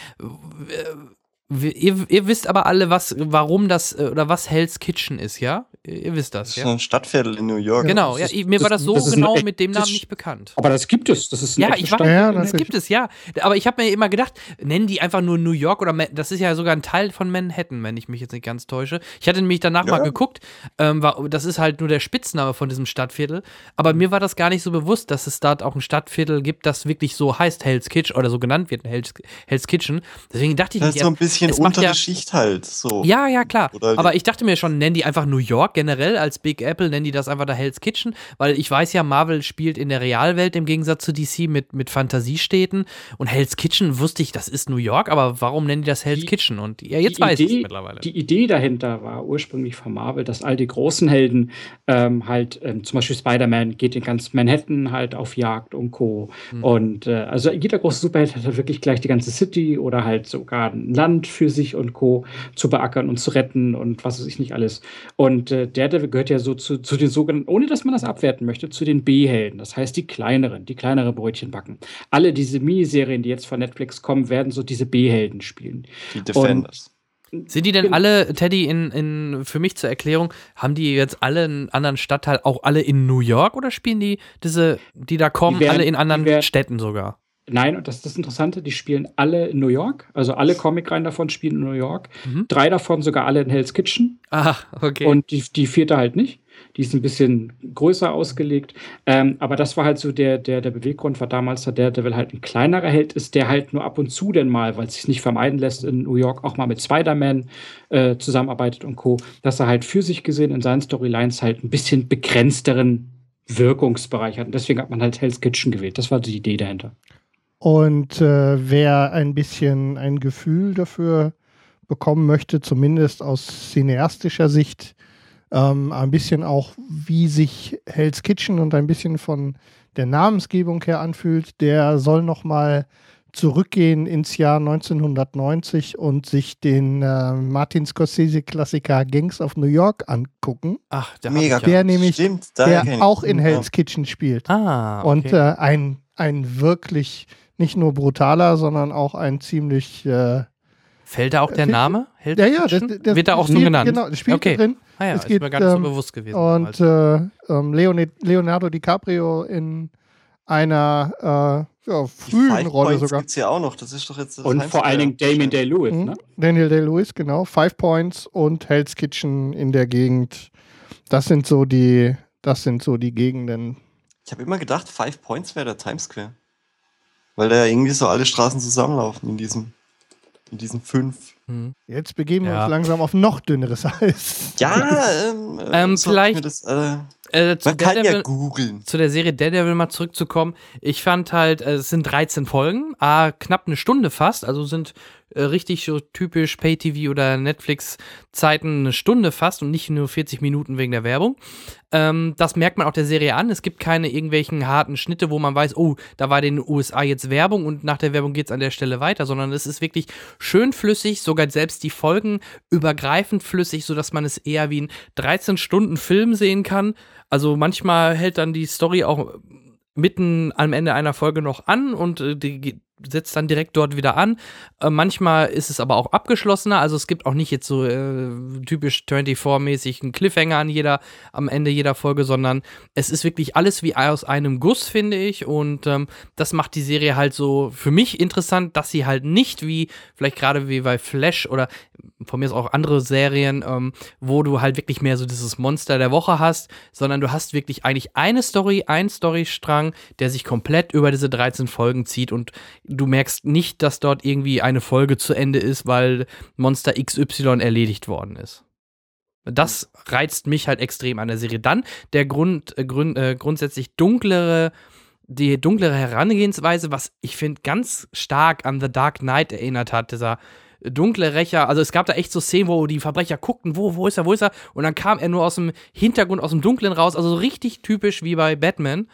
Ihr, ihr, wisst aber alle, was, warum das äh, oder was Hell's Kitchen ist, ja? Ihr wisst das, ja? Das ist ein Stadtviertel in New York. Genau, ja, mir war das so das genau mit dem Namen nicht bekannt. Aber das gibt es, das ist ein Ja, ich weiß, ja, das gibt es, ja. Aber ich habe mir immer gedacht, nennen die einfach nur New York oder das ist ja sogar ein Teil von Manhattan, wenn ich mich jetzt nicht ganz täusche. Ich hatte nämlich danach ja. mal geguckt, ähm, war, das ist halt nur der Spitzname von diesem Stadtviertel. Aber mir war das gar nicht so bewusst, dass es dort auch ein Stadtviertel gibt, das wirklich so heißt Hell's Kitchen oder so genannt wird, Hell's, Hell's Kitchen. Deswegen dachte ich das ist so ein bisschen untere ja, Schicht halt. So. Ja, ja, klar. Oder aber ich dachte mir schon, nennen die einfach New York generell als Big Apple, nennen die das einfach da Hell's Kitchen, weil ich weiß ja, Marvel spielt in der Realwelt im Gegensatz zu DC mit, mit Fantasiestädten und Hell's Kitchen wusste ich, das ist New York, aber warum nennen die das Hell's die, Kitchen? Und ja, jetzt weiß ich es mittlerweile. Die Idee dahinter war ursprünglich von Marvel, dass all die großen Helden ähm, halt, ähm, zum Beispiel Spider-Man geht in ganz Manhattan halt auf Jagd und Co. Mhm. Und äh, also jeder große Superheld hat wirklich gleich die ganze City oder halt sogar ein Land für sich und Co. zu beackern und zu retten und was weiß ich nicht alles. Und äh, Daredevil gehört ja so zu, zu den sogenannten, ohne dass man das abwerten möchte, zu den B-Helden. Das heißt, die kleineren, die kleinere Brötchen backen. Alle diese Miniserien, die jetzt von Netflix kommen, werden so diese B-Helden spielen. Die Defenders. Und sind die denn alle, Teddy, in, in, für mich zur Erklärung, haben die jetzt alle einen anderen Stadtteil, auch alle in New York oder spielen die diese, die da kommen, die werden, alle in anderen werden, Städten sogar? Nein, und das ist das Interessante, die spielen alle in New York. Also alle Comic-Reihen davon spielen in New York. Mhm. Drei davon sogar alle in Hell's Kitchen. Ach, okay. Und die, die vierte halt nicht. Die ist ein bisschen größer ausgelegt. Ähm, aber das war halt so der, der, der Beweggrund, war damals, der Devil halt ein kleinerer Held ist, der halt nur ab und zu denn mal, weil es sich nicht vermeiden lässt, in New York auch mal mit Spider-Man äh, zusammenarbeitet und Co., dass er halt für sich gesehen in seinen Storylines halt ein bisschen begrenzteren Wirkungsbereich hat. Und deswegen hat man halt Hell's Kitchen gewählt. Das war die Idee dahinter. Und äh, wer ein bisschen ein Gefühl dafür bekommen möchte, zumindest aus cineastischer Sicht, ähm, ein bisschen auch, wie sich Hell's Kitchen und ein bisschen von der Namensgebung her anfühlt, der soll noch mal zurückgehen ins Jahr 1990 und sich den äh, Martin Scorsese-Klassiker Gangs of New York angucken. Ach, der Mega. Der ja. nämlich, Stimmt, der auch in Hell's Kitchen spielt. Ah, okay. Und äh, ein, ein wirklich nicht nur brutaler, sondern auch ein ziemlich. Äh, Fällt da auch der Name? Held ja, ja, das, das Wird da auch spielt, so genannt? Genau, das spielt okay. drin. Ah ja, es geht, ist mir gar nicht ähm, so bewusst gewesen. Und äh, ähm, Leonardo DiCaprio in einer äh, ja, frühen Rolle sogar. gibt's ja auch noch. Das ist doch jetzt Und vor allen Dingen Damien Day-Lewis, mhm. ne? Daniel Day-Lewis, genau. Five Points und Hell's Kitchen in der Gegend. Das sind so die, das sind so die Gegenden. Ich habe immer gedacht, Five Points wäre der Times Square. Weil da irgendwie so alle Straßen zusammenlaufen in diesem, in diesen fünf. Hm. Jetzt begeben wir uns langsam auf noch dünneres <laughs> Eis. Ja, <laughs> ähm, ähm, vielleicht. Das, äh, äh, Man kann Daredevil, ja googeln. Zu der Serie Daredevil mal zurückzukommen. Ich fand halt, äh, es sind 13 Folgen, ah, knapp eine Stunde fast, also sind äh, richtig so typisch Pay-TV oder Netflix-Zeiten eine Stunde fast und nicht nur 40 Minuten wegen der Werbung. Ähm, das merkt man auch der Serie an. Es gibt keine irgendwelchen harten Schnitte, wo man weiß, oh, da war in den USA jetzt Werbung und nach der Werbung geht es an der Stelle weiter, sondern es ist wirklich schön flüssig, sogar selbst die Folgen übergreifend flüssig, sodass man es eher wie einen 13-Stunden-Film sehen kann also manchmal hält dann die Story auch mitten am Ende einer Folge noch an und äh, die, setzt dann direkt dort wieder an. Äh, manchmal ist es aber auch abgeschlossener, also es gibt auch nicht jetzt so äh, typisch 24-mäßig einen Cliffhanger an jeder, am Ende jeder Folge, sondern es ist wirklich alles wie aus einem Guss, finde ich. Und ähm, das macht die Serie halt so für mich interessant, dass sie halt nicht wie, vielleicht gerade wie bei Flash oder von mir ist auch andere Serien, ähm, wo du halt wirklich mehr so dieses Monster der Woche hast, sondern du hast wirklich eigentlich eine Story, ein Storystrang, der sich komplett über diese 13 Folgen zieht und du merkst nicht, dass dort irgendwie eine Folge zu Ende ist, weil Monster XY erledigt worden ist. Das reizt mich halt extrem an der Serie. Dann der Grund, äh, Grund äh, grundsätzlich dunklere, die dunklere Herangehensweise, was ich finde ganz stark an The Dark Knight erinnert hat, dieser dunkle Rächer. Also es gab da echt so Szenen, wo die Verbrecher guckten, wo, wo ist er, wo ist er? Und dann kam er nur aus dem Hintergrund, aus dem Dunklen raus. Also so richtig typisch wie bei Batman.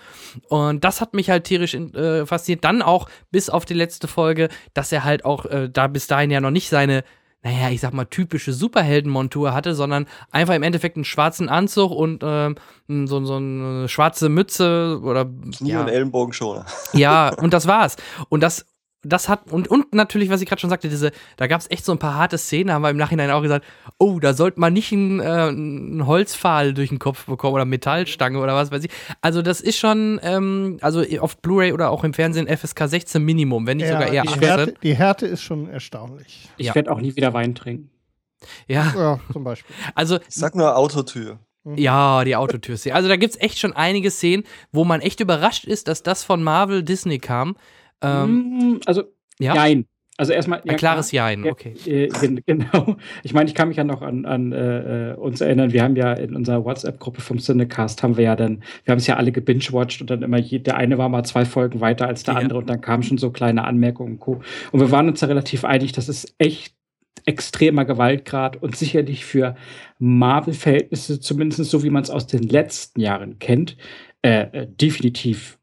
Und das hat mich halt tierisch äh, fasziniert. Dann auch bis auf die letzte Folge, dass er halt auch äh, da bis dahin ja noch nicht seine naja, ich sag mal, typische Superheldenmontur hatte, sondern einfach im Endeffekt einen schwarzen Anzug und äh, so, so eine schwarze Mütze oder. Knie ja. und Ellenbogenschoner. Ja, und das war's. Und das das hat, und, und natürlich, was ich gerade schon sagte, diese, da gab es echt so ein paar harte Szenen, haben wir im Nachhinein auch gesagt, oh, da sollte man nicht einen, äh, einen Holzpfahl durch den Kopf bekommen oder Metallstange oder was weiß ich. Also, das ist schon, ähm, also auf Blu-ray oder auch im Fernsehen FSK 16 Minimum, wenn nicht ja, sogar eher die 18. Härte, die Härte ist schon erstaunlich. Ich ja. werde auch nie wieder Wein trinken. Ja. ja, zum Beispiel. <laughs> Also, ich sag nur Autotür. Mhm. Ja, die Autotür. Also da gibt es echt schon einige Szenen, wo man echt überrascht ist, dass das von Marvel Disney kam. Ähm, mm, also, ja? nein. Also erstmal. Ja, Ein klares Jein, okay. Äh, genau. Ich meine, ich kann mich ja noch an, an äh, uns erinnern. Wir haben ja in unserer WhatsApp-Gruppe vom Cinecast haben wir ja dann, wir haben es ja alle gebingewatcht und dann immer, je, der eine war mal zwei Folgen weiter als der ja. andere und dann kamen schon so kleine Anmerkungen und Co. Und wir waren uns ja relativ einig, das ist echt extremer Gewaltgrad und sicherlich für Marvel-Verhältnisse, zumindest so wie man es aus den letzten Jahren kennt, äh, äh definitiv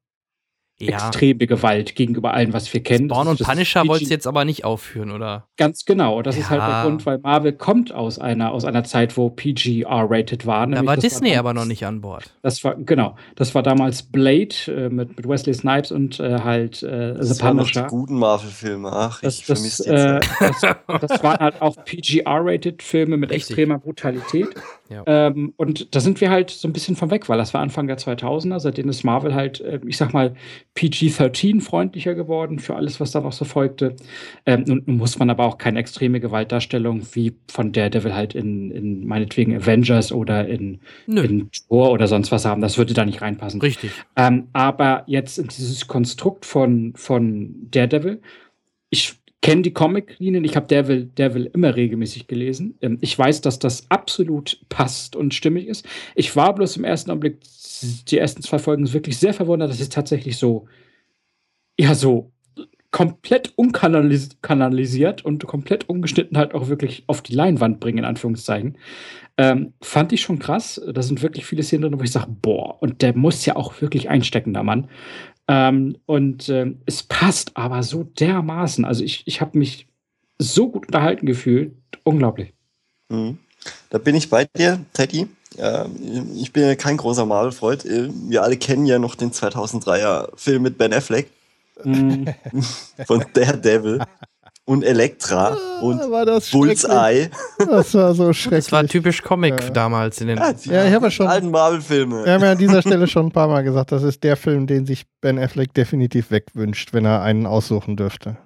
ja. extreme Gewalt gegenüber allem, was wir kennen. Spawn und Punisher wolltest jetzt aber nicht aufführen, oder? Ganz genau. Das ja. ist halt der Grund, weil Marvel kommt aus einer, aus einer Zeit, wo PG R-rated war. Da war Disney war aber noch nicht an Bord. Das war, genau. Das war damals Blade äh, mit, mit Wesley Snipes und äh, halt äh, The das Punisher. Die guten Marvel-Filme. Ach, das, ich vermisse die äh, das, das, waren halt auch PG R-rated Filme mit Richtig. extremer Brutalität. Ja. Ähm, und da sind wir halt so ein bisschen von weg, weil das war Anfang der 2000er, seitdem ist Marvel halt, äh, ich sag mal, PG-13 freundlicher geworden für alles, was da noch so folgte. Ähm, und muss man aber auch keine extreme Gewaltdarstellung wie von Daredevil halt in, in meinetwegen Avengers oder in, in Thor oder sonst was haben. Das würde da nicht reinpassen. Richtig. Ähm, aber jetzt in dieses Konstrukt von, von Daredevil, ich kenne die Comic-Linien, ich habe Devil, Devil immer regelmäßig gelesen. Ähm, ich weiß, dass das absolut passt und stimmig ist. Ich war bloß im ersten Augenblick, die ersten zwei Folgen wirklich sehr verwundert, dass es tatsächlich so, ja, so komplett unkanalisiert und komplett ungeschnitten halt auch wirklich auf die Leinwand bringen, in Anführungszeichen. Ähm, fand ich schon krass. Da sind wirklich viele Szenen drin, wo ich sage, boah, und der muss ja auch wirklich einstecken, der Mann. Ähm, und äh, es passt aber so dermaßen. Also ich, ich habe mich so gut unterhalten gefühlt. Unglaublich. Mhm. Da bin ich bei dir, Teddy. Äh, ich bin ja kein großer Marvel-Freund. Äh, wir alle kennen ja noch den 2003er Film mit Ben Affleck. Mhm. <laughs> Von Daredevil und Elektra ah, und Bullseye. Das war so schrecklich. Das war typisch Comic ja. damals in den ja, ja ich habe ja schon alten Marvel-Filme. Wir haben ja an dieser <laughs> Stelle schon ein paar Mal gesagt, das ist der Film, den sich Ben Affleck definitiv wegwünscht, wenn er einen aussuchen dürfte.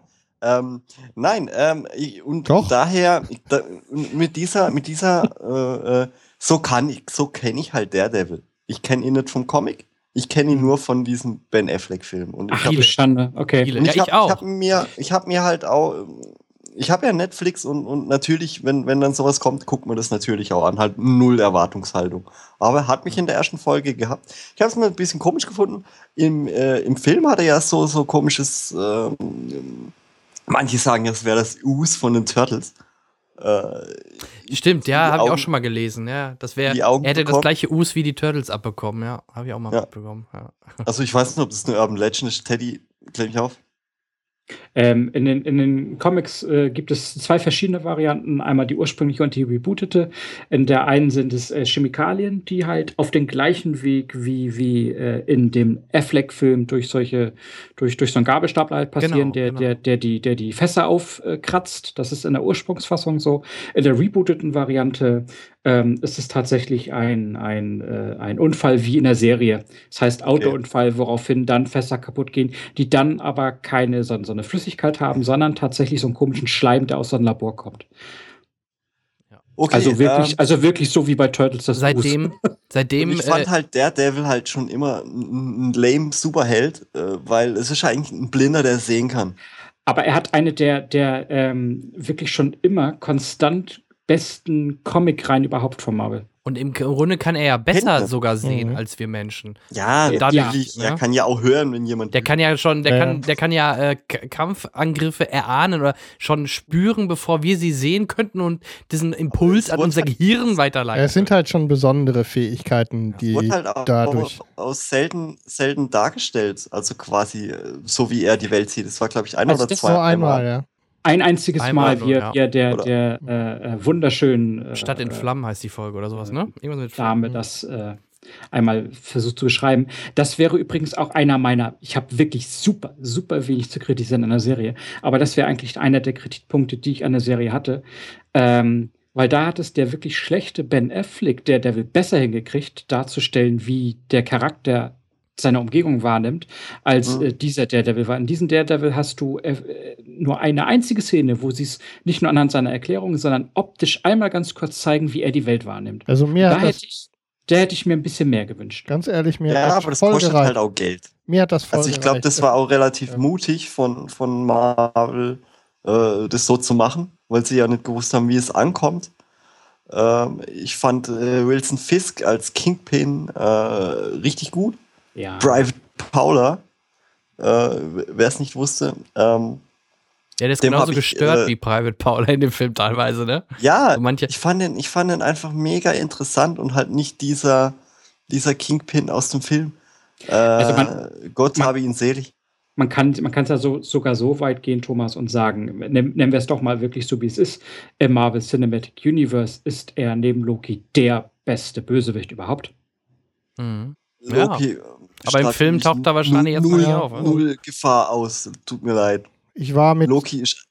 Ähm, nein, ähm, und Doch. daher da, mit dieser, mit dieser, äh, äh, so kann ich, so kenne ich halt Daredevil. Ich kenne ihn nicht vom Comic. Ich kenne ihn nur von diesem Ben Affleck-Film. Und Ach, viele Schande, okay. Und ich, ja, ich, hab, ich habe mir, ich habe mir halt auch, ich habe ja Netflix und, und natürlich, wenn, wenn dann sowas kommt, guckt man das natürlich auch an. Halt null Erwartungshaltung. Aber hat mich in der ersten Folge gehabt. Ich habe es mir ein bisschen komisch gefunden. Im, äh, Im Film hat er ja so, so komisches, äh, manche sagen, das wäre das Us von den Turtles. Äh, Stimmt, ja, habe ich auch schon mal gelesen. Ja, das wäre, er hätte bekommen. das gleiche Us wie die Turtles abbekommen. Ja, habe ich auch mal ja. mitbekommen. Ja. Also ich weiß nicht, ob das eine Urban Legend ist. Teddy, klär mich auf. Ähm, in, den, in den Comics äh, gibt es zwei verschiedene Varianten, einmal die ursprüngliche und die rebootete. In der einen sind es äh, Chemikalien, die halt auf den gleichen Weg wie, wie äh, in dem Affleck-Film durch solche, durch, durch so einen Gabelstapler halt passieren, genau, der, genau. der, der, die, der die Fässer aufkratzt. Das ist in der Ursprungsfassung so. In der rebooteten Variante ähm, ist es tatsächlich ein, ein, äh, ein Unfall wie in der Serie. Das heißt Autounfall, woraufhin dann Fässer kaputt gehen, die dann aber keine so, so eine Flüssigkeit haben, sondern tatsächlich so einen komischen Schleim, der aus so einem Labor kommt. Okay, also wirklich, ähm, also wirklich so wie bei Turtles das Seitdem, <laughs> seitdem. ich fand äh, halt der Devil halt schon immer ein lame Superheld, äh, weil es ist eigentlich ein Blinder, der sehen kann. Aber er hat eine der, der ähm, wirklich schon immer konstant besten Comic-Reihen überhaupt von Marvel. Und im Grunde kann er ja besser Hände. sogar sehen mhm. als wir Menschen. Ja, dadurch, ja. Er kann ja auch hören, wenn jemand. Der kann ja schon, der ja. kann, der kann ja äh, Kampfangriffe erahnen oder schon spüren, bevor wir sie sehen könnten und diesen Impuls an unser halt Gehirn weiterleiten. Es sind halt schon besondere Fähigkeiten, die es halt auch dadurch aus selten, selten dargestellt. Also quasi äh, so wie er die Welt sieht. Das war, glaube ich, ein also oder zwei. Nur einmal, ja ein einziges Einmal Mal, wie er, ja. der, der, der äh, äh, wunderschön. Äh, Stadt in Flammen heißt die Folge oder sowas, ne? Irgendwas mit Flammen. Dame das äh, einmal versucht zu beschreiben. Das wäre übrigens auch einer meiner, ich habe wirklich super, super wenig zu kritisieren an der Serie, aber das wäre eigentlich einer der Kritikpunkte, die ich an der Serie hatte. Ähm, weil da hat es der wirklich schlechte Ben Affleck, der Devil besser hingekriegt, darzustellen, wie der Charakter seine Umgebung wahrnimmt, als mhm. äh, dieser Daredevil war. In diesem Daredevil hast du äh, nur eine einzige Szene, wo sie es nicht nur anhand seiner Erklärung, sondern optisch einmal ganz kurz zeigen, wie er die Welt wahrnimmt. Also mir da hätte ich, da hätte ich mir ein bisschen mehr gewünscht. Ganz ehrlich, mir ja, hat das aber das voll kostet gereicht. halt auch Geld. Mir hat das voll Also ich glaube, das war auch relativ ja. mutig von, von Marvel, äh, das so zu machen, weil sie ja nicht gewusst haben, wie es ankommt. Ähm, ich fand äh, Wilson Fisk als Kingpin äh, richtig gut. Ja. Private Paula, äh, wer es nicht wusste, ähm, ja, der ist genauso gestört äh, wie Private Paula in dem Film teilweise, ne? Ja, also manche ich, fand den, ich fand den einfach mega interessant und halt nicht dieser, dieser Kingpin aus dem Film. Äh, also man, Gott man, habe ihn selig. Man kann man es ja so, sogar so weit gehen, Thomas, und sagen, nennen, nennen wir es doch mal wirklich so, wie es ist. Im Marvel Cinematic Universe ist er neben Loki der beste Bösewicht überhaupt. Mhm. Loki. Ja. Aber im Film taucht er wahrscheinlich erstmal nicht auf. Also. Null Gefahr aus. Tut mir leid. Ich war mit. Loki ist,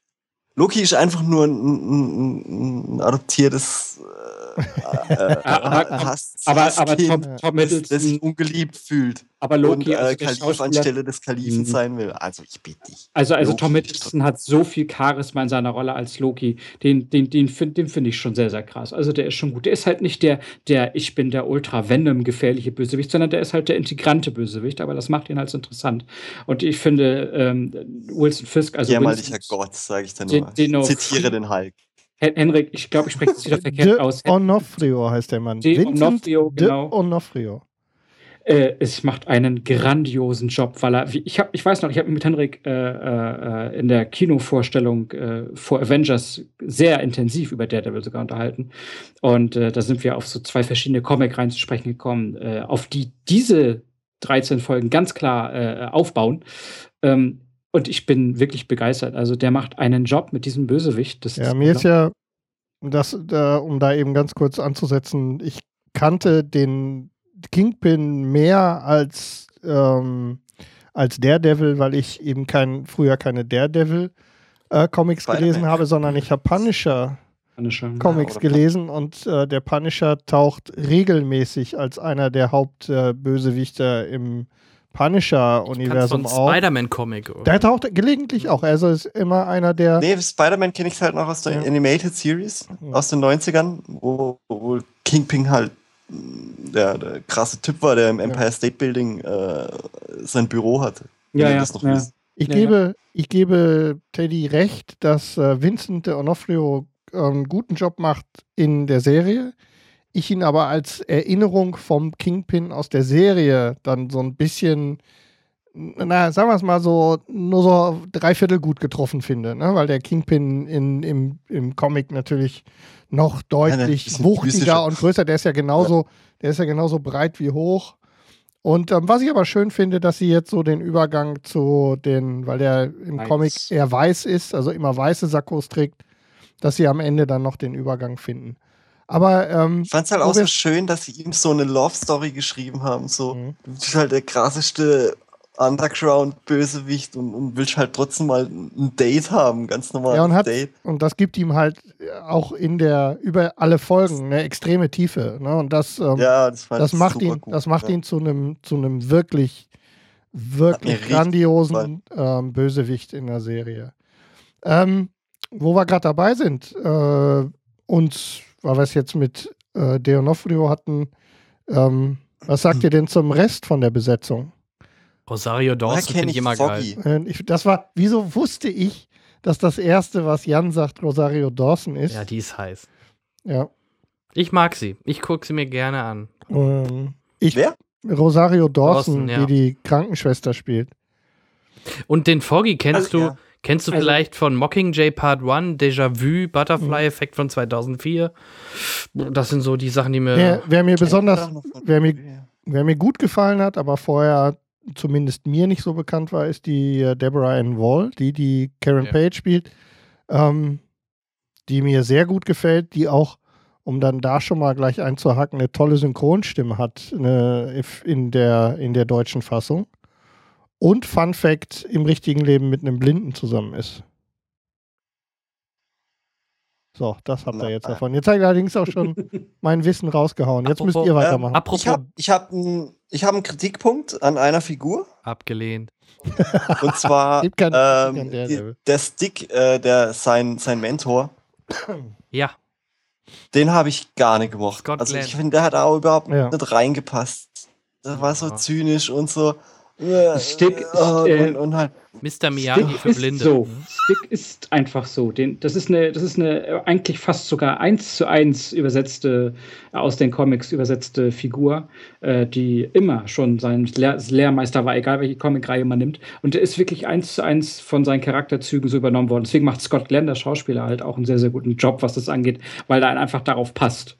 Loki ist einfach nur ein, ein, ein adoptiertes äh, äh, Hass, aber, aber Tom, Tom Hiddleston, das sich ungeliebt fühlt aber Loki und, äh, Kalif anstelle des Kalifen mhm. sein will. Also ich bitte dich. Also, also Tom Hiddleston hat so viel Charisma in seiner Rolle als Loki. Den, den, den finde find ich schon sehr, sehr krass. Also der ist schon gut. Der ist halt nicht der, der ich bin der ultra Venom gefährliche Bösewicht, sondern der ist halt der integrante Bösewicht. Aber das macht ihn halt so interessant. Und ich finde ähm, Wilson Fisk, also Jämmerlicher Gott, sage ich dann nur. Den, den Zitiere den Hulk. Henrik, ich glaube, ich spreche es wieder <laughs> verkehrt De aus. Onofrio heißt der Mann. De Vincent Onofrio, genau. De Onofrio. Äh, es macht einen grandiosen Job, weil er, ich, hab, ich weiß noch, ich habe mich mit Henrik äh, äh, in der Kinovorstellung äh, vor Avengers sehr intensiv über Daredevil sogar unterhalten. Und äh, da sind wir auf so zwei verschiedene Comic-Reihen zu sprechen gekommen, äh, auf die diese 13 Folgen ganz klar aufbauen. Ähm, und ich bin wirklich begeistert. Also der macht einen Job mit diesem Bösewicht. Das ja, mir ist ja, das, da, um da eben ganz kurz anzusetzen, ich kannte den Kingpin mehr als, ähm, als Daredevil, weil ich eben kein, früher keine Daredevil-Comics äh, gelesen habe, sondern ich habe Punisher. Punisher. Comics ja, gelesen und äh, der Punisher taucht regelmäßig als einer der Hauptbösewichter äh, im Punisher-Universum auf. Spider-Man-Comic. Der taucht gelegentlich auch. Also ist immer einer der. Nee, Spider-Man kenne ich halt noch aus der ja. Animated Series aus den 90ern, wo, wo Kingpin halt der, der krasse Typ war, der im Empire State Building äh, sein Büro hatte. Ja, ja, ja. Ich, ja, gebe, ja. ich gebe Teddy recht, dass äh, Vincent de Onofrio einen guten Job macht in der Serie. Ich ihn aber als Erinnerung vom Kingpin aus der Serie dann so ein bisschen, na, sagen wir es mal so, nur so dreiviertel gut getroffen finde, ne? weil der Kingpin in, im, im Comic natürlich noch deutlich ja, wuchtiger und größer. Der ist ja genauso, ja. der ist ja genauso breit wie hoch. Und ähm, was ich aber schön finde, dass sie jetzt so den Übergang zu den, weil der im weiß. Comic eher weiß ist, also immer weiße Sakkos trägt, dass sie am Ende dann noch den Übergang finden. Aber ähm, ich fand es halt auch so schön, dass sie ihm so eine Love Story geschrieben haben. So, mhm. du bist halt der krasseste Underground-Bösewicht und, und willst halt trotzdem mal ein Date haben, ganz normal. Ja, und, hat, Date. und das gibt ihm halt auch in der, über alle Folgen eine extreme Tiefe. Ne? Und das, ähm, ja, das, das macht ihn, gut, das macht ja. ihn zu einem, zu einem wirklich, wirklich grandiosen ähm, Bösewicht in der Serie. Ähm, wo wir gerade dabei sind, äh, und weil wir es jetzt mit äh, Deonofrio hatten, ähm, was sagt ihr denn zum Rest von der Besetzung? Rosario Dawson finde ich immer Foggy. geil. Ich, das war, wieso wusste ich, dass das erste, was Jan sagt, Rosario Dawson ist? Ja, die ist heiß. Ja. Ich mag sie. Ich gucke sie mir gerne an. Ähm, ich, Wer? Rosario Dawson, Dawson ja. die die Krankenschwester spielt. Und den Foggy kennst also, du, ja. Kennst du also, vielleicht von Mockingjay Part 1, Déjà-vu, Butterfly-Effekt von 2004? Das sind so die Sachen, die mir. Wer, wer mir besonders, wer mir, wer mir gut gefallen hat, aber vorher zumindest mir nicht so bekannt war, ist die äh, Deborah Ann Wall, die die Karen ja. Page spielt, ähm, die mir sehr gut gefällt, die auch, um dann da schon mal gleich einzuhacken, eine tolle Synchronstimme hat eine, in, der, in der deutschen Fassung. Und Fun Fact, im richtigen Leben mit einem Blinden zusammen ist. So, das habt ihr jetzt davon. Jetzt habe ich allerdings auch schon <laughs> mein Wissen rausgehauen. Jetzt apropos, müsst ihr weitermachen. Äh, apropos, ich habe ich hab einen hab Kritikpunkt an einer Figur. Abgelehnt. <laughs> Und zwar <laughs> ähm, die, der Stick, äh, der sein, sein Mentor. <coughs> Ja. Den habe ich gar nicht gemocht. Scott also ich finde, der hat auch überhaupt ja. nicht reingepasst. Das war so ja. zynisch und so. Stick ist, äh, und, halt Mr. Miyagi für Blinde. So. Stick ist einfach so. Den, das, ist eine, das ist eine eigentlich fast sogar eins zu eins übersetzte, aus den Comics übersetzte Figur, äh, die immer schon sein Lehr Lehrmeister war, egal welche Comicreihe man nimmt. Und der ist wirklich eins zu eins von seinen Charakterzügen so übernommen worden. Deswegen macht Scott Glenn, der Schauspieler, halt auch einen sehr, sehr guten Job, was das angeht, weil er einfach darauf passt.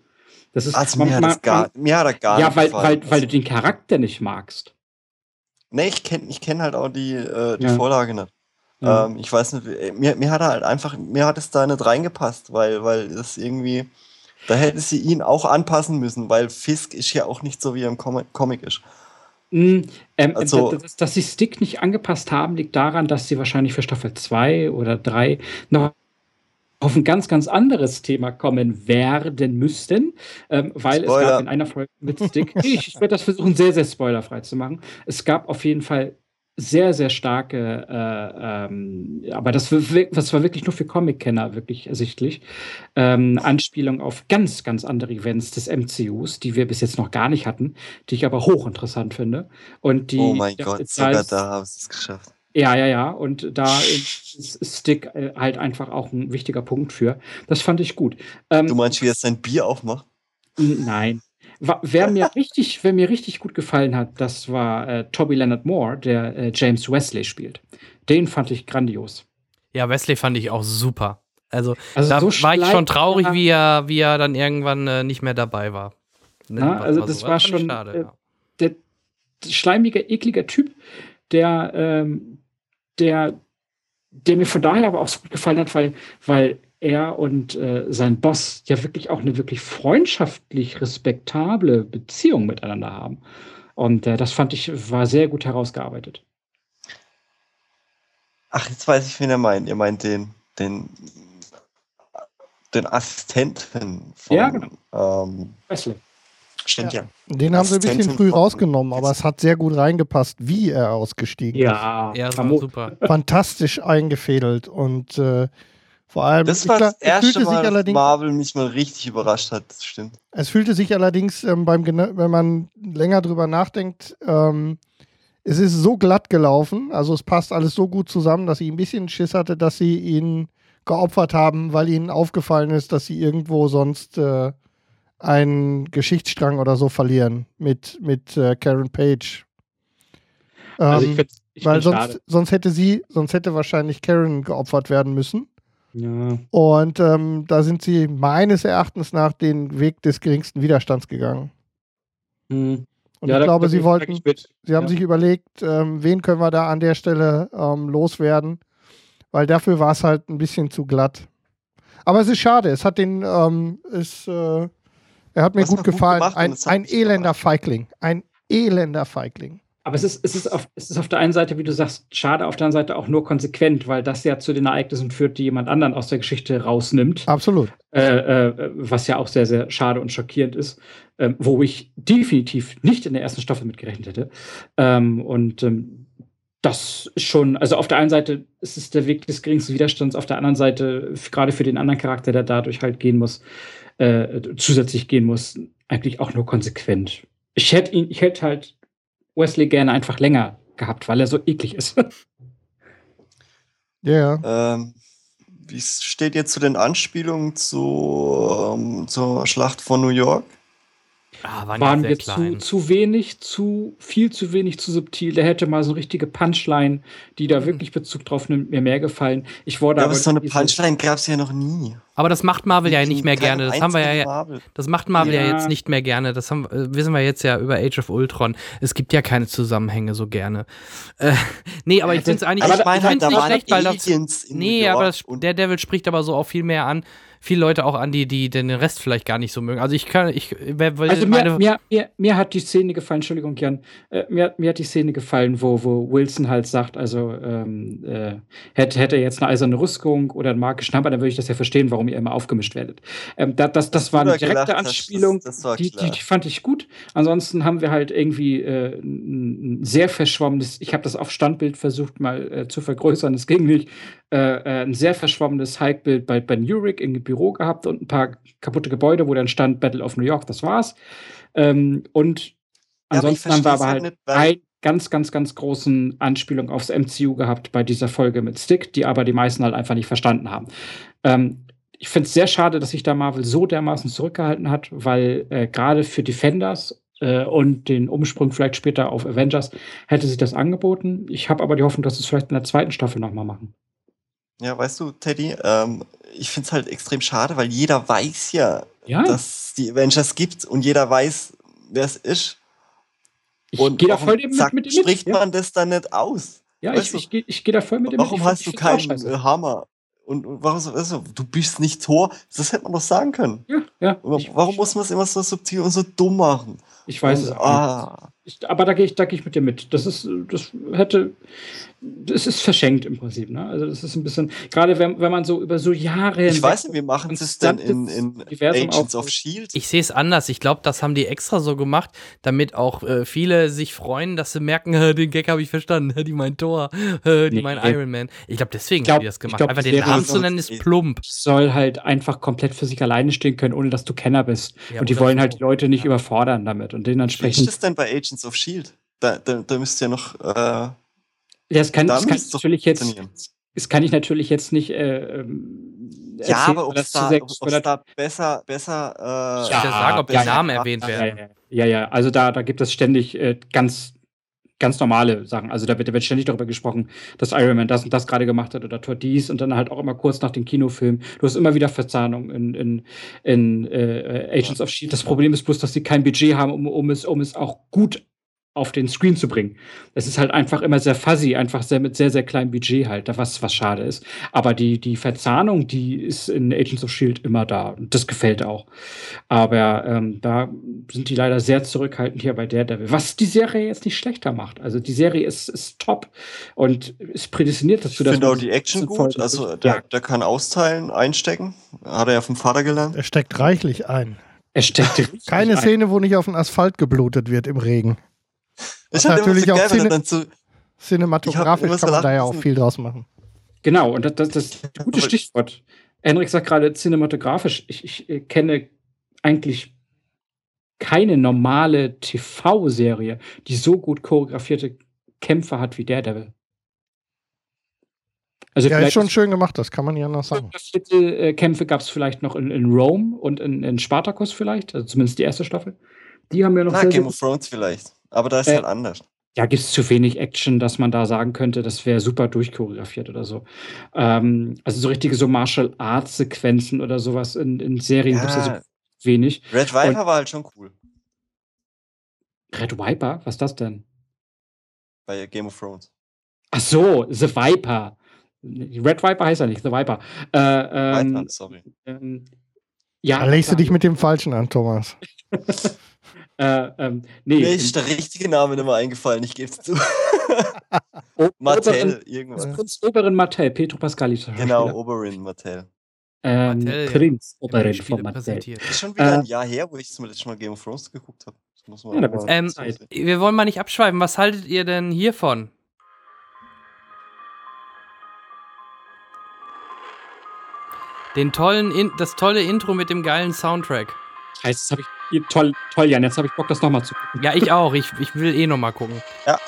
Das ist, also mir, man, hat gar, mir hat er gar ja, nicht weil, weil, weil du den Charakter nicht magst. Nee, ich kenne ich kenn halt auch die, äh, die ja. Vorlage nicht. Ja. Ähm, ich weiß nicht, äh, mir, mir hat er halt einfach, mir hat es da nicht reingepasst, weil, weil das irgendwie, da hätte sie ihn auch anpassen müssen, weil Fisk ist ja auch nicht so, wie er im Com Comic ist. Mm, ähm, also, dass, dass sie Stick nicht angepasst haben, liegt daran, dass sie wahrscheinlich für Staffel 2 oder 3 noch auf ein ganz, ganz anderes Thema kommen werden müssten, ähm, weil Spoiler. es gab in einer Folge mit Stick, <laughs> ich, ich werde das versuchen, sehr, sehr spoilerfrei zu machen. Es gab auf jeden Fall sehr, sehr starke, äh, ähm, aber das, das, war wirklich nur für Comic-Kenner wirklich ersichtlich, ähm, Anspielung auf ganz, ganz andere Events des MCUs, die wir bis jetzt noch gar nicht hatten, die ich aber hochinteressant finde. Und die, oh mein Gott, sogar da haben sie es geschafft. Ja, ja, ja. Und da ist Stick äh, halt einfach auch ein wichtiger Punkt für. Das fand ich gut. Ähm, du meinst, wie er sein Bier aufmacht? Nein. Wer mir <laughs> richtig, wer mir richtig gut gefallen hat, das war äh, Toby Leonard Moore, der äh, James Wesley spielt. Den fand ich grandios. Ja, Wesley fand ich auch super. Also, also da so war ich schon traurig, wie er, wie er dann irgendwann äh, nicht mehr dabei war. Na, also das so. war schon schade, äh, ja. der schleimige, ekliger Typ, der ähm, der, der mir von daher aber auch so gut gefallen hat, weil, weil er und äh, sein Boss ja wirklich auch eine wirklich freundschaftlich respektable Beziehung miteinander haben. Und äh, das fand ich, war sehr gut herausgearbeitet. Ach, jetzt weiß ich, wen er meint. Ihr meint den, den, den Assistenten von ja, genau. ähm, Wesley. Stimmt ja. ja. Den haben sie ein bisschen früh rausgenommen, aber es hat sehr gut reingepasst, wie er ausgestiegen ja, ist. Ja, war super. <laughs> Fantastisch eingefädelt und äh, vor allem. Das war das erste Mal, dass Marvel mich mal richtig überrascht hat, das stimmt. Es fühlte sich allerdings ähm, beim, wenn man länger drüber nachdenkt, ähm, es ist so glatt gelaufen, also es passt alles so gut zusammen, dass ich ein bisschen Schiss hatte, dass sie ihn geopfert haben, weil ihnen aufgefallen ist, dass sie irgendwo sonst äh, einen Geschichtsstrang oder so verlieren mit, mit äh, Karen Page. Ähm, also ich find, ich weil sonst, sonst hätte sie, sonst hätte wahrscheinlich Karen geopfert werden müssen. Ja. Und ähm, da sind sie meines Erachtens nach den Weg des geringsten Widerstands gegangen. Mhm. Und ja, ich glaube, sie wollten, sie haben ja. sich überlegt, ähm, wen können wir da an der Stelle ähm, loswerden, weil dafür war es halt ein bisschen zu glatt. Aber es ist schade, es hat den, ähm, es, äh, er hat mir gut gefallen. Gut ein, ein elender Feigling, ein elender Feigling. Aber es ist, es, ist auf, es ist auf der einen Seite, wie du sagst, schade, auf der anderen Seite auch nur konsequent, weil das ja zu den Ereignissen führt, die jemand anderen aus der Geschichte rausnimmt. Absolut. Äh, äh, was ja auch sehr, sehr schade und schockierend ist, äh, wo ich definitiv nicht in der ersten Staffel mitgerechnet hätte. Ähm, und ähm, das ist schon, also auf der einen Seite ist es der Weg des geringsten Widerstands, auf der anderen Seite, gerade für den anderen Charakter, der dadurch halt gehen muss, äh, zusätzlich gehen muss, eigentlich auch nur konsequent. Ich hätte ihn, ich hätte halt Wesley gerne einfach länger gehabt, weil er so eklig ist. <laughs> Ja. Yeah. Ähm, wie steht ihr zu den Anspielungen zu, ähm, zur Schlacht von New York? Ah, waren, waren wir zu, zu, wenig, zu viel zu wenig, zu subtil. Der hätte mal so eine richtige Punchline, die da mhm. wirklich Bezug drauf nimmt, mir mehr gefallen. Ich wurde ja, aber so eine Punchline gab es ja noch nie. Aber das macht Marvel ja nicht mehr gerne. Das haben wir ja, Marvel. das macht Marvel ja. ja. jetzt nicht mehr gerne. Das haben, äh, wissen wir jetzt ja über Age of Ultron. Es gibt ja keine Zusammenhänge so gerne. Äh, <laughs> nee, aber ich finde es eigentlich aber ich mein, halt, nicht schlecht, weil das, nee, aber das, der Devil spricht aber so auch viel mehr an viele Leute auch an, die, die den Rest vielleicht gar nicht so mögen. Also ich kann, ich, also mir, mir, mir, mir, hat die Szene gefallen, Entschuldigung, Jan, äh, mir, mir hat die Szene gefallen, wo, wo Wilson halt sagt, also ähm, äh, hätte, hätte er jetzt eine eiserne Rüstung oder einen magischen Hammer, dann würde ich das ja verstehen, warum ihr immer aufgemischt werdet. Ähm, das, das, das war eine direkte Anspielung, das, das die, die, die, fand ich gut. Ansonsten haben wir halt irgendwie äh, ein sehr verschwommenes, ich habe das auf Standbild versucht mal äh, zu vergrößern, es ging nicht, äh, äh, ein sehr verschwommenes Hike-Bild bei Ben Urich im Büro gehabt und ein paar kaputte Gebäude, wo dann stand Battle of New York, das war's. Ähm, und ansonsten ja, haben wir aber halt, halt ein ganz, ganz, ganz großen Anspielung aufs MCU gehabt bei dieser Folge mit Stick, die aber die meisten halt einfach nicht verstanden haben. Ähm, ich finde es sehr schade, dass sich da Marvel so dermaßen zurückgehalten hat, weil äh, gerade für Defenders äh, und den Umsprung vielleicht später auf Avengers hätte sich das angeboten. Ich habe aber die Hoffnung, dass sie es vielleicht in der zweiten Staffel nochmal machen. Ja, weißt du, Teddy, ähm, ich finde es halt extrem schade, weil jeder weiß ja, ja, dass es die Avengers gibt und jeder weiß, wer es ist. Ich gehe da voll mit, sagt, mit dem Spricht mit, man das dann nicht aus? Ja, ich, ich, ich, ich gehe da voll mit dem Warum mit. hast du keinen Hammer? Und, und warum so, also, du bist nicht Tor? Das hätte man doch sagen können. Ja, ja. warum muss man es immer so subtil und so dumm machen? Ich weiß und, es auch. Ah. Ich, aber da gehe ich, geh ich mit dir mit. Das ist, das hätte, das ist verschenkt im Prinzip. Ne? Also das ist ein bisschen, gerade wenn, wenn man so über so Jahre. Ich weiß nicht, wie machen sie es denn in, in Agents of Shield? Ich sehe es anders. Ich glaube, das haben die extra so gemacht, damit auch äh, viele sich freuen, dass sie merken, <laughs> den Gag habe ich verstanden, die mein Tor, <laughs> die nee, mein Iron Man. Ich glaube, deswegen glaub, haben die das gemacht. Glaub, einfach den Namen zu nennen ist plump. Soll halt einfach komplett für sich alleine stehen können, ohne dass du Kenner bist. Ja, und die wollen halt die Leute nicht ja. überfordern damit und dementsprechend. Wie ist das denn bei Agents of Shield? Da, da, da müsst ihr noch äh, das kann, das kann ich natürlich jetzt. Das kann ich natürlich jetzt nicht. Äh, ähm, ja, aber ob es da, da, besser, besser. Äh, ich ja, sagen, ob die Namen erwähnt werden. Ja, ja, also da, da gibt es ständig äh, ganz, ganz normale Sachen. Also da wird, da wird ständig darüber gesprochen, dass Iron Man das und das gerade gemacht hat oder Tor dies und dann halt auch immer kurz nach dem Kinofilm. Du hast immer wieder Verzahnung in, in, in äh, Agents of Shield. Das Problem ist bloß, dass sie kein Budget haben, um, um, es, um es auch gut auf den Screen zu bringen. Es ist halt einfach immer sehr fuzzy, einfach sehr mit sehr, sehr kleinem Budget halt, was, was schade ist. Aber die, die Verzahnung, die ist in Agents of Shield immer da. Und das gefällt auch. Aber ähm, da sind die leider sehr zurückhaltend hier bei Daredevil. Was die Serie jetzt nicht schlechter macht. Also die Serie ist, ist top und ist prädestiniert dazu, dass. Ich finde auch die Action gut. Also der, ja. der kann austeilen, einstecken. Hat er ja vom Vater gelernt. Er steckt reichlich ein. Er steckt <laughs> Keine Szene, wo nicht auf den Asphalt geblutet wird im Regen. Ich hatte natürlich so auch geil, dann zu, cinematografisch kann man da ja auch viel draus machen. Genau, und das, das, das ist ein gutes Stichwort. Henrik sagt gerade cinematografisch. Ich, ich äh, kenne eigentlich keine normale TV-Serie, die so gut choreografierte Kämpfe hat wie Daredevil. Also ja, ist schon schön gemacht, das kann man ja noch sagen. Äh, Kämpfe gab es vielleicht noch in, in Rome und in, in Spartacus vielleicht, also zumindest die erste Staffel. Die haben wir noch Na, Game of Thrones vielleicht. Aber da ist äh, halt anders. Ja, gibt es zu wenig Action, dass man da sagen könnte, das wäre super durchchoreografiert oder so. Ähm, also so richtige so Martial Arts Sequenzen oder sowas in, in Serien ja. gibt es ja so wenig. Red Viper Und, war halt schon cool. Red Viper? Was ist das denn? Bei Game of Thrones. Ach so, The Viper. Red Viper heißt er nicht, The Viper. Äh, ähm, Viper, sorry. Ähm, ja, da legst du dich mit dem Falschen an, Thomas. <laughs> äh, ähm, nee, Mir ist der richtige Name nicht mehr eingefallen, ich gebe es zu. <laughs> Martell, irgendwas. Prinz Oberin Martell, Petro Pascali. Genau, Oberin Martell. Ähm, Martell, Prinz Oberin von Martell. Das ist schon wieder äh, ein Jahr her, wo ich zum letzten Mal Game of Thrones geguckt habe. Ja, ähm, wir wollen mal nicht abschweifen. Was haltet ihr denn hiervon? Den tollen, In das tolle Intro mit dem geilen Soundtrack. Heißt, das habe ich toll, toll, Jan. Jetzt habe ich Bock, das nochmal zu gucken. Ja, ich auch. Ich, ich will eh nochmal gucken. Ja,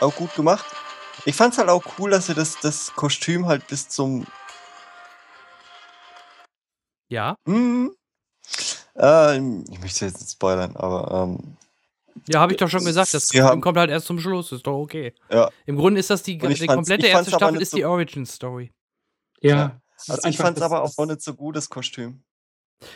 auch gut gemacht. Ich fand es halt auch cool, dass sie das, das Kostüm halt bis zum. Ja. Hm, äh, ich möchte jetzt nicht spoilern, aber. Ähm, ja, habe ich doch schon gesagt. Das Kostüm kommt halt erst zum Schluss. Ist doch okay. Ja. Im Grunde ist das die, die komplette erste Staffel ist die Origin Story. Ja. ja. Also ich fand es aber auch nicht so gut, das Kostüm.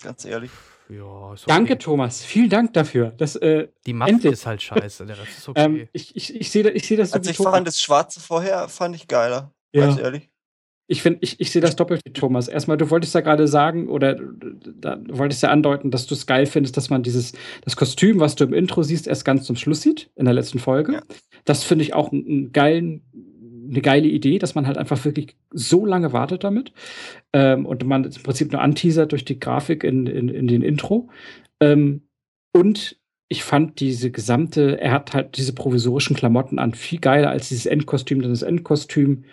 Ganz ehrlich. Ja, okay. Danke, Thomas. Vielen Dank dafür. Das, äh, die Maske endlich. ist halt scheiße. Der Rest ist <laughs> okay. ähm, ich ich, ich sehe ich seh das so Also ich Thomas. fand das Schwarze vorher, fand ich geiler. Ja. Ganz ehrlich. Ich finde, ich, ich sehe das doppelt wie Thomas. Erstmal, du wolltest ja gerade sagen, oder da, du wolltest ja andeuten, dass du es geil findest, dass man dieses, das Kostüm, was du im Intro siehst, erst ganz zum Schluss sieht, in der letzten Folge. Ja. Das finde ich auch einen geilen eine geile Idee, dass man halt einfach wirklich so lange wartet damit ähm, und man im Prinzip nur anteasert durch die Grafik in, in, in den Intro. Ähm, und ich fand diese gesamte, er hat halt diese provisorischen Klamotten an viel geiler als dieses Endkostüm, denn das Endkostüm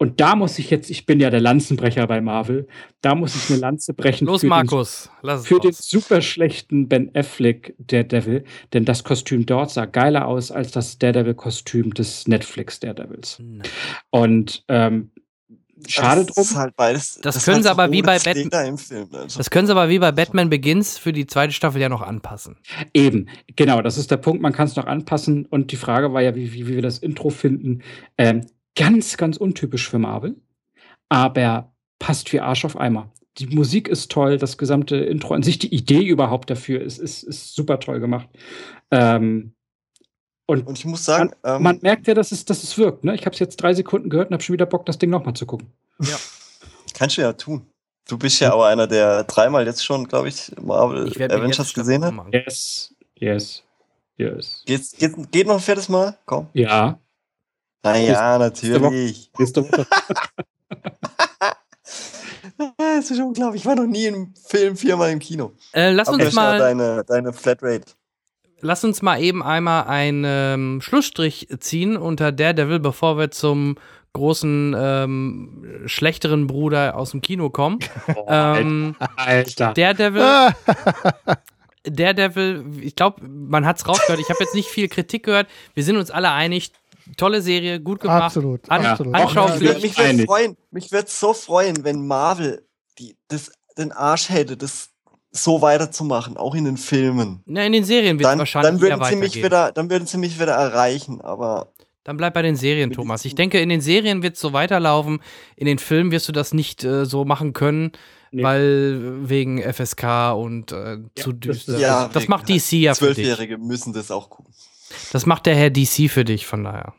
und da muss ich jetzt, ich bin ja der Lanzenbrecher bei Marvel, da muss ich eine Lanze brechen. Los, für Markus, den, lass es Für den super schlechten Ben Affleck Daredevil, denn das Kostüm dort sah geiler aus als das Daredevil-Kostüm des Netflix Daredevils. Nein. Und ähm, Schade drum. Das, halt beides, das, das können sie aber wie bei Batman. Also. Das können sie aber wie bei Batman Begins für die zweite Staffel ja noch anpassen. Eben, genau, das ist der Punkt, man kann es noch anpassen. Und die Frage war ja, wie, wie, wie wir das Intro finden. Ähm, Ganz, ganz untypisch für Marvel, aber passt wie Arsch auf Eimer. Die Musik ist toll, das gesamte Intro an sich, die Idee überhaupt dafür ist, ist, ist super toll gemacht. Ähm, und, und, ich muss sagen, man, ähm, man, merkt ja, dass es, dass es wirkt. Ne? Ich habe es jetzt drei Sekunden gehört und habe schon wieder Bock, das Ding nochmal zu gucken. Ja. Kannst du ja tun. Du bist ja auch einer, der dreimal jetzt schon, glaube ich, Marvel ich Avengers gesehen hat. Yes, yes, yes. Geht, geht, geht noch ein viertes Mal? Komm. Ja. Naja, natürlich. <laughs> Nächste Woche. das ist unglaublich. Ich war noch nie im Film viermal im Kino. Äh, lass uns mal deine, deine Flatrate. Lass uns mal eben einmal einen ähm, Schlussstrich ziehen unter Daredevil, bevor wir zum großen ähm, schlechteren Bruder aus dem Kino kommen. <laughs> Oh, ähm, Alter. Daredevil. Daredevil, ich glaube, man hat es rausgehört. Ich habe jetzt nicht viel Kritik gehört. Wir sind uns alle einig, tolle Serie, gut gemacht. Absolut, An absolut. Anschaulich. Mich würde freuen, mich würde so freuen, wenn Marvel die, das, den Arsch hätte, das so weiterzumachen, auch in den Filmen. Na, in den Serien wird es wahrscheinlich dann würden sie mich wieder, Dann würden sie mich wieder erreichen, aber dann bleib bei den Serien, Thomas. Ich denke, in den Serien wird es so weiterlaufen. In den Filmen wirst du das nicht äh, so machen können, nee. weil wegen FSK und äh, ja, zu düster. Das, ja, das macht DC ja für dich. Zwölfjährige müssen das auch gucken. Das macht der Herr DC für dich, von daher.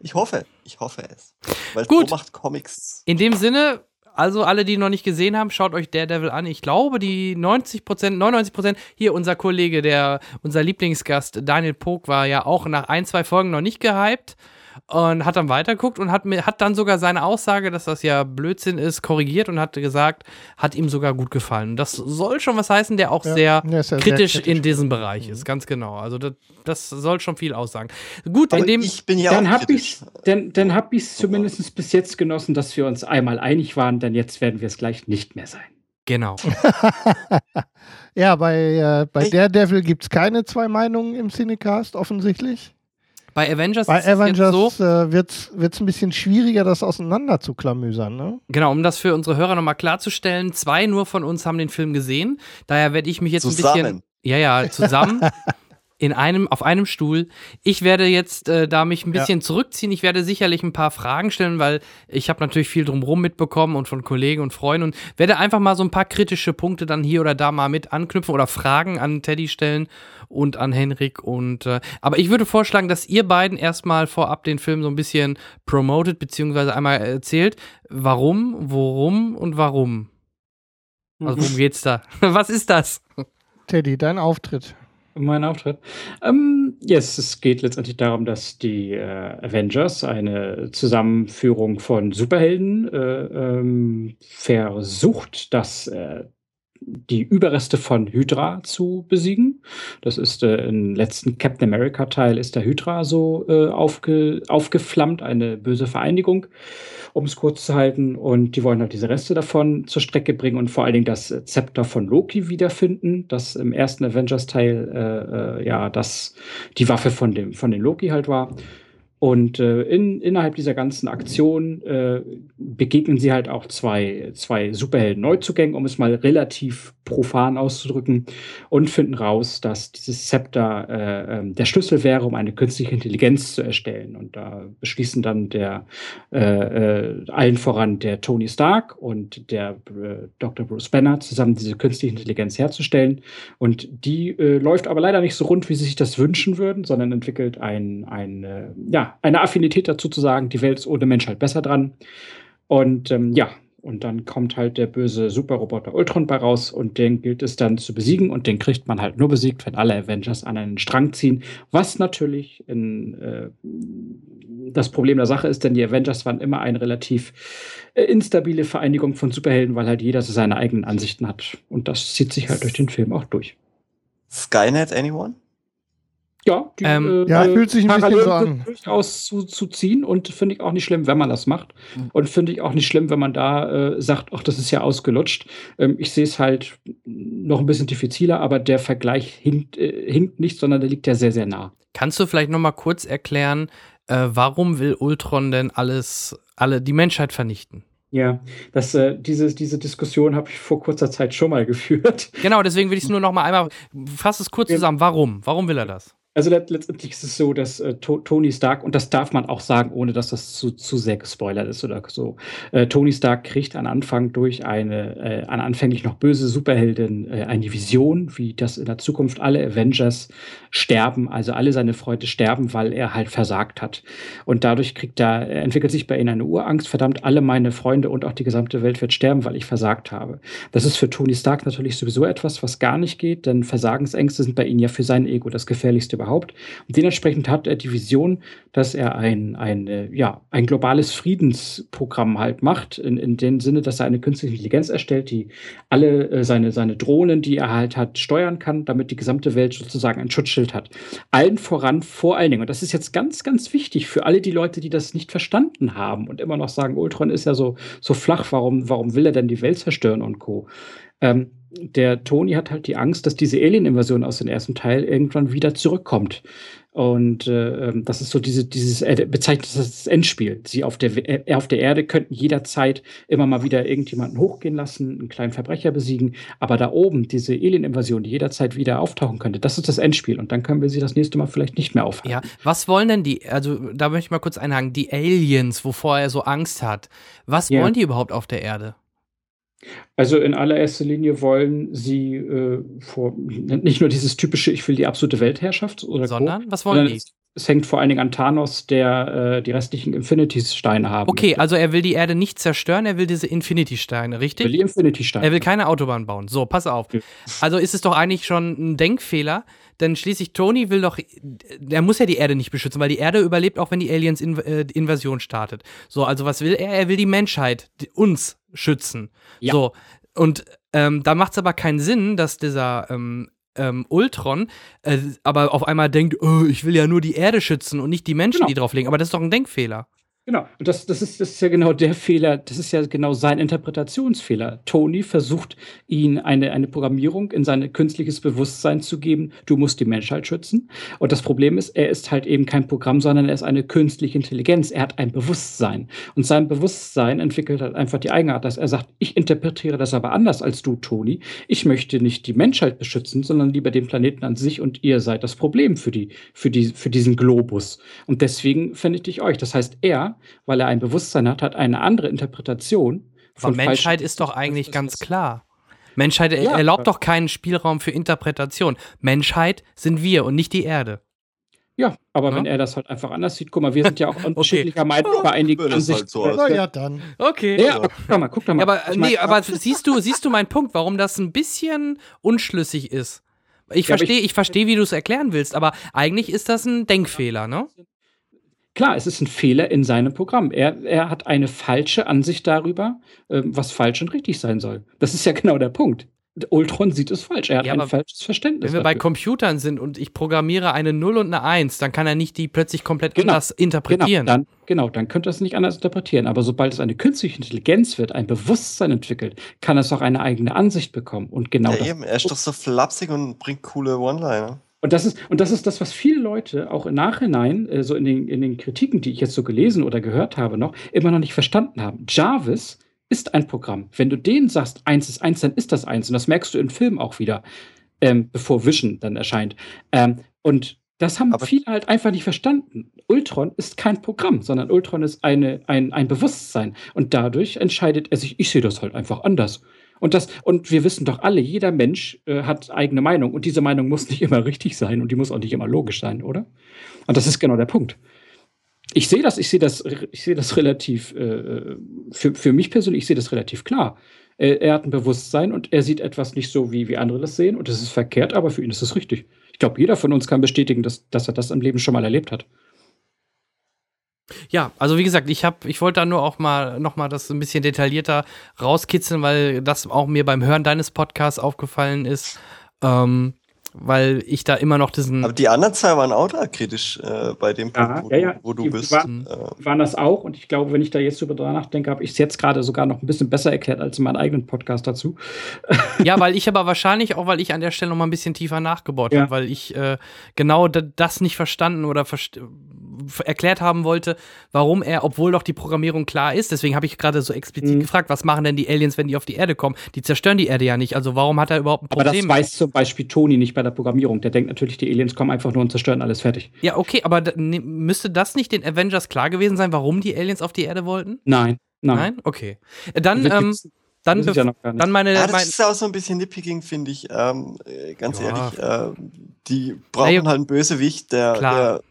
Ich hoffe, ich hoffe es. Weil Gut. macht Comics. In dem Sinne, also alle, die noch nicht gesehen haben, schaut euch Daredevil an. Ich glaube, die 90% 99% hier unser Kollege, der, unser Lieblingsgast Daniel Pog war ja auch nach ein, zwei Folgen noch nicht gehypt und hat dann weitergeguckt und hat, hat dann sogar seine Aussage, dass das ja Blödsinn ist, korrigiert und hat gesagt, hat ihm sogar gut gefallen. Das soll schon was heißen, der auch ja, sehr, ja, sehr, kritisch sehr, kritisch in diesem Bereich mhm. ist, ganz genau. Also das, das soll schon viel aussagen. Gut, Aber in dem ich bin ja dann habe ich dann, dann hab ich zumindest bis jetzt genossen, dass wir uns einmal einig waren, denn jetzt werden wir es gleich nicht mehr sein. Genau. <laughs> ja, bei, äh, bei Daredevil gibt es keine zwei Meinungen im Cinecast, offensichtlich. Bei Avengers, Bei Avengers so, äh, wird es ein bisschen schwieriger, das auseinander zu klamüsern. Ne? Genau, um das für unsere Hörer nochmal klarzustellen, zwei nur von uns haben den Film gesehen. Daher werde ich mich jetzt zusammen. ein bisschen. Ja, ja, zusammen. <laughs> in einem, auf einem Stuhl. Ich werde jetzt äh, da mich ein bisschen ja. zurückziehen. Ich werde sicherlich ein paar Fragen stellen, weil ich habe natürlich viel drumherum mitbekommen und von Kollegen und Freunden und werde einfach mal so ein paar kritische Punkte dann hier oder da mal mit anknüpfen oder Fragen an Teddy stellen und an Henrik und äh, aber ich würde vorschlagen, dass ihr beiden erstmal vorab den Film so ein bisschen promotet beziehungsweise einmal erzählt, warum, worum und warum. Also worum geht's da? <laughs> Was ist das? Teddy, dein Auftritt mein Auftritt. Ähm, yes, es geht letztendlich darum, dass die äh, Avengers eine Zusammenführung von Superhelden äh, ähm, versucht, das äh, die Überreste von Hydra zu besiegen. Das ist äh, im letzten Captain America Teil ist der Hydra so äh, aufge, aufgeflammt, eine böse Vereinigung um es kurz zu halten. Und die wollen halt diese Reste davon zur Strecke bringen und vor allen Dingen das Zepter von Loki wiederfinden, das im ersten Avengers-Teil äh, äh, ja das die Waffe von dem von den Loki halt war. Und äh, in, innerhalb dieser ganzen Aktion äh, begegnen sie halt auch zwei, zwei Superhelden-Neuzugängen, um es mal relativ profan auszudrücken, und finden raus, dass dieses Zepter äh, ähm, der Schlüssel wäre, um eine künstliche Intelligenz zu erstellen. Und da beschließen dann der äh, äh, allen voran der Tony Stark und der äh, Dr. Bruce Banner zusammen diese künstliche Intelligenz herzustellen. Und die läuft aber leider nicht so rund, wie sie sich das wünschen würden, sondern entwickelt ein, ein ja, eine Affinität dazu zu sagen, die Welt ist ohne Mensch halt besser dran. Und ähm, ja, und dann kommt halt der böse Superroboter Ultron bei raus und den gilt es dann zu besiegen und den kriegt man halt nur besiegt, wenn alle Avengers an einen Strang ziehen. Was natürlich in, äh, das Problem der Sache ist, denn die Avengers waren immer eine relativ äh, instabile Vereinigung von Superhelden, weil halt jeder so seine eigenen Ansichten hat. Und das zieht sich halt durch den Film auch durch. Skynet, anyone? Ja, die, ähm, äh, ja, fühlt sich ein bisschen so an. durchaus zu, zu ziehen und finde ich auch nicht schlimm, wenn man das macht. Mhm. Und finde ich auch nicht schlimm, wenn man da äh, sagt, ach, das ist ja ausgelutscht. Ähm, ich sehe es halt noch ein bisschen diffiziler, aber der Vergleich hinkt, äh, hinkt nicht, sondern der liegt ja sehr, sehr nah. Kannst du vielleicht noch mal kurz erklären, äh, warum will Ultron denn alles, alle die Menschheit vernichten? Ja, das, äh, diese, diese Diskussion habe ich vor kurzer Zeit schon mal <laughs> geführt. Genau, deswegen will ich es nur noch mal einmal, fass es kurz zusammen. Warum? Warum will er das? Also letztendlich ist es so, dass äh, Tony Stark, und das darf man auch sagen, ohne dass das zu, zu sehr gespoilert ist oder so, äh, Tony Stark kriegt am Anfang durch eine, äh, eine anfänglich noch böse Superheldin äh, eine Vision, wie das in der Zukunft alle Avengers sterben, also alle seine Freunde sterben, weil er halt versagt hat. Und dadurch kriegt er, entwickelt sich bei ihm eine Urangst, verdammt, alle meine Freunde und auch die gesamte Welt wird sterben, weil ich versagt habe. Das ist für Tony Stark natürlich sowieso etwas, was gar nicht geht, denn Versagensängste sind bei ihm ja für sein Ego das gefährlichste überhaupt überhaupt. Und dementsprechend hat er die Vision, dass er ein, ein, äh, ja, ein globales Friedensprogramm halt macht, in, in dem Sinne, dass er eine künstliche Intelligenz erstellt, die alle äh, seine, seine Drohnen, die er halt hat, steuern kann, damit die gesamte Welt sozusagen ein Schutzschild hat. Allen voran, vor allen Dingen, und das ist jetzt ganz, ganz wichtig für alle die Leute, die das nicht verstanden haben und immer noch sagen, Ultron ist ja so, so flach, warum, warum will er denn die Welt zerstören und Co. Ähm, der Tony hat halt die Angst, dass diese Alien-Invasion aus dem ersten Teil irgendwann wieder zurückkommt. Und äh, ähm, das ist so diese, dieses, er bezeichnet das Endspiel. Sie auf der, äh, auf der Erde könnten jederzeit immer mal wieder irgendjemanden hochgehen lassen, einen kleinen Verbrecher besiegen. Aber da oben, diese Alien-Invasion, die jederzeit wieder auftauchen könnte, das ist das Endspiel. Und dann können wir sie das nächste Mal vielleicht nicht mehr aufhalten. Ja, was wollen denn die, also da möchte ich mal kurz einhaken, die Aliens, wovor er so Angst hat, was ja. wollen die überhaupt auf der Erde? Also in allererster Linie wollen sie äh, vor, nicht nur dieses typische, ich will die absolute Weltherrschaft oder sondern Co, was wollen die? Es, hängt vor allen Dingen an Thanos, der äh, die restlichen Infinity-Steine haben. Okay, möchte. also er will die Erde nicht zerstören, er will diese Infinity-Steine, richtig? Er will die Infinity-Steine. Er will keine Autobahn bauen. So, pass auf. Also ist es doch eigentlich schon ein Denkfehler, denn schließlich Tony will doch, der muss ja die Erde nicht beschützen, weil die Erde überlebt auch, wenn die Aliens in, äh, Invasion startet. So, also was will er? Er will die Menschheit, die, uns schützen. Ja. So, und ähm, da macht es aber keinen Sinn, dass dieser ähm, ähm, Ultron äh, aber auf einmal denkt, oh, ich will ja nur die Erde schützen und nicht die Menschen, genau. die drauf liegen. Aber das ist doch ein Denkfehler. Genau, und das, das, ist, das ist ja genau der Fehler, das ist ja genau sein Interpretationsfehler. Tony versucht, ihn eine, eine Programmierung in sein künstliches Bewusstsein zu geben, du musst die Menschheit schützen. Und das Problem ist, er ist halt eben kein Programm, sondern er ist eine künstliche Intelligenz. Er hat ein Bewusstsein. Und sein Bewusstsein entwickelt halt einfach die Eigenart, dass er sagt, ich interpretiere das aber anders als du, Tony. Ich möchte nicht die Menschheit beschützen, sondern lieber den Planeten an sich und ihr seid das Problem für, die, für, die, für diesen Globus. Und deswegen vernichte ich euch. Das heißt, er weil er ein Bewusstsein hat, hat eine andere Interpretation. Aber Menschheit ist doch eigentlich ganz klar. Menschheit ja, erlaubt doch keinen Spielraum für Interpretation. Menschheit sind wir und nicht die Erde. Ja, aber ja? wenn er das halt einfach anders sieht, guck mal, wir sind ja auch <laughs> unterschiedlicher okay. Meinung bei einigen Ansichten. Halt so Na ja, dann. Okay. Ja, aber guck doch mal, guck doch mal. Ja, aber, nee, aber siehst du, siehst du meinen Punkt, warum das ein bisschen unschlüssig ist? Ich verstehe, ich, ich verstehe, wie du es erklären willst, aber eigentlich ist das ein Denkfehler, ne? Klar, es ist ein Fehler in seinem Programm. Er, er hat eine falsche Ansicht darüber, äh, was falsch und richtig sein soll. Das ist ja <laughs> genau der Punkt. Ultron sieht es falsch. Er hat ja, ein falsches Verständnis. Wenn wir dafür. bei Computern sind und ich programmiere eine 0 und eine 1, dann kann er nicht die plötzlich komplett genau. anders interpretieren. Genau dann, genau, dann könnte er es nicht anders interpretieren. Aber sobald es eine künstliche Intelligenz wird, ein Bewusstsein entwickelt, kann es auch eine eigene Ansicht bekommen. Und genau ja, das eben, er ist doch so flapsig und bringt coole One-Liner. Und das ist, und das ist das, was viele Leute auch im Nachhinein, äh, so in den, in den Kritiken, die ich jetzt so gelesen oder gehört habe, noch, immer noch nicht verstanden haben. Jarvis ist ein Programm. Wenn du denen sagst, eins ist eins, dann ist das eins. Und das merkst du im Film auch wieder, ähm, bevor Vision dann erscheint. Ähm, und das haben Aber viele halt einfach nicht verstanden. Ultron ist kein Programm, sondern Ultron ist eine, ein, ein Bewusstsein. Und dadurch entscheidet er sich, ich sehe das halt einfach anders. Und, das, und wir wissen doch alle, jeder Mensch äh, hat eigene Meinung und diese Meinung muss nicht immer richtig sein und die muss auch nicht immer logisch sein, oder? Und das ist genau der Punkt. Ich sehe das, ich sehe das, ich sehe das relativ, äh, für, für mich persönlich, ich sehe das relativ klar. Er, er, hat ein Bewusstsein und er sieht etwas nicht so, wie, wie andere das sehen und das ist verkehrt, aber für ihn ist es richtig. Ich glaube, jeder von uns kann bestätigen, dass, dass er das im Leben schon mal erlebt hat. Ja, also wie gesagt, ich habe, ich wollte da nur auch mal noch mal das ein bisschen detaillierter rauskitzeln, weil das auch mir beim Hören deines Podcasts aufgefallen ist. Ähm, weil ich da immer noch diesen. Aber die anderen zwei waren auch da kritisch äh, bei dem Punkt, wo, ja, ja. wo du die bist. Waren, äh. waren das auch und ich glaube, wenn ich da jetzt drüber nachdenke, habe ich es jetzt gerade sogar noch ein bisschen besser erklärt als in meinem eigenen Podcast dazu. <laughs> Ja, weil ich aber wahrscheinlich auch, weil ich an der Stelle noch mal ein bisschen tiefer nachgebohrt ja. habe, weil ich äh, genau das nicht verstanden oder verst erklärt haben wollte, warum er, obwohl doch die Programmierung klar ist, deswegen habe ich gerade so explizit mhm. gefragt, was machen denn die Aliens, wenn die auf die Erde kommen? Die zerstören die Erde ja nicht. Also warum hat er überhaupt ein Problem? Aber das weiß zum Beispiel Toni nicht bei der Programmierung. Der denkt natürlich, die Aliens kommen einfach nur und zerstören alles fertig. Ja, okay, aber ne, müsste das nicht den Avengers klar gewesen sein, warum die Aliens auf die Erde wollten? Nein. Nein? Nein? Okay. Dann, ähm, dann, ja dann meine. Ja, das mein ist auch so ein bisschen nitpicking, finde ich. Ähm, äh, ganz ja. ehrlich, äh, die brauchen ja, halt einen Bösewicht, der, der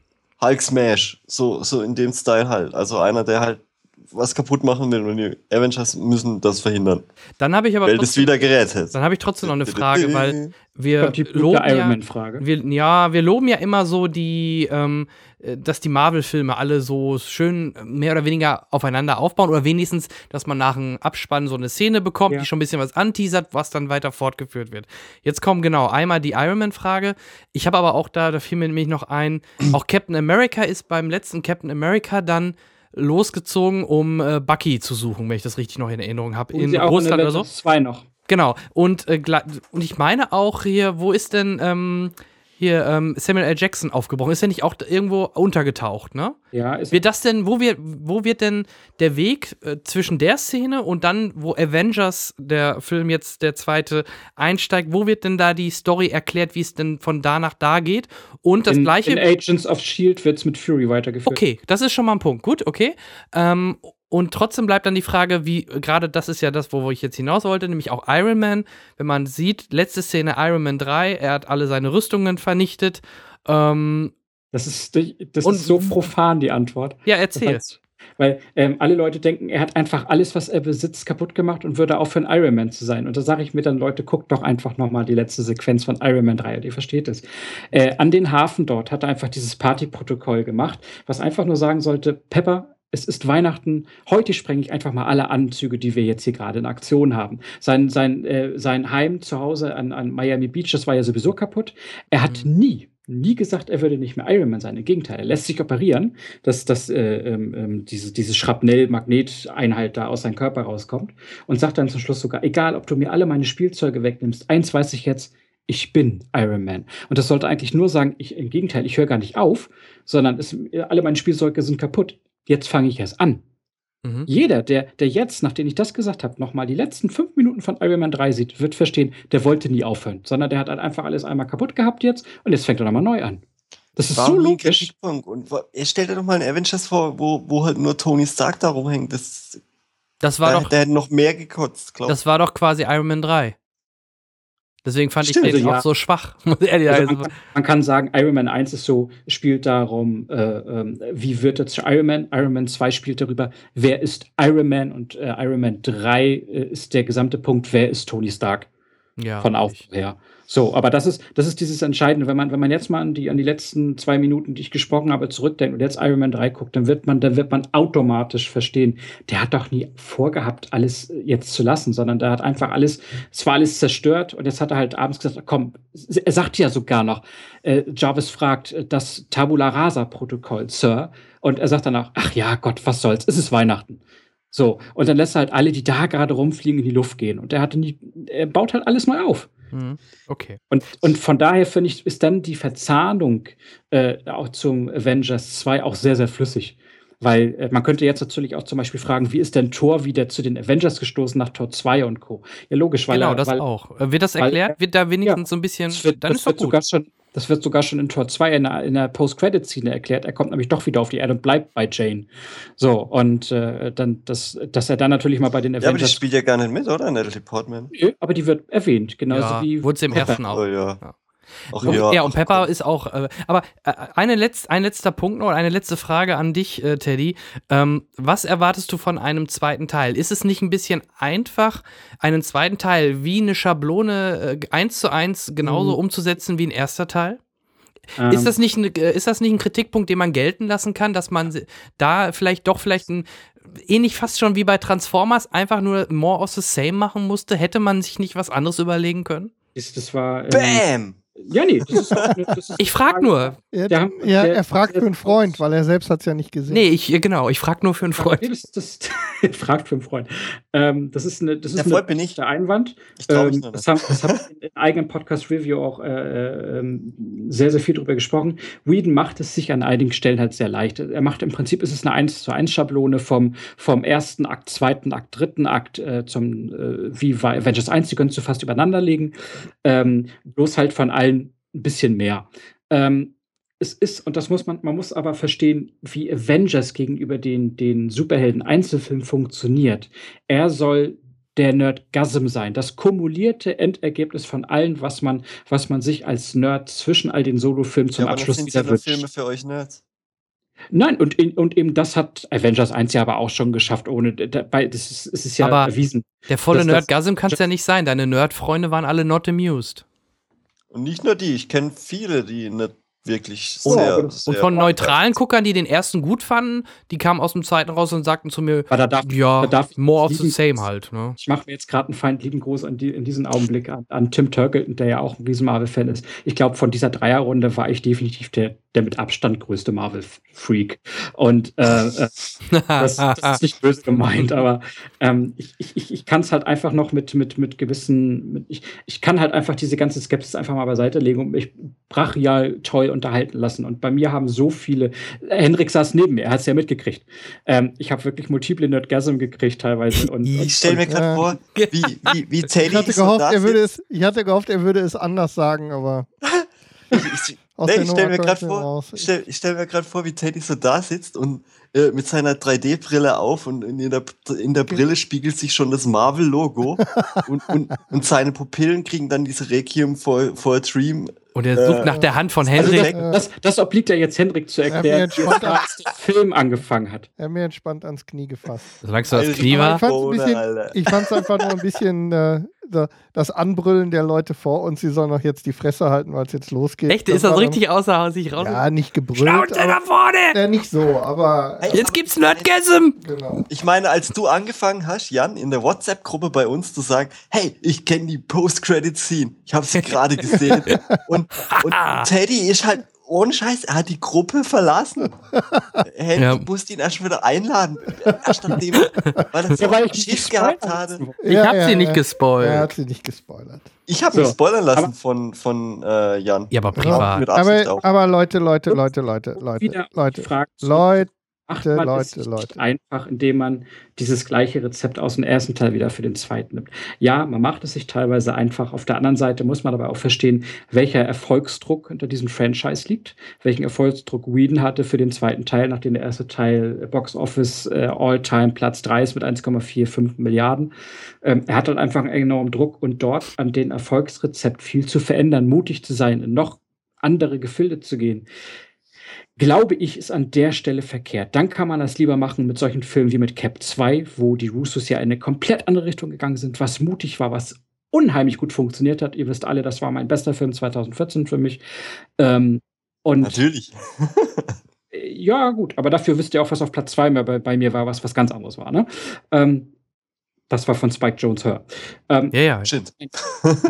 Hulk Smash, so, so in dem Style halt. Also einer, der halt was kaputt machen will und die Avengers müssen das verhindern. Dann habe ich aber weil trotzdem, wieder gerettet. Dann habe ich trotzdem noch eine Frage, weil wir loben ja, wir, ja, wir loben ja immer so die, ähm, dass die Marvel-Filme alle so schön mehr oder weniger aufeinander aufbauen oder wenigstens, dass man nach dem Abspann so eine Szene bekommt, ja. die schon ein bisschen was anteasert, was dann weiter fortgeführt wird. Jetzt kommen genau einmal die Iron Man-Frage. Ich habe aber auch da, da fiel mir nämlich noch ein, <clears throat> auch Captain America ist beim letzten Captain America dann losgezogen, um äh, Bucky zu suchen, wenn ich das richtig noch in Erinnerung habe. In Russland oder so. Zwei noch. Genau. Und, äh, und ich meine auch hier, wo ist denn ähm, hier ähm, Samuel L. Jackson aufgebrochen? Ist er nicht auch irgendwo untergetaucht, ne? Ja, ist Wird das denn, wo wird, wo wird denn der Weg äh, zwischen der Szene und dann, wo Avengers, der Film jetzt der zweite, einsteigt, wo wird denn da die Story erklärt, wie es denn von da nach da geht? Und das in, gleiche. In Agents of Shield wird es mit Fury weitergeführt. Okay, das ist schon mal ein Punkt. Gut, okay. Ähm, und trotzdem bleibt dann die Frage, wie, gerade das ist ja das, wo ich jetzt hinaus wollte, nämlich auch Iron Man. Wenn man sieht, letzte Szene Iron Man 3, er hat alle seine Rüstungen vernichtet. Ähm, das ist, das ist so profan, die Antwort. Ja, erzähl. Weil ähm, alle Leute denken, er hat einfach alles, was er besitzt, kaputt gemacht und würde aufhören, Iron Man zu sein. Und da sage ich mir dann, Leute, guckt doch einfach nochmal die letzte Sequenz von Iron Man 3 und ihr versteht es. Äh, an den Hafen dort hat er einfach dieses Partyprotokoll gemacht, was einfach nur sagen sollte, Pepper, es ist Weihnachten, heute sprenge ich einfach mal alle Anzüge, die wir jetzt hier gerade in Aktion haben. Sein, sein, äh, sein Heim zu Hause an, an Miami Beach, das war ja sowieso kaputt. Er hat mhm. nie nie gesagt, er würde nicht mehr Iron Man sein. Im Gegenteil, er lässt sich operieren, dass, dass äh, ähm, ähm diese, diese Schrapnell-Magneteinheit da aus seinem Körper rauskommt und sagt dann zum Schluss sogar, egal, ob du mir alle meine Spielzeuge wegnimmst, eins weiß ich jetzt, ich bin Iron Man. Und das sollte eigentlich nur sagen, ich, im Gegenteil, ich höre gar nicht auf, sondern es, alle meine Spielzeuge sind kaputt. Jetzt fange ich erst an. Mhm. Jeder, der, der jetzt, nachdem ich das gesagt habe, nochmal die letzten fünf Minuten von Iron Man 3 sieht, wird verstehen, der wollte nie aufhören, sondern der hat halt einfach alles einmal kaputt gehabt jetzt und jetzt fängt er nochmal neu an. Das ist Warum so logisch. Und er stellt dir doch mal einen Avengers vor, wo, wo halt nur Tony Stark da rumhängt. Das, das war da, doch. Der hätte noch mehr gekotzt, glaube ich. Das war doch quasi Iron Man 3. Deswegen fand Stimmt, ich den also, auch so schwach. <laughs> also man, man, kann sagen, Iron Man 1 ist so, spielt darum, äh, äh, wie wird er zu Iron Man. Iron Man 2 spielt darüber, wer ist Iron Man und äh, Iron Man 3 äh, ist der gesamte Punkt, wer ist Tony Stark. Ja, von Aufbau her. So, aber das ist, das ist dieses Entscheidende. Wenn man, wenn man jetzt mal an die, an die letzten zwei Minuten, die ich gesprochen habe, zurückdenkt und jetzt Iron Man 3 guckt, dann wird man, dann wird man automatisch verstehen, der hat doch nie vorgehabt, alles jetzt zu lassen, sondern der hat einfach alles, es war alles zerstört und jetzt hat er halt abends gesagt, komm, er sagt ja sogar noch, äh, Jarvis fragt, äh, das Tabula Rasa Protokoll, Sir, und er sagt danach, ach ja, Gott, was soll's, es ist Weihnachten. So, und dann lässt er halt alle, die da gerade rumfliegen, in die Luft gehen. Und er hatte nie, er baut halt alles neu auf. Mhm. Okay. Und, und von daher finde ich, ist dann die Verzahnung äh, auch zum Avengers 2 auch sehr, sehr flüssig. Weil äh, man könnte jetzt natürlich auch zum Beispiel fragen, wie ist denn Thor wieder zu den Avengers gestoßen nach Tor 2 und Co. Ja, logisch, weil Genau, er, das weil, auch. Wird das erklärt? Weil, wird da wenigstens ja, so ein bisschen. Wird, dann das ist wird sogar schon, das wird sogar schon in Tor 2 in der, in der Post-Credit-Szene erklärt. Er kommt nämlich doch wieder auf die Erde und bleibt bei Jane. So, und äh, dann, das, dass er dann natürlich mal bei den Avengers. Ja, aber die spielt ja gar nicht mit, oder? Natalie Portman. Aber die wird erwähnt, genauso ja, wie. Wurde sie im ersten auch. Oh, ja. ja. Ach, ja. ja, und Pepper Gott. ist auch. Äh, aber äh, eine letz, ein letzter Punkt noch, eine letzte Frage an dich, äh, Teddy. Ähm, was erwartest du von einem zweiten Teil? Ist es nicht ein bisschen einfach, einen zweiten Teil wie eine Schablone äh, eins zu eins genauso mhm. umzusetzen wie ein erster Teil? Ähm. Ist, das nicht ein, äh, ist das nicht ein Kritikpunkt, den man gelten lassen kann, dass man da vielleicht doch vielleicht ein ähnlich fast schon wie bei Transformers einfach nur more of the same machen musste? Hätte man sich nicht was anderes überlegen können? Ist, das war. Ähm, Bam! Ja, nee, das ist, das ist <laughs> Ich frag nur. Er, der, ja, der, er fragt der, für einen Freund, weil er selbst hat es ja nicht gesehen. Nee, ich, genau, ich frag nur für einen Freund. Das, das, <laughs> fragt für einen Freund. Ähm, das ist eine, das ist der Freund bin ich. der Einwand. Ich glaube ähm, das haben, das haben wir in eigenen Podcast-Review auch äh, äh, sehr, sehr viel drüber gesprochen. Whedon macht es sich an einigen Stellen halt sehr leicht. Er macht im Prinzip ist es eine 1 zu 1 Schablone vom, vom ersten Akt, zweiten Akt, dritten Akt äh, zum äh, wie Avengers 1, die könntest du fast übereinander legen. Ähm, bloß halt von allen ein bisschen mehr. Ähm, es ist, und das muss man, man muss aber verstehen, wie Avengers gegenüber den, den Superhelden-Einzelfilm funktioniert. Er soll der Nerdgasm sein, das kumulierte Endergebnis von allem, was man, was man sich als Nerd zwischen all den Solofilmen zum ja, Abschluss sind wieder wünscht. Filme für euch Nerds. Nein, und, und eben das hat Avengers 1 ja aber auch schon geschafft, ohne, dabei, das ist, es ist ja aber erwiesen. Der volle Nerdgasm kann es ja nicht sein. Deine Nerdfreunde waren alle not amused. Und nicht nur die, ich kenne viele, die nicht wirklich sehr, und, sehr und von neutralen Guckern, die den ersten gut fanden, die kamen aus dem zweiten raus und sagten zu mir, darf, ja, more of the same halt. Ne? Ich mache mir jetzt gerade einen feindlichen Gruß an die, in diesem Augenblick an, an Tim Turkleton, der ja auch ein riesen Marvel-Fan ist. Ich glaube, von dieser Dreierrunde war ich definitiv der, der mit Abstand größte Marvel-Freak. Und äh, äh <laughs> das, das, ist nicht böse gemeint, aber ähm, ich, ich, ich kann es halt einfach noch mit, mit, mit gewissen, mit, ich, ich kann halt einfach diese ganze Skepsis einfach mal beiseite legen und mich brachial toll unterhalten lassen. Und bei mir haben so viele, Henrik saß neben mir, er hat es ja mitgekriegt. Ähm, ich habe wirklich multiple Nerdgasm gekriegt teilweise. <laughs> Und, ich stelle mir gerade äh, vor, wie, wie, wie Teddy ich hatte, gehofft, er würde es, ich hatte gehofft, er würde es anders sagen, aber. <laughs> ich, nee, ich stelle mir gerade vor, ich stell, ich stell mir gerade vor, wie Teddy so da sitzt und äh, mit seiner 3D-Brille auf und in der, in der Brille spiegelt sich schon das Marvel-Logo <laughs> und, und, und seine Pupillen kriegen dann diese Requiem for, for a Dream und er sucht äh, nach der Hand von also Henrik. Also das, das, das, obliegt ja jetzt Henrik zu erklären, er der Film angefangen hat. Er hat mir entspannt ans Knie gefasst. Solange du das Knie war. Ich fand es einfach nur ein bisschen äh, das Anbrüllen der Leute vor uns, sie sollen doch jetzt die Fresse halten, weil es jetzt losgeht. Echt? Das ist das richtig außer sich raus? Ja, nicht gebrüllt. Schnauze da vorne! Ja, nicht so, aber. Jetzt gibt's Nerdgasm! Genau. Ich meine, als du angefangen hast, Jan, in der WhatsApp-Gruppe bei uns zu sagen, hey, ich kenne die Post-Credit-Scene, ich habe sie gerade gesehen. <laughs> und, und Teddy ist halt ohne Scheiß, er hat die Gruppe verlassen. <laughs> Hey, ja. du musst ihn erst wieder einladen. Erst nachdem, weil er <laughs> so ja, Schiff gehabt hatte. Ich ja, habe ja, sie nicht gespoilert. Er hat sie nicht gespoilert. Ich habe so. mich spoilern lassen von, von äh, Jan. Ja, aber privat. Aber, aber, Leute, Leute, Leute, Leute, Leute, Leute, Leute, macht man Leute, es Leute. einfach, indem man dieses gleiche Rezept aus dem ersten Teil wieder für den zweiten nimmt. Ja, man macht es sich teilweise einfach. Auf der anderen Seite muss man aber auch verstehen, welcher Erfolgsdruck hinter diesem Franchise liegt, welchen Erfolgsdruck Whedon hatte für den zweiten Teil, nachdem der erste Teil Box Office äh, All-Time Platz 3 ist mit 1,45 Milliarden. Ähm, er hat dann einfach einen enormen Druck und dort an den Erfolgsrezept viel zu verändern, mutig zu sein, in noch andere Gefilde zu gehen glaube ich, ist an der Stelle verkehrt. Dann kann man das lieber machen mit solchen Filmen wie mit Cap 2, wo die Russos ja in eine komplett andere Richtung gegangen sind, was mutig war, was unheimlich gut funktioniert hat. Ihr wisst alle, das war mein bester Film 2014 für mich. Ähm, und Natürlich. <laughs> ja, gut, aber dafür wisst ihr auch, was auf Platz 2 bei, bei mir war, was was ganz anderes war. Ne? Ähm, das war von Spike Jones Hör. Ähm, ja, ja. Shit.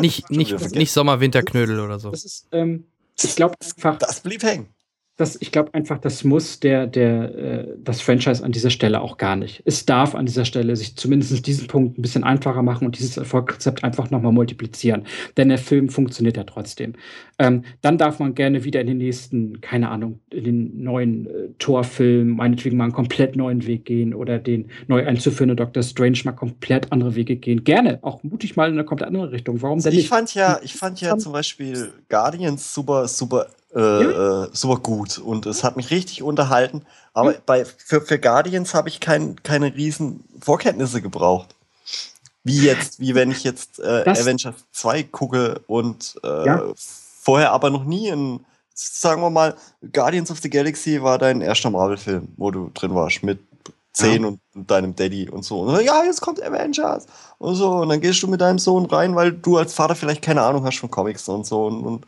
nicht, <laughs> nicht, nicht Sommer-Winterknödel oder so. Das ist, ähm, ich glaube einfach. Das blieb hängen das, ich glaube einfach, das muss der, der, äh, das Franchise an dieser Stelle auch gar nicht. Es darf an dieser Stelle sich zumindest diesen Punkt ein bisschen einfacher machen und dieses Erfolgsrezept einfach nochmal multiplizieren. Denn der Film funktioniert ja trotzdem. Ähm, dann darf man gerne wieder in den nächsten, keine Ahnung, in den neuen äh, Torfilm, meinetwegen mal einen komplett neuen Weg gehen oder den neu einzuführenden Dr. Strange mal komplett andere Wege gehen. Gerne, auch mutig mal in eine komplett andere Richtung. Warum denn nicht? Ich fand ja, ich fand ja zum Beispiel Guardians super, super äh, ja. äh, super gut und es hat mich richtig unterhalten. Aber ja. bei, für, für Guardians habe ich kein, keine riesen Vorkenntnisse gebraucht. Wie jetzt, wie wenn ich jetzt äh, Avengers 2 gucke und äh, ja. vorher aber noch nie in, sagen wir mal, Guardians of the Galaxy war dein erster Marvel-Film, wo du drin warst mit 10 ja. und, deinem Daddy und so. Und dann, ja, jetzt kommt Avengers und so. Und dann gehst du mit deinem Sohn rein, weil du als Vater vielleicht keine Ahnung hast von Comics und so. Und, und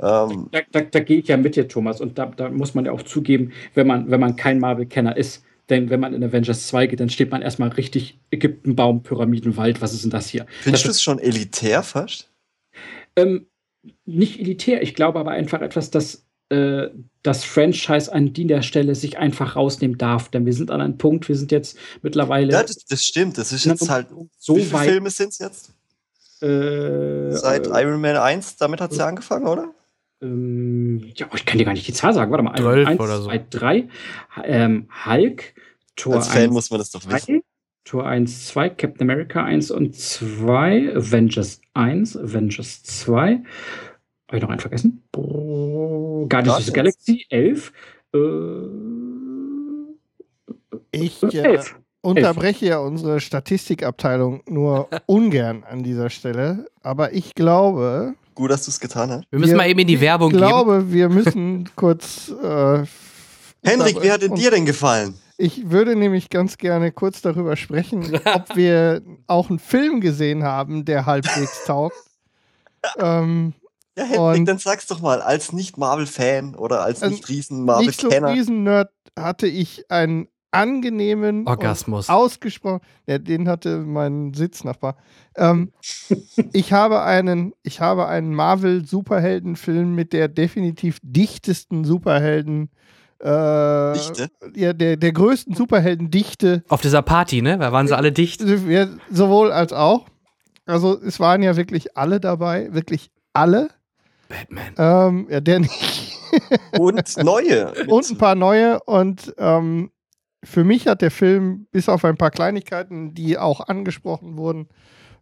ähm, da, da, da gehe ich ja mit dir, Thomas. Und da, da, muss man ja auch zugeben, wenn man, wenn man kein Marvel-Kenner ist, denn wenn man in Avengers 2 geht, dann steht man erstmal richtig Ägyptenbaum, Pyramidenwald. Was ist denn das hier? Findest du es schon elitär fast? Ähm, nicht elitär. Ich glaube aber einfach etwas, dass äh, das Franchise an dieser Stelle sich einfach rausnehmen darf. Denn wir sind an einem Punkt, wir sind jetzt mittlerweile. Ja, das, das stimmt. Das ist jetzt halt. So wie viele Filme sind es jetzt? Äh, Seit äh, Iron Man 1, damit hat es ja angefangen, oder? Ähm, ja, ich kann dir gar nicht die Zahl sagen. Warte mal. 12 1, oder so. 2, 3. Ähm, Hulk, Tor Als Fan 1, muss man das doch wissen. Tor 1, 2, Captain America 1 und 2, Avengers 1, Avengers 2. Habe ich noch einen vergessen? Guardians of the Galaxy 11. Äh, ich äh, 11. unterbreche ja unsere Statistikabteilung nur <laughs> ungern an dieser Stelle, aber ich glaube, Gut, dass du es getan hast. Wir müssen wir, mal eben in die Werbung gehen. Ich glaube, geben. wir müssen <laughs> kurz. Äh, Henrik, wie hat es dir denn gefallen? Ich würde nämlich ganz gerne kurz darüber sprechen, <laughs> ob wir auch einen Film gesehen haben, der halbwegs <laughs> taugt. ähm, ja, Henrik, dann sag's doch mal, als Nicht-Marvel-Fan oder als Nicht-Riesen-Marvel-Kenner. Nicht so Riesen-Nerd hatte ich einen angenehmen Orgasmus. ausgesprochen. Ja, den hatte mein Sitznachbar. Ähm, <laughs> ich habe einen, ich habe einen Marvel-Superheldenfilm mit der definitiv dichtesten Superhelden. Äh, Dichte? Ja, der, der größten Superheldendichte. Auf dieser Party, ne? Da waren sie alle dicht. Ja, sowohl als auch. Also es waren ja wirklich alle dabei, wirklich alle. Batman. Ähm, ja, der nicht. Und neue. <laughs> und ein paar neue. Und ähm, für mich hat der Film bis auf ein paar Kleinigkeiten, die auch angesprochen wurden,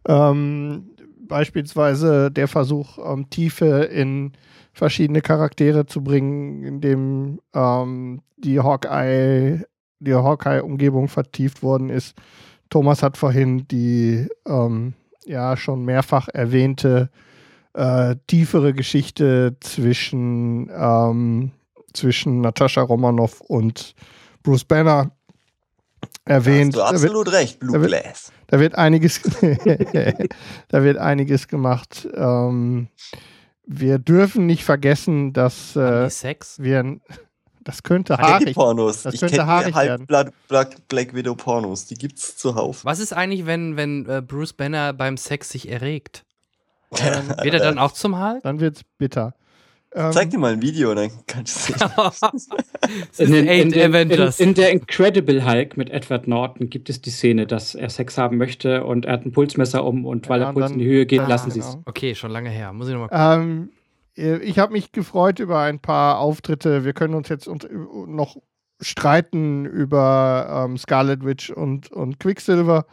ähm, beispielsweise der Versuch, ähm, Tiefe in verschiedene Charaktere zu bringen, indem ähm, die Hawkeye, die Hawkeye-Umgebung vertieft worden ist. Thomas hat vorhin die ähm, ja schon mehrfach erwähnte äh, tiefere Geschichte zwischen, ähm, zwischen Natascha Romanoff und Bruce Banner erwähnt. Da hast du absolut wird, recht, Blue Glass. Da wird einiges, <laughs> da wird einiges gemacht. Ähm, wir dürfen nicht vergessen, dass äh, Sex? wir <laughs> das könnte haarig Pornos. Das ich könnte haarig halb Black, Black, Black, Widow Pornos. Die gibt's zuhauf. Was ist eigentlich, wenn, wenn äh, Bruce Banner beim Sex sich erregt? Ähm, <laughs> wird er dann auch zum Halt? Dann wird's bitter. Ähm, Zeig dir mal ein Video, dann kannst du <laughs> es in, in, in, in, der Incredible Hulk mit Edward Norton gibt es die Szene, dass er Sex haben möchte und er hat ein Pulsmesser um und weil ja, der Puls in die Höhe geht, lassen sie es. Genau. Okay, schon lange her. Muss ich nochmal gucken. Ähm, ich habe mich gefreut über ein paar Auftritte. Wir können uns jetzt noch streiten über ähm, Scarlet Witch und, und Quicksilver,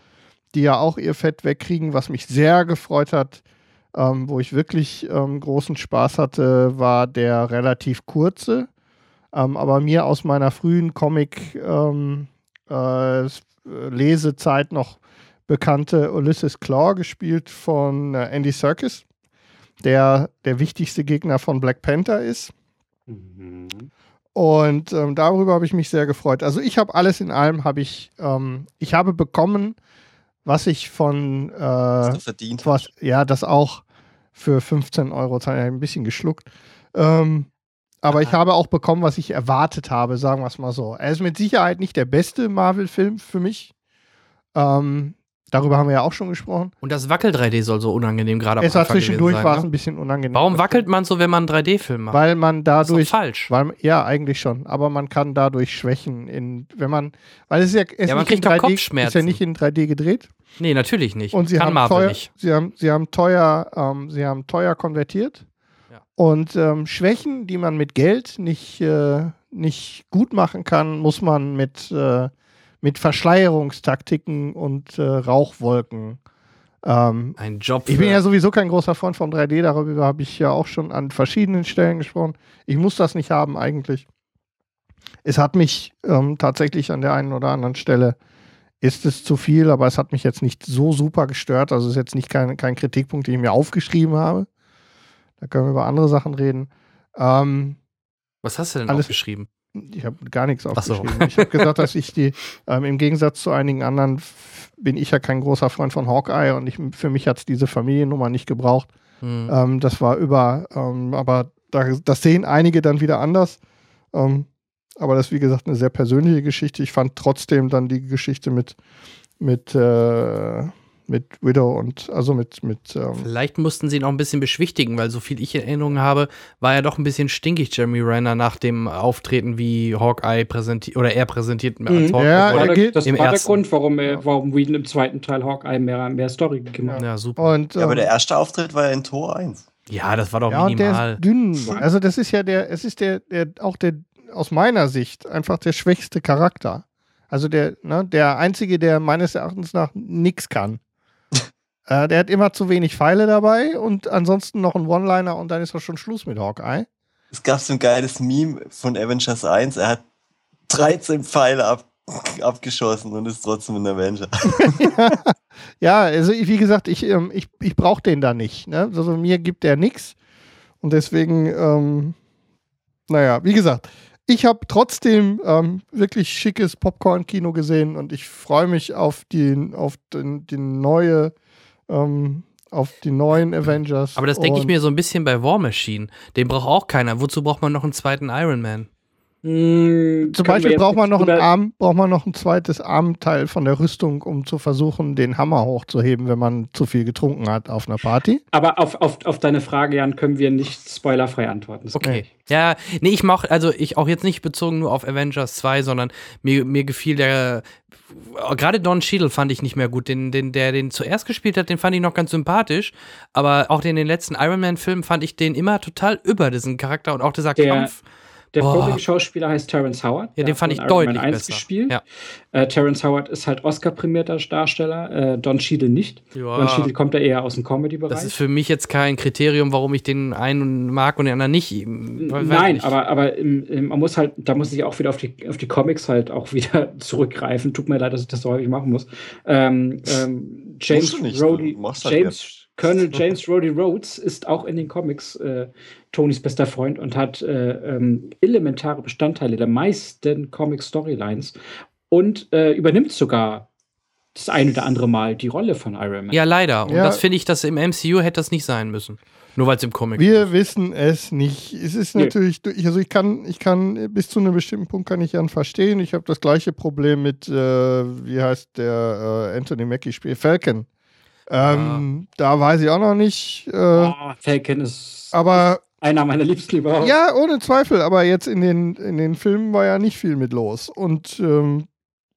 die ja auch ihr Fett wegkriegen, was mich sehr gefreut hat. Ähm, wo ich wirklich ähm, großen Spaß hatte, war der relativ kurze, ähm, aber mir aus meiner frühen Comic-Lesezeit ähm, äh, noch bekannte Ulysses Claw, gespielt von äh, Andy Serkis, der der wichtigste Gegner von Black Panther ist. Mhm. Und ähm, darüber habe ich mich sehr gefreut. Also ich habe alles in allem, habe ich, ähm, ich habe bekommen, was ich von äh, was du verdient was, ja, das auch für 15 Euro ein bisschen geschluckt. Ähm, aber ich habe auch bekommen, was ich erwartet habe, sagen wir es mal so. Er ist mit Sicherheit nicht der beste Marvel-Film für mich. Ähm, darüber haben wir ja auch schon gesprochen. Und das Wackel-3D soll so unangenehm gerade am Es war zwischendurch war es ne? ein bisschen unangenehm. Warum wackelt man so, wenn man einen 3D-Film macht? Weil man dadurch. Das ist falsch. Weil, ja, eigentlich schon. Aber man kann dadurch schwächen, in, wenn man. Weil es ist ja. Es ja, man kriegt 3D, Kopfschmerzen. Ist ja nicht in 3D gedreht. Nee, natürlich nicht. Und sie Kann haben Marvel teuer, nicht. Sie haben, sie haben teuer, ähm, sie haben teuer konvertiert. Ja. Und ähm, Schwächen, die man mit Geld nicht, äh, nicht gut machen kann, muss man mit, äh, mit Verschleierungstaktiken und äh, Rauchwolken. Ähm, Ein Job. Ich bin ja sowieso kein großer Freund von 3D, darüber habe ich ja auch schon an verschiedenen Stellen gesprochen. Ich muss das nicht haben eigentlich. Es hat mich ähm, tatsächlich an der einen oder anderen Stelle ist es zu viel, aber es hat mich jetzt nicht so super gestört. Also es ist jetzt nicht kein, kein Kritikpunkt, den ich mir aufgeschrieben habe. Da können wir über andere Sachen reden. Ähm, Was hast du denn alles, aufgeschrieben? Ich habe gar nichts aufgeschrieben. So. ich habe gesagt, dass ich die, ähm, im Gegensatz zu einigen anderen, bin ich ja kein großer Freund von Hawkeye und ich, für mich hat es diese Familiennummer nicht gebraucht. Hm. Ähm, das war über, ähm, aber da, das sehen einige dann wieder anders. Ähm, aber das ist, wie gesagt, eine sehr persönliche Geschichte. Ich fand trotzdem dann die Geschichte mit, mit, äh, mit Widow und also mit. mit ähm Vielleicht mussten sie ihn auch ein bisschen beschwichtigen, weil so viel ich in Erinnerung habe, war er doch ein bisschen stinkig, Jeremy Renner, nach dem Auftreten, wie Hawkeye präsentiert oder er präsentiert mhm. als Hawkeye. Ja, er geht, das war der Grund, warum, er, warum Whedon im zweiten Teil Hawkeye mehr, mehr Story gegeben hat. Ja, super. Und, ähm, ja, aber der erste Auftritt war ja in Tor 1. Ja, das war doch ja, minimal. Und der ist dünn. Also das ist ja der, es ist der, der auch der aus meiner Sicht einfach der schwächste Charakter. Also der, ne, der einzige, der meines Erachtens nach nichts kann. Äh, der hat immer zu wenig Pfeile dabei und ansonsten noch ein One-Liner und dann ist auch schon Schluss mit Hawkeye. Es gab so ein geiles Meme von Avengers 1. Er hat 13 Pfeile ab, abgeschossen und ist trotzdem ein Avenger. <laughs> ja, also wie gesagt, ich, ähm, ich, ich brauche den da nicht. Ne? Also mir gibt der nichts. Und deswegen, ähm, naja, wie gesagt, ich habe trotzdem ähm, wirklich schickes Popcorn-Kino gesehen und ich freue mich auf die, auf den, die neue, ähm, auf die neuen Avengers. Aber das denke ich mir so ein bisschen bei War Machine. Den braucht auch keiner. Wozu braucht man noch einen zweiten Iron Man? Hm, Zum Beispiel braucht man, noch einen Arm, braucht man noch ein zweites Armteil von der Rüstung, um zu versuchen, den Hammer hochzuheben, wenn man zu viel getrunken hat auf einer Party. Aber auf, auf, auf deine Frage, Jan, können wir nicht spoilerfrei antworten. Okay. Ja, nee, ich mach, also ich auch jetzt nicht bezogen nur auf Avengers 2, sondern mir, mir gefiel der gerade Don Cheadle fand ich nicht mehr gut. Den, den, der den zuerst gespielt hat, den fand ich noch ganz sympathisch. Aber auch in den letzten Iron Man-Filmen fand ich den immer total über diesen Charakter und auch dieser der, Kampf. Der Profi-Schauspieler heißt Terrence Howard. Ja, den fand ich deutlich Man 1 besser. gespielt. Ja. Äh, Terrence Howard ist halt Oscar-prämierter Darsteller, äh, Don Cheadle nicht. Ja. Don Cheadle kommt da eher aus dem Comedy-Bereich. Das ist für mich jetzt kein Kriterium, warum ich den einen mag und den anderen nicht. Nein, nicht. aber, aber im, im, man muss halt, da muss ich auch wieder auf die, auf die Comics halt auch <laughs> wieder zurückgreifen. Tut mir leid, dass ich das so häufig machen muss. Ähm, ähm, James Rhodey, halt James Colonel <laughs> James Rhodey Rhodes ist auch in den Comics äh, Tonys bester Freund und hat äh, ähm, elementare Bestandteile der meisten Comic-Storylines. und äh, übernimmt sogar das ein oder andere Mal die Rolle von Iron Man. Ja, leider. Und ja. das finde ich, dass im MCU hätte das nicht sein müssen. Nur weil es im Comic Wir ist. wissen es nicht. Es ist natürlich, nee. also ich kann, ich kann, bis zu einem bestimmten Punkt kann ich Jan verstehen. Ich habe das gleiche Problem mit, äh, wie heißt der äh, Anthony Mackie Spiel, Falcon. Ähm, ja. Da weiß ich auch noch nicht. Äh, oh, Falcon ist aber einer meiner liebsten überhaupt. Ja, ohne Zweifel. Aber jetzt in den, in den Filmen war ja nicht viel mit los. Und ähm,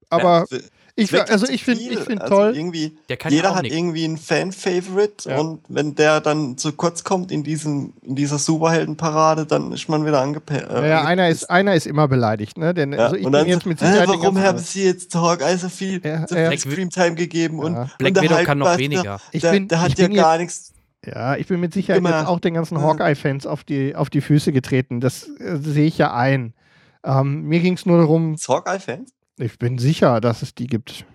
aber ja, ich, also ich finde ich find also toll. Irgendwie, jeder hat nicht. irgendwie einen Fan-Favorite ja. und wenn der dann zu kurz kommt in, diesem, in dieser Superheldenparade, dann ist man wieder angepasst. Äh, ja, einer ist, einer ist immer beleidigt, ne? Denn, ja. also ich und dann bin jetzt mit Sicherheit äh, warum haben sie jetzt Hawkeye so viel ja, ja. Screamtime gegeben und, Black und Widow kann noch weniger. Der, der, der hat ja gar nichts ja, ich bin mit Sicherheit jetzt auch den ganzen Hawkeye-Fans auf die, auf die Füße getreten. Das äh, sehe ich ja ein. Ähm, mir ging es nur darum. Hawkeye-Fans? Ich bin sicher, dass es die gibt.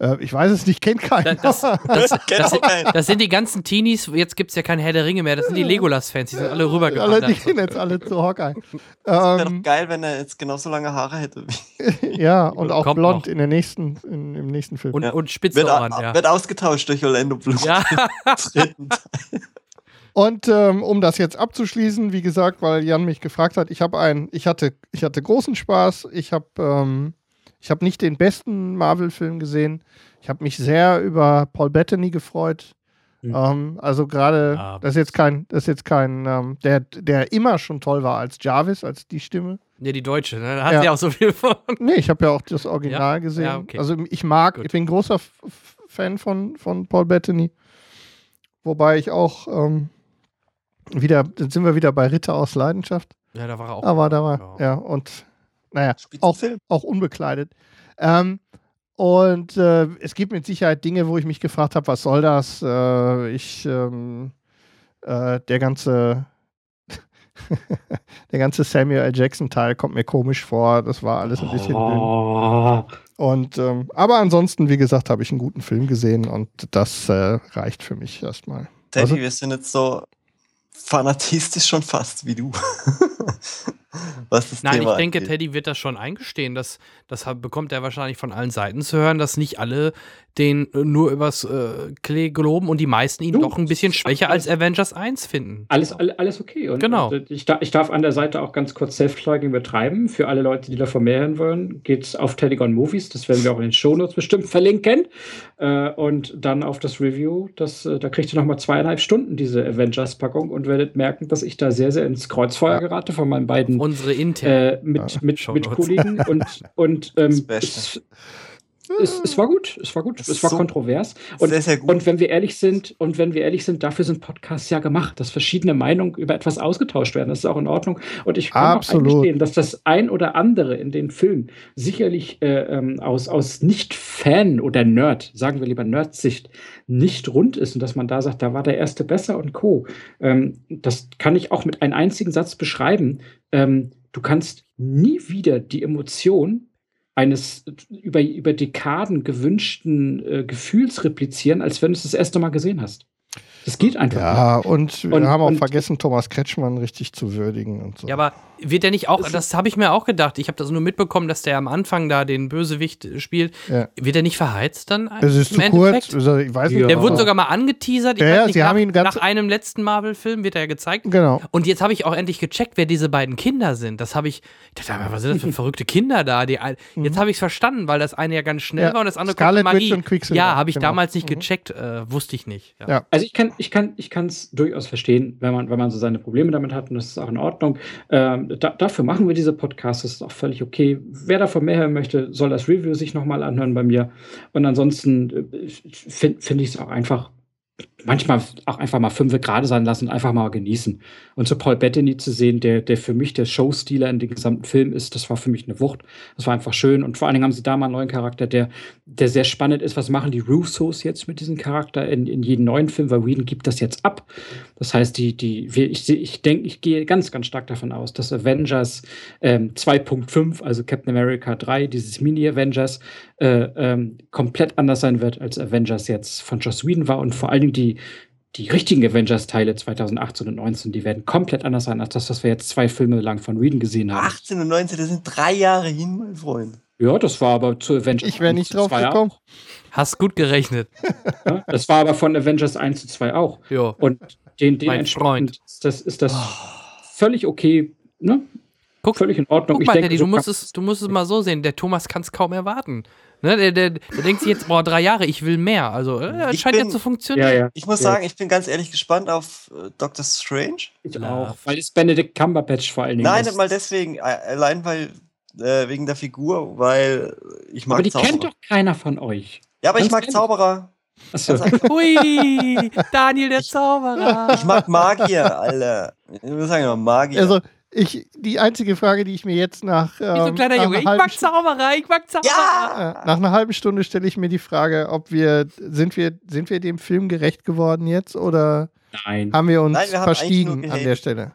Äh, ich weiß es nicht, kennt keiner. Das, <laughs> das, <laughs> das, das, sind, das sind die ganzen Teenies, jetzt gibt es ja keine Herr der Ringe mehr, das sind die Legolas-Fans, die sind alle rübergegangen. Alle, die gehen jetzt alle zu Hawkeye. Das wäre doch ähm, geil, wenn er jetzt genauso lange Haare hätte. <laughs> ja, und auch blond noch. in der nächsten, in, im nächsten Film. Und, ja. und spitze wird, Ohren, ja. wird ausgetauscht durch Orlando Bloom. Ja. Und ähm, um das jetzt abzuschließen, wie gesagt, weil Jan mich gefragt hat, ich habe ein, ich hatte, ich hatte großen Spaß. Ich habe, ähm, ich habe nicht den besten Marvel-Film gesehen. Ich habe mich sehr über Paul Bettany gefreut. Mhm. Ähm, also gerade, ja. das ist jetzt kein, das ist jetzt kein, ähm, der, der immer schon toll war als Jarvis, als die Stimme. Ja, die Deutsche, ne? Da hat ja. ja auch so viel von. Nee, ich habe ja auch das Original ja? gesehen. Ja, okay. Also ich mag, Gut. ich bin großer Fan von, von Paul Bettany. Wobei ich auch ähm, wieder, dann sind wir wieder bei Ritter aus Leidenschaft. Ja, da war er auch. Aber da war, ja, und naja, auch, auch unbekleidet. Ähm, und äh, es gibt mit Sicherheit Dinge, wo ich mich gefragt habe, was soll das? Äh, ich, ähm, äh, der ganze, <laughs> der ganze Samuel L. Jackson Teil kommt mir komisch vor. Das war alles ein bisschen. Oh. Und ähm, aber ansonsten, wie gesagt, habe ich einen guten Film gesehen und das äh, reicht für mich erstmal. Teddy, also, wir sind jetzt so fanatistisch schon fast wie du. <laughs> <laughs> Was das Nein, Thema ich denke, angeht. Teddy wird das schon eingestehen. Das, das bekommt er wahrscheinlich von allen Seiten zu hören, dass nicht alle den äh, nur übers äh, Klee geloben und die meisten ihn du, doch ein bisschen schwächer als Avengers 1 finden. Alles, alles okay. Und, genau. Und ich, ich, darf an der Seite auch ganz kurz Self-Plugging betreiben. Für alle Leute, die davon mehr hören wollen, geht es auf Telegon Movies. Das werden wir auch in den Shownotes bestimmt verlinken. Äh, und dann auf das Review. Das, äh, da kriegt ihr nochmal zweieinhalb Stunden diese Avengers-Packung und werdet merken, dass ich da sehr, sehr ins Kreuzfeuer gerate von meinen beiden unsere intern äh, mit, ja. mit, mit Kollegen und, und <laughs> ähm, es, es, es, war gut, es war gut, es war so kontrovers. Und, sehr, sehr gut. und wenn wir ehrlich sind, und wenn wir ehrlich sind, dafür sind Podcasts ja gemacht, dass verschiedene Meinungen über etwas ausgetauscht werden. Das ist auch in Ordnung. Und ich kann Absolut. auch eingestehen, dass das ein oder andere in den Filmen sicherlich äh, ähm, aus, aus Nicht-Fan oder Nerd, sagen wir lieber Nerd-Sicht, nicht rund ist und dass man da sagt, da war der erste besser und Co. Ähm, das kann ich auch mit einem einzigen Satz beschreiben. Ähm, du kannst nie wieder die Emotion eines über, über Dekaden gewünschten äh, Gefühls replizieren, als wenn du es das erste Mal gesehen hast. Das geht einfach. Ja, nicht. und wir und, haben auch vergessen, Thomas Kretschmann richtig zu würdigen und so. Ja, aber wird der nicht auch, das habe ich mir auch gedacht, ich habe das nur mitbekommen, dass der am Anfang da den Bösewicht spielt. Ja. Wird er nicht verheizt dann? Es ist zu kurz. Also, ich weiß nicht, der wurde sogar mal angeteasert. Ja, ja, nicht, sie nach, haben ihn ganz nach einem letzten Marvel-Film wird er gezeigt. Genau. Und jetzt habe ich auch endlich gecheckt, wer diese beiden Kinder sind. Das habe ich, ich dachte, was sind das für <laughs> verrückte Kinder da? Die, mhm. jetzt habe ich es verstanden, weil das eine ja ganz schnell ja. war und das andere Scarlet konnte Magie. Und Quicksilver. Ja, habe ich genau. damals nicht mhm. gecheckt, äh, wusste ich nicht. Ja. Also ich kann, ich kann, ich kann es durchaus verstehen, wenn man, wenn man so seine Probleme damit hat und das ist auch in Ordnung. Ähm, da, dafür machen wir diese Podcasts, das ist auch völlig okay. Wer davon mehr hören möchte, soll das Review sich nochmal anhören bei mir. Und ansonsten äh, finde find ich es auch einfach manchmal auch einfach mal fünf gerade sein lassen und einfach mal genießen. Und so Paul Bettany zu sehen, der, der für mich der Showstealer in dem gesamten Film ist, das war für mich eine Wucht. Das war einfach schön. Und vor allen Dingen haben sie da mal einen neuen Charakter, der, der sehr spannend ist. Was machen die Russos jetzt mit diesem Charakter in, in jedem neuen Film? Weil Whedon gibt das jetzt ab. Das heißt, die, die, ich, ich denke, ich gehe ganz, ganz stark davon aus, dass Avengers ähm, 2.5, also Captain America 3, dieses Mini-Avengers, äh, ähm, komplett anders sein wird, als Avengers jetzt von Joss Whedon war. Und vor allen Dingen die, die richtigen Avengers-Teile 2018 und 19, die werden komplett anders sein, als das, was wir jetzt zwei Filme lang von Whedon gesehen haben. 18 und 19, das sind drei Jahre hin, mein Freund. Ja, das war aber zu Avengers. Ich wäre nicht drauf gekommen. Auch. Hast gut gerechnet. Ja, das war aber von Avengers 1 zu 2 auch. Ja. Und den, den mein Freund. Ist das, ist das oh. völlig okay, ne? Guck, völlig in Ordnung. Guck mal, denke, Daddy, so du, musst es, du musst es mal so sehen. Der Thomas kann es kaum erwarten. Ne, der, der, der, denkt sich jetzt, boah, drei Jahre, ich will mehr. Also, äh, scheint bin, ja zu funktionieren. Ja, ja. Ich muss sagen, ich bin ganz ehrlich gespannt auf äh, Doctor Strange. Ich auch. Weil es Benedict Cumberbatch vor allen Dingen Nein, nicht mal deswegen. Allein weil, äh, wegen der Figur, weil ich mag Aber die Zauberer. kennt doch keiner von euch. Ja, aber Ganz ich mag ehrlich? Zauberer. Achso. Hui, <laughs> Daniel der Zauberer. Ich, ich mag Magier, Alter. Ich muss sagen, Magier. Also, ich, die einzige Frage, die ich mir jetzt nach. Ähm, Wie so ein ähm, kleiner Junge, ich mag Zauberer, ich mag Zauberer. Ja! Nach einer halben Stunde stelle ich mir die Frage, ob wir, sind wir, sind wir dem Film gerecht geworden jetzt oder Nein. haben wir uns Nein, wir verstiegen an der Stelle?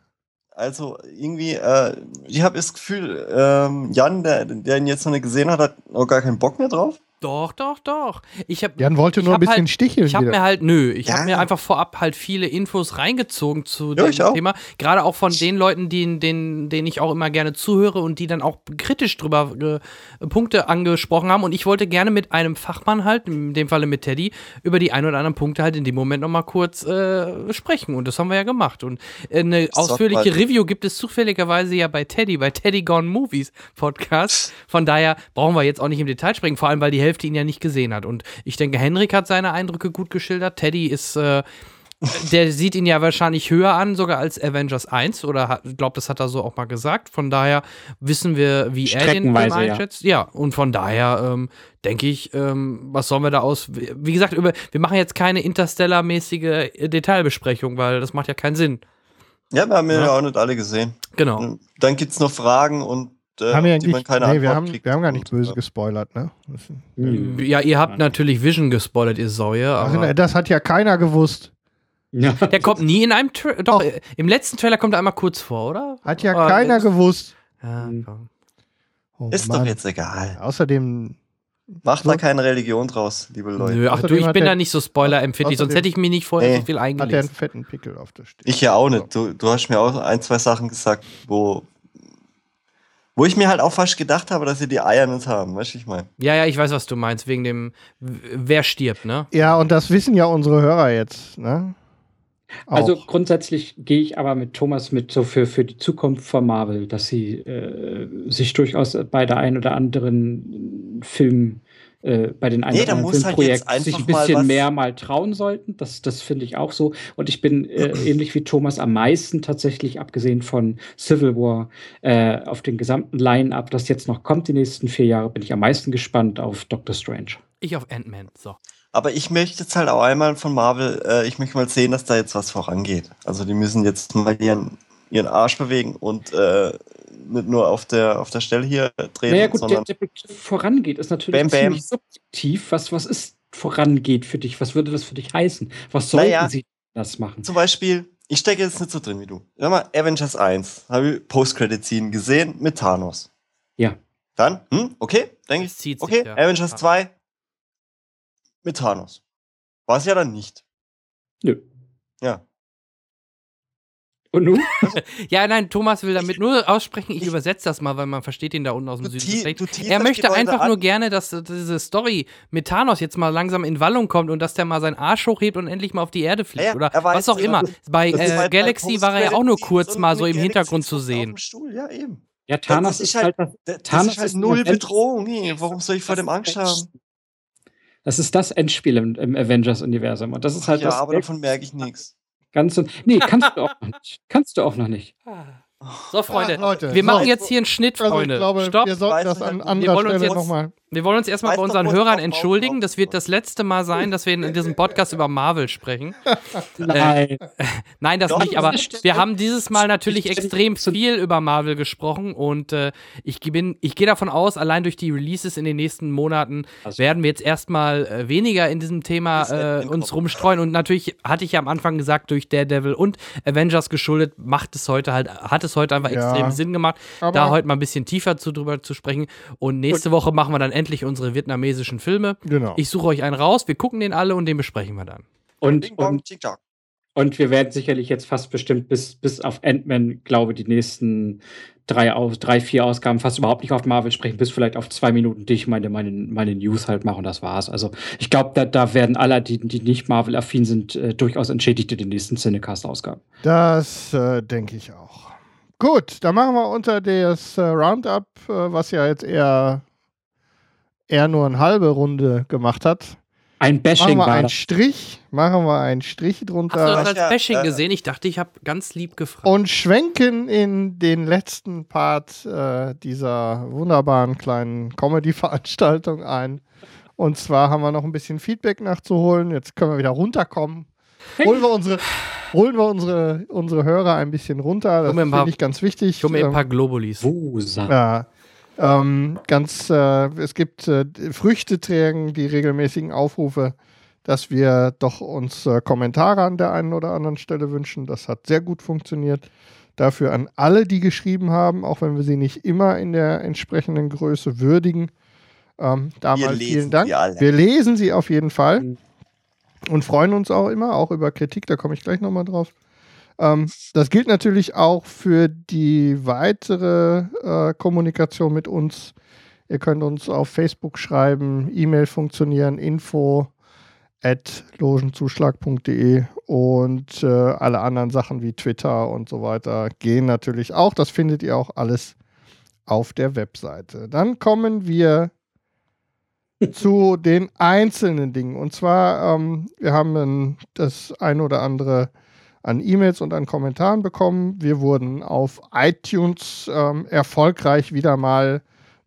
Also irgendwie, äh, ich habe das Gefühl, ähm, Jan, der, der ihn jetzt noch nicht gesehen hat, hat auch gar keinen Bock mehr drauf. Doch, doch, doch. Ich hab, Jan wollte nur ein bisschen halt, sticheln. Ich habe mir halt, nö, ich ja. habe mir einfach vorab halt viele Infos reingezogen zu ja, dem Thema. Gerade auch von den Leuten, denen, denen, denen ich auch immer gerne zuhöre und die dann auch kritisch drüber äh, Punkte angesprochen haben. Und ich wollte gerne mit einem Fachmann halt, in dem Falle mit Teddy, über die ein oder anderen Punkte halt in dem Moment nochmal kurz äh, sprechen. Und das haben wir ja gemacht. Und eine ausführliche Review gibt es zufälligerweise ja bei Teddy, bei Teddy Gone Movies Podcast. <laughs> Von daher brauchen wir jetzt auch nicht im Detail sprechen, vor allem weil die Hälfte Hälfte ihn ja nicht gesehen hat. Und ich denke, Henrik hat seine Eindrücke gut geschildert. Teddy ist, äh, der sieht ihn ja wahrscheinlich höher an, sogar als Avengers 1. Oder ich glaube, das hat er so auch mal gesagt. Von daher wissen wir, wie er den Film einschätzt. Ja. ja, und von daher ähm, denke ich, ähm, was sollen wir da aus. Wie gesagt, über, wir machen jetzt keine Interstellar-mäßige Detailbesprechung, weil das macht ja keinen Sinn. Ja, wir haben ja, ja auch nicht alle gesehen. Genau. Dann gibt es noch Fragen und äh, haben wir die man keine nee, wir haben, wir haben gar nicht böse gespoilert, ne? Ja, ihr habt natürlich Vision gespoilert, ihr Säue. Also, das hat ja keiner gewusst. Ja. <laughs> Der kommt nie in einem Trailer. Doch, Doch, im letzten Trailer kommt er einmal kurz vor, oder? Hat ja oder keiner gewusst. Ja, oh, ist Mann. doch jetzt egal. Außerdem. Macht so. da keine Religion draus, liebe Leute. Nö, ach du, ich bin da nicht so spoilerempfindlich, sonst hätte ich mir nicht vorher nee. so viel eingelesen. Hat der einen fetten Pickel auf der Stirn. Ich ja auch nicht. Du, du hast mir auch ein, zwei Sachen gesagt, wo, wo ich mir halt auch fast gedacht habe, dass sie die Eier nicht haben, weißt du, ich meine. Ja, ja, ich weiß, was du meinst, wegen dem, wer stirbt, ne? Ja, und das wissen ja unsere Hörer jetzt, ne? Also grundsätzlich gehe ich aber mit Thomas mit so für, für die Zukunft von Marvel, dass sie äh, sich durchaus bei der einen oder anderen Film äh, bei den anderen nee, Filmprojekten halt sich ein bisschen mal mehr mal trauen sollten. Das, das finde ich auch so. Und ich bin äh, <clears throat> ähnlich wie Thomas am meisten tatsächlich, abgesehen von Civil War, äh, auf den gesamten Line-Up, das jetzt noch kommt, die nächsten vier Jahre, bin ich am meisten gespannt auf Doctor Strange. Ich auf Ant-Man, so. Aber ich möchte jetzt halt auch einmal von Marvel, äh, ich möchte mal sehen, dass da jetzt was vorangeht. Also die müssen jetzt mal ihren, ihren Arsch bewegen und äh, nicht nur auf der, auf der Stelle hier drehen. Naja, gut, der, der Begriff vorangeht ist natürlich bam, bam. ziemlich subjektiv. Was, was ist vorangeht für dich? Was würde das für dich heißen? Was sollten naja, sie das machen? Zum Beispiel, ich stecke jetzt nicht so drin wie du. Sag mal, Avengers 1 habe ich Post-Credit-Scene gesehen mit Thanos. Ja. Dann, hm, okay, denke ich. Okay, sich, ja. Avengers 2 mit Thanos. War es ja dann nicht. Nö. Ja. Und nun? <laughs> ja, nein, Thomas will damit nur aussprechen, ich, ich übersetze das mal, weil man versteht ihn da unten aus dem Süden. Er möchte einfach nur gerne, dass diese Story mit Thanos jetzt mal langsam in Wallung kommt und dass der mal seinen Arsch hochhebt und endlich mal auf die Erde fliegt. Ja, oder was auch immer. Bei äh, Galaxy war er ja auch nur kurz mal so im Hintergrund zu sehen. Ja, eben. Ja, Thanos ist, halt, halt, das, Thanos ist halt null Bedrohung. Hey, warum soll ich vor dem Angst haben? Das ist das Endspiel im, im Avengers-Universum. Und das ist halt ja, das. Ja, aber davon merke ich nichts. Ganz und. Nee, kannst du auch noch nicht. <laughs> Kannst du auch noch nicht. So, Freunde, Ach, Leute, wir machen jetzt hier einen Schnitt, Freunde. Also ich glaube, Stopp. Wir sollten das an anderer Stelle nochmal. Wir wollen uns erstmal bei unseren Hörern entschuldigen. Das wird das letzte Mal sein, dass wir in diesem Podcast über Marvel sprechen. Nein. <laughs> Äh, <laughs> nein, das Doch, nicht, aber wir haben dieses Mal natürlich extrem viel über Marvel gesprochen und äh, ich, bin, ich gehe davon aus, allein durch die Releases in den nächsten Monaten also. werden wir jetzt erstmal äh, weniger in diesem Thema äh, uns rumstreuen und natürlich hatte ich ja am Anfang gesagt, durch Daredevil und Avengers geschuldet, macht es heute halt, hat es heute einfach ja. extrem Sinn gemacht, da heute mal ein bisschen tiefer zu, drüber zu sprechen und nächste Woche machen wir dann endlich endlich unsere vietnamesischen Filme. Genau. Ich suche euch einen raus, wir gucken den alle und den besprechen wir dann. Und, und Und wir werden sicherlich jetzt fast bestimmt bis, bis auf Ant-Man, glaube die nächsten drei, aus, drei, vier Ausgaben fast überhaupt nicht auf Marvel sprechen, bis vielleicht auf zwei Minuten, die ich meine, meine, meine News halt mache und das war's. Also ich glaube, da, da werden alle, die, die nicht Marvel-affin sind, äh, durchaus entschädigt in den nächsten Cinecast-Ausgaben. Das äh, denke ich auch. Gut, dann machen wir unter das äh, Roundup, äh, was ja jetzt eher, eher nur eine halbe Runde gemacht hat. Ein Bashing machen wir einen Strich, machen wir einen Strich drunter. Hast du das als Bashing ja, gesehen? Ich dachte, ich habe ganz lieb gefragt. Und schwenken in den letzten Part äh, dieser wunderbaren kleinen Comedy-Veranstaltung ein. Und zwar haben wir noch ein bisschen Feedback nachzuholen. Jetzt können wir wieder runterkommen. Holen wir unsere, holen wir unsere, unsere Hörer ein bisschen runter. Das finde ich ganz wichtig. Ich mir ein paar Globulis. Wusa. Ja. Ähm, ganz, äh, es gibt äh, Früchte tragen die regelmäßigen Aufrufe, dass wir doch uns äh, Kommentare an der einen oder anderen Stelle wünschen. Das hat sehr gut funktioniert. Dafür an alle, die geschrieben haben, auch wenn wir sie nicht immer in der entsprechenden Größe würdigen. Ähm, damals vielen Dank. Wir lesen sie auf jeden Fall mhm. und freuen uns auch immer, auch über Kritik, da komme ich gleich nochmal drauf. Ähm, das gilt natürlich auch für die weitere äh, Kommunikation mit uns. Ihr könnt uns auf Facebook schreiben, E-Mail funktionieren, info at logenzuschlag.de und äh, alle anderen Sachen wie Twitter und so weiter gehen natürlich auch. Das findet ihr auch alles auf der Webseite. Dann kommen wir <laughs> zu den einzelnen Dingen. Und zwar, ähm, wir haben das ein oder andere an E-Mails und an Kommentaren bekommen. Wir wurden auf iTunes ähm, erfolgreich wieder mal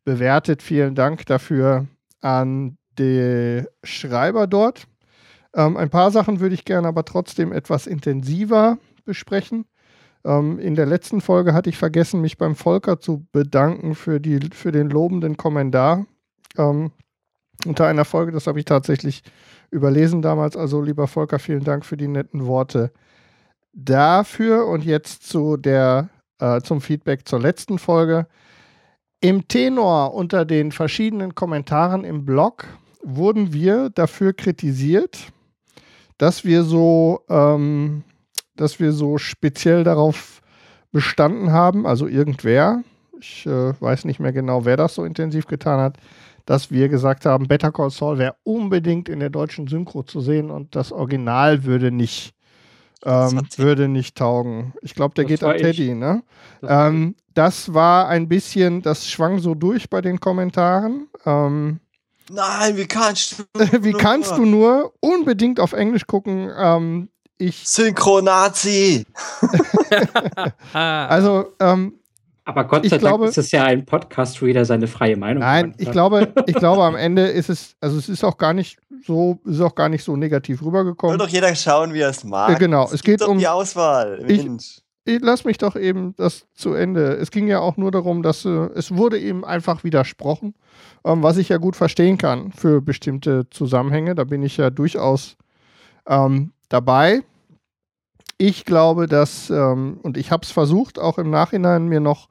bewertet. Vielen Dank dafür an die Schreiber dort. Ähm, ein paar Sachen würde ich gerne aber trotzdem etwas intensiver besprechen. Ähm, in der letzten Folge hatte ich vergessen, mich beim Volker zu bedanken für, die, für den lobenden Kommentar ähm, unter einer Folge. Das habe ich tatsächlich überlesen damals. Also, lieber Volker, vielen Dank für die netten Worte dafür und jetzt zu der, äh, zum Feedback zur letzten Folge. Im Tenor unter den verschiedenen Kommentaren im Blog wurden wir dafür kritisiert, dass wir so, ähm, dass wir so speziell darauf bestanden haben, also irgendwer, ich äh, weiß nicht mehr genau, wer das so intensiv getan hat, dass wir gesagt haben, Better Call Saul wäre unbedingt in der deutschen Synchro zu sehen und das Original würde nicht ähm, würde nicht taugen. Ich glaube, der das geht an Teddy, ich. ne? Das, ähm, das, war ein bisschen, das schwang so durch bei den Kommentaren. Ähm, Nein, wie kannst du? <laughs> wie nur? kannst du nur unbedingt auf Englisch gucken? Ähm, ich Synchronazi. <laughs> <laughs> also ähm, aber Gott sei Dank glaube, ist es ja ein Podcast, wo jeder seine freie Meinung hat. Nein, ich glaube, ich glaube, am Ende ist es, also es ist auch gar nicht so, ist auch gar nicht so negativ rübergekommen. Soll doch jeder schauen, wie er es mag. Ja, genau, es, es geht um die Auswahl. Ich, ich lass mich doch eben das zu Ende. Es ging ja auch nur darum, dass äh, es wurde eben einfach widersprochen, ähm, was ich ja gut verstehen kann für bestimmte Zusammenhänge. Da bin ich ja durchaus ähm, dabei. Ich glaube, dass, ähm, und ich habe es versucht, auch im Nachhinein mir noch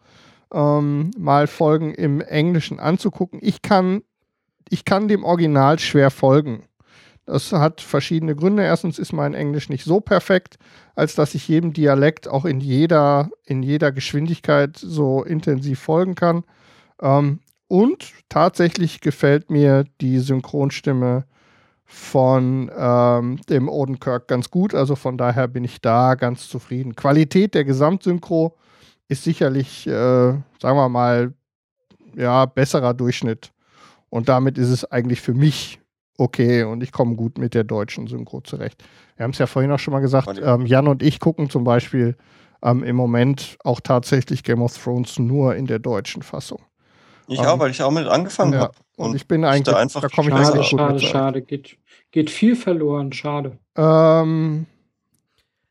ähm, mal Folgen im Englischen anzugucken. Ich kann, ich kann dem Original schwer folgen. Das hat verschiedene Gründe. Erstens ist mein Englisch nicht so perfekt, als dass ich jedem Dialekt auch in jeder, in jeder Geschwindigkeit so intensiv folgen kann. Ähm, und tatsächlich gefällt mir die Synchronstimme von ähm, dem Odenkirk ganz gut. Also von daher bin ich da ganz zufrieden. Qualität der Gesamtsynchro ist sicherlich, äh, sagen wir mal, ja, besserer Durchschnitt. Und damit ist es eigentlich für mich okay und ich komme gut mit der deutschen Synchro zurecht. Wir haben es ja vorhin auch schon mal gesagt, ähm, Jan und ich gucken zum Beispiel ähm, im Moment auch tatsächlich Game of Thrones nur in der deutschen Fassung. Ich ähm, auch, weil ich auch mit angefangen ja. habe. Und, und, ich bin eigentlich, da, einfach da komme ich schade, schade, schade, geht, geht viel verloren, schade. Ähm,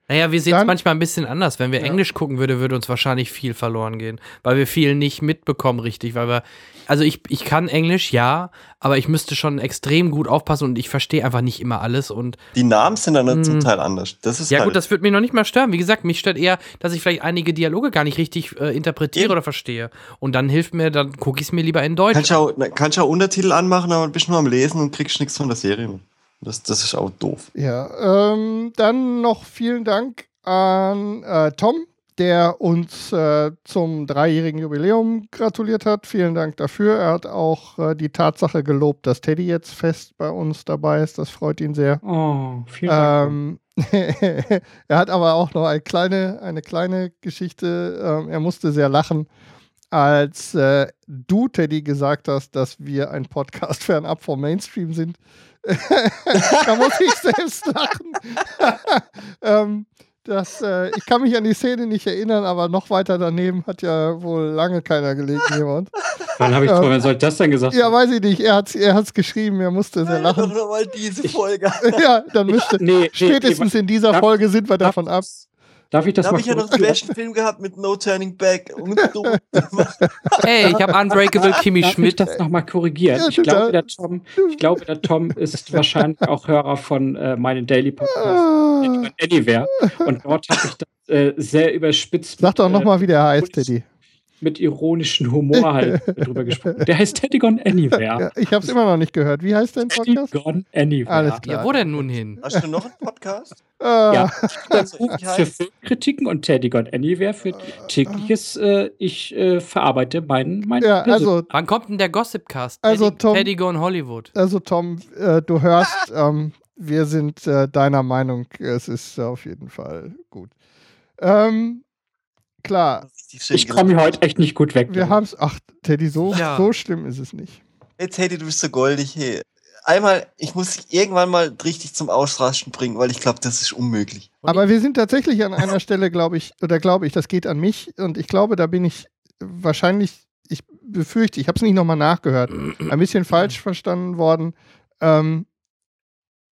naja, wir sehen es manchmal ein bisschen anders. Wenn wir ja. Englisch gucken würde, würde uns wahrscheinlich viel verloren gehen, weil wir viel nicht mitbekommen, richtig. Weil wir, also ich, ich kann Englisch, ja, aber ich müsste schon extrem gut aufpassen und ich verstehe einfach nicht immer alles. Und die Namen sind dann mh, zum hm. Teil anders. Das ist ja halt gut, das würde mich noch nicht mal stören. Wie gesagt, mich stört eher, dass ich vielleicht einige Dialoge gar nicht richtig äh, interpretiere Eben. oder verstehe. Und dann hilft mir, dann gucke ich es mir lieber in Deutsch. Kannst du auch, kannst auch Untertitel anmachen, aber bist nur am Lesen und kriegst nichts von der Serie. Das, das ist auch doof. Ja, ähm, dann noch vielen Dank an äh, Tom, der uns äh, zum dreijährigen Jubiläum gratuliert hat. Vielen Dank dafür. Er hat auch äh, die Tatsache gelobt, dass Teddy jetzt fest bei uns dabei ist. Das freut ihn sehr. Oh, vielen Dank. Ähm, <laughs> er hat aber auch noch eine kleine, eine kleine Geschichte. Ähm, er musste sehr lachen, als äh, du, Teddy, gesagt hast, dass wir ein Podcast <laughs> fernab vom Mainstream sind. <laughs> da muss ich selbst lachen. <laughs> ähm, das, äh, ich kann mich an die Szene nicht erinnern, aber noch weiter daneben hat ja wohl lange keiner gelegen, jemand. Wann habe ich, ähm, wann soll ich das denn gesagt? Ja, weiß ich nicht. Er hat es er hat's geschrieben, er musste sehr lachen. Doch nochmal diese Folge. <laughs> ja, dann müsste. Nee, spätestens nee, in dieser Folge sind wir davon ab. Darf ich das da mal habe ich ja noch einen Film gehabt mit No Turning Back. hey, <laughs> ich habe Unbreakable Kimmy Darf Schmidt. Darf ich das nochmal korrigieren? Ja, ich, glaube, der Tom, ich glaube, der Tom ist wahrscheinlich auch Hörer von äh, meinem Daily Podcast ah. Anywhere. Und dort habe ich das äh, sehr überspitzt. Sag doch nochmal, äh, wie der heißt, Teddy mit ironischem Humor halt <laughs> drüber gesprochen. Der heißt Teddy Gone Anywhere. Ja, ich habe es immer noch nicht gehört. Wie heißt dein Podcast? Teddy Gone Anywhere. Alles klar. Ja, wo denn nun hin? Hast du noch einen Podcast? <laughs> ja, also, für Filmkritiken und Teddy Gone Anywhere für tägliches, äh, ich äh, verarbeite meinen mein ja, also, Wann kommt denn der Gossipcast? Also Teddy, Tom, Teddy Gone Hollywood. Also Tom, äh, du hörst, <laughs> ähm, wir sind äh, deiner Meinung, es ist auf jeden Fall gut. Ähm, klar. Ich komme hier heute echt nicht gut weg. Wir haben es. Ach, Teddy, so, ja. so schlimm ist es nicht. Hey, Teddy, du bist so goldig. Hey. Einmal, ich muss dich irgendwann mal richtig zum Ausrasten bringen, weil ich glaube, das ist unmöglich. Und Aber wir sind tatsächlich an <laughs> einer Stelle, glaube ich, oder glaube ich, das geht an mich. Und ich glaube, da bin ich wahrscheinlich, ich befürchte, ich habe es nicht nochmal nachgehört, ein bisschen <clears throat> falsch verstanden worden. Ähm,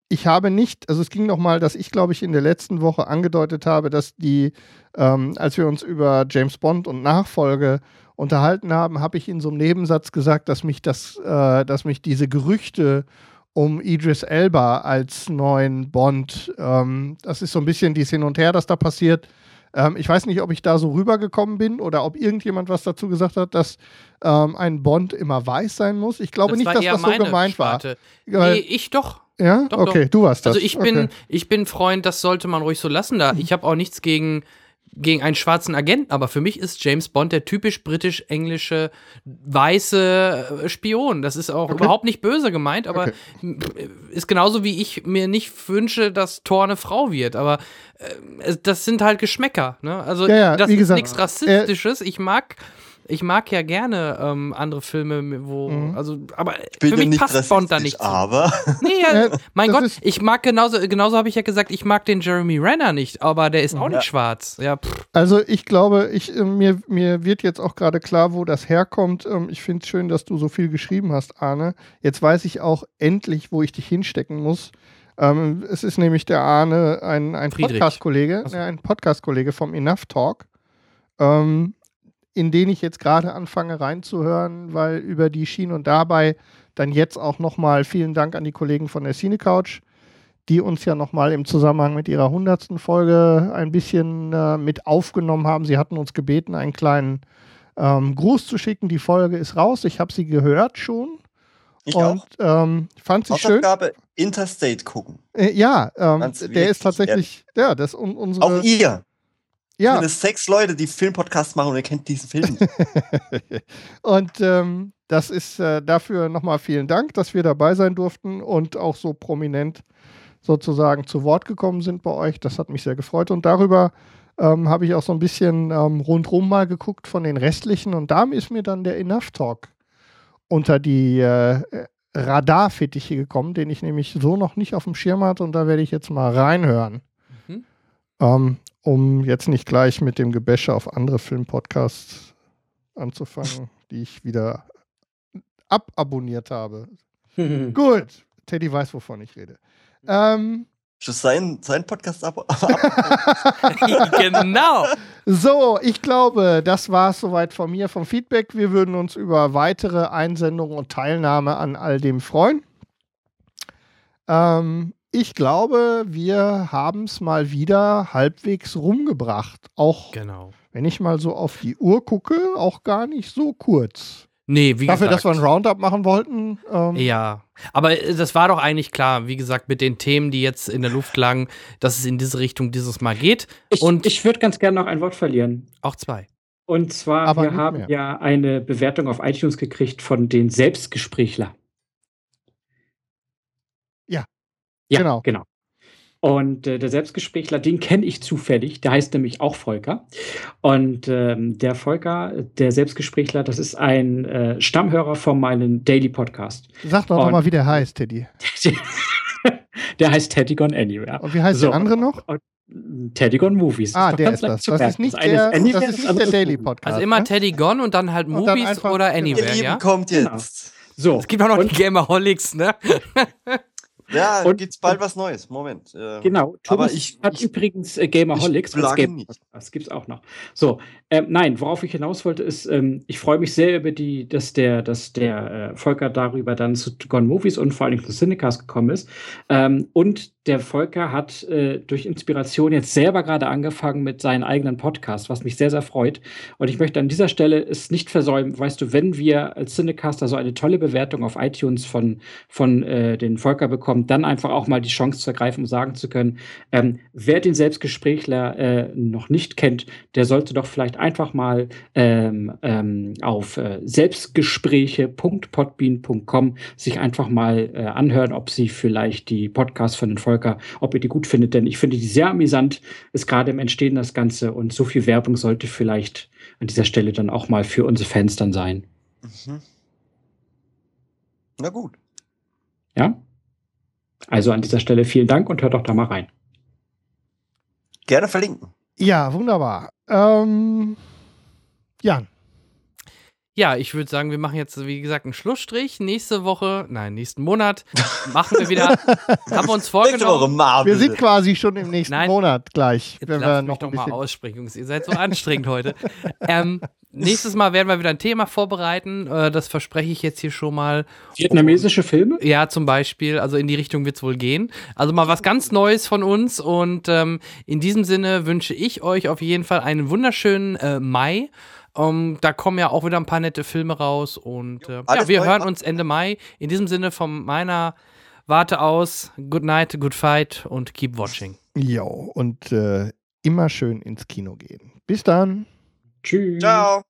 ich habe nicht, also es ging nochmal, dass ich, glaube ich, in der letzten Woche angedeutet habe, dass die, ähm, als wir uns über James Bond und Nachfolge unterhalten haben, habe ich in so einem Nebensatz gesagt, dass mich das, äh, dass mich diese Gerüchte um Idris Elba als neuen Bond, ähm, das ist so ein bisschen dies Hin und Her, das da passiert. Ähm, ich weiß nicht, ob ich da so rübergekommen bin oder ob irgendjemand was dazu gesagt hat, dass ähm, ein Bond immer weiß sein muss. Ich glaube das nicht, dass das so gemeint Sparte. war. Nee, ich doch. Ja, doch, okay, doch. du warst das. Also ich bin, okay. ich bin Freund, das sollte man ruhig so lassen da. Ich habe auch nichts gegen gegen einen schwarzen Agenten, aber für mich ist James Bond der typisch britisch-englische weiße äh, Spion. Das ist auch okay. überhaupt nicht böse gemeint, aber okay. ist genauso wie ich mir nicht wünsche, dass Thor eine Frau wird. Aber äh, das sind halt Geschmäcker. Ne? Also ja, ja, das ist nichts Rassistisches. Ich mag ich mag ja gerne ähm, andere Filme, wo, mhm. also, aber für mich passt Bond da nicht. Aber. <laughs> Nee, ja, <laughs> mein Gott, ich mag genauso, genauso habe ich ja gesagt, ich mag den Jeremy Renner nicht, aber der ist auch nicht schwarz. Ja, Also ich glaube, ich, äh, mir, mir wird jetzt auch gerade klar, wo das herkommt. Ähm, ich finde es schön, dass du so viel geschrieben hast, Arne. Jetzt weiß ich auch endlich, wo ich dich hinstecken muss. Ähm, es ist nämlich der Arne, ein, ein Podcast-Kollege, äh, ein Podcast-Kollege vom Enough Talk. Ähm, in den ich jetzt gerade anfange reinzuhören, weil über die Schienen und dabei dann jetzt auch nochmal vielen Dank an die Kollegen von der Cine Couch, die uns ja nochmal im Zusammenhang mit ihrer hundertsten Folge ein bisschen äh, mit aufgenommen haben. Sie hatten uns gebeten, einen kleinen ähm, Gruß zu schicken. Die Folge ist raus. Ich habe sie gehört schon. Ich und auch. Ähm, fand sie schön. Interstate gucken. Äh, ja, ähm, der ist tatsächlich, ja, das un unsere. Auch ihr. Ja. Es sechs Leute, die Filmpodcasts machen und ihr kennt diesen Film. <laughs> und ähm, das ist äh, dafür nochmal vielen Dank, dass wir dabei sein durften und auch so prominent sozusagen zu Wort gekommen sind bei euch. Das hat mich sehr gefreut. Und darüber ähm, habe ich auch so ein bisschen ähm, rundrum mal geguckt von den restlichen. Und da ist mir dann der Enough Talk unter die äh, Radarfittiche gekommen, den ich nämlich so noch nicht auf dem Schirm hatte. Und da werde ich jetzt mal reinhören. Ähm, um jetzt nicht gleich mit dem Gebäsche auf andere Filmpodcasts anzufangen, <laughs> die ich wieder ababonniert habe. <laughs> Gut, Teddy weiß, wovon ich rede. Ähm, sein, sein Podcast ab. <laughs> genau. So, ich glaube, das war es soweit von mir, vom Feedback. Wir würden uns über weitere Einsendungen und Teilnahme an all dem freuen. Ähm, ich glaube, wir haben es mal wieder halbwegs rumgebracht. Auch genau. wenn ich mal so auf die Uhr gucke, auch gar nicht so kurz. Nee, wie Dafür, gesagt. dass wir ein Roundup machen wollten. Ähm. Ja, aber äh, das war doch eigentlich klar, wie gesagt, mit den Themen, die jetzt in der Luft lagen, dass es in diese Richtung dieses Mal geht. Ich, Und ich würde ganz gerne noch ein Wort verlieren. Auch zwei. Und zwar, aber wir haben mehr. ja eine Bewertung auf iTunes gekriegt von den Selbstgesprächler. Ja. Ja, genau. genau. Und äh, der Selbstgesprächler, den kenne ich zufällig. Der heißt nämlich auch Volker. Und ähm, der Volker, der Selbstgesprächler, das ist ein äh, Stammhörer von meinem Daily Podcast. Sag doch mal, wie der heißt, Teddy. <laughs> der heißt Teddy Gone Anywhere. Und wie heißt so, der andere noch? Teddy Gone Movies. Ah, der ist das. Das ist nicht, der, das ist nicht der Daily Podcast. Also immer ne? Teddy Gone und dann halt Movies dann oder Anywhere, ja? kommt jetzt. Genau. So. Es gibt auch noch und, die Gamerholics, ne? <laughs> Ja, und gibt's bald was Neues. Moment. Äh, genau. Thomas aber ich hat ich, übrigens äh, Gamerholics. Ich Game nicht. Das gibt's auch noch. So, ähm, nein, worauf ich hinaus wollte, ist, ähm, ich freue mich sehr über die, dass der, dass der äh, Volker darüber dann zu Gone Movies und vor allem zu Cinecast gekommen ist. Ähm, und der Volker hat äh, durch Inspiration jetzt selber gerade angefangen mit seinem eigenen Podcast, was mich sehr, sehr freut. Und ich möchte an dieser Stelle es nicht versäumen, weißt du, wenn wir als Cinecaster so eine tolle Bewertung auf iTunes von, von äh, den Volker bekommen, dann einfach auch mal die Chance zu ergreifen, um sagen zu können, ähm, wer den Selbstgesprächler äh, noch nicht kennt, der sollte doch vielleicht einfach mal ähm, ähm, auf äh, selbstgespräche.podbean.com sich einfach mal äh, anhören, ob sie vielleicht die Podcasts von den Volker Volker, ob ihr die gut findet, denn ich finde die sehr amüsant, ist gerade im Entstehen das Ganze und so viel Werbung sollte vielleicht an dieser Stelle dann auch mal für unsere Fans dann sein. Mhm. Na gut. Ja? Also an dieser Stelle vielen Dank und hört doch da mal rein. Gerne verlinken. Ja, wunderbar. Ähm, Jan. Ja, ich würde sagen, wir machen jetzt, wie gesagt, einen Schlussstrich. Nächste Woche, nein, nächsten Monat machen wir wieder. <laughs> haben wir uns vorgenommen. Wir sind quasi schon im nächsten nein, Monat gleich. Wenn wir noch mich doch mal aussprechen, Jungs. Ihr seid so anstrengend heute. <laughs> Ähm, nächstes Mal werden wir wieder ein Thema vorbereiten. Äh, das verspreche ich jetzt hier schon mal. Vietnamesische Filme? Ja, zum Beispiel. Also in die Richtung wird es wohl gehen. Also mal was ganz Neues von uns. Und ähm, in diesem Sinne wünsche ich euch auf jeden Fall einen wunderschönen äh, Mai. Um, ähm, da kommen ja auch wieder ein paar nette Filme raus und äh, ja, wir hören uns Ende Mai. In diesem Sinne von meiner Warte aus, good night, good fight und keep watching. Jo, und äh, immer schön ins Kino gehen. Bis dann. Tschüss. Ciao.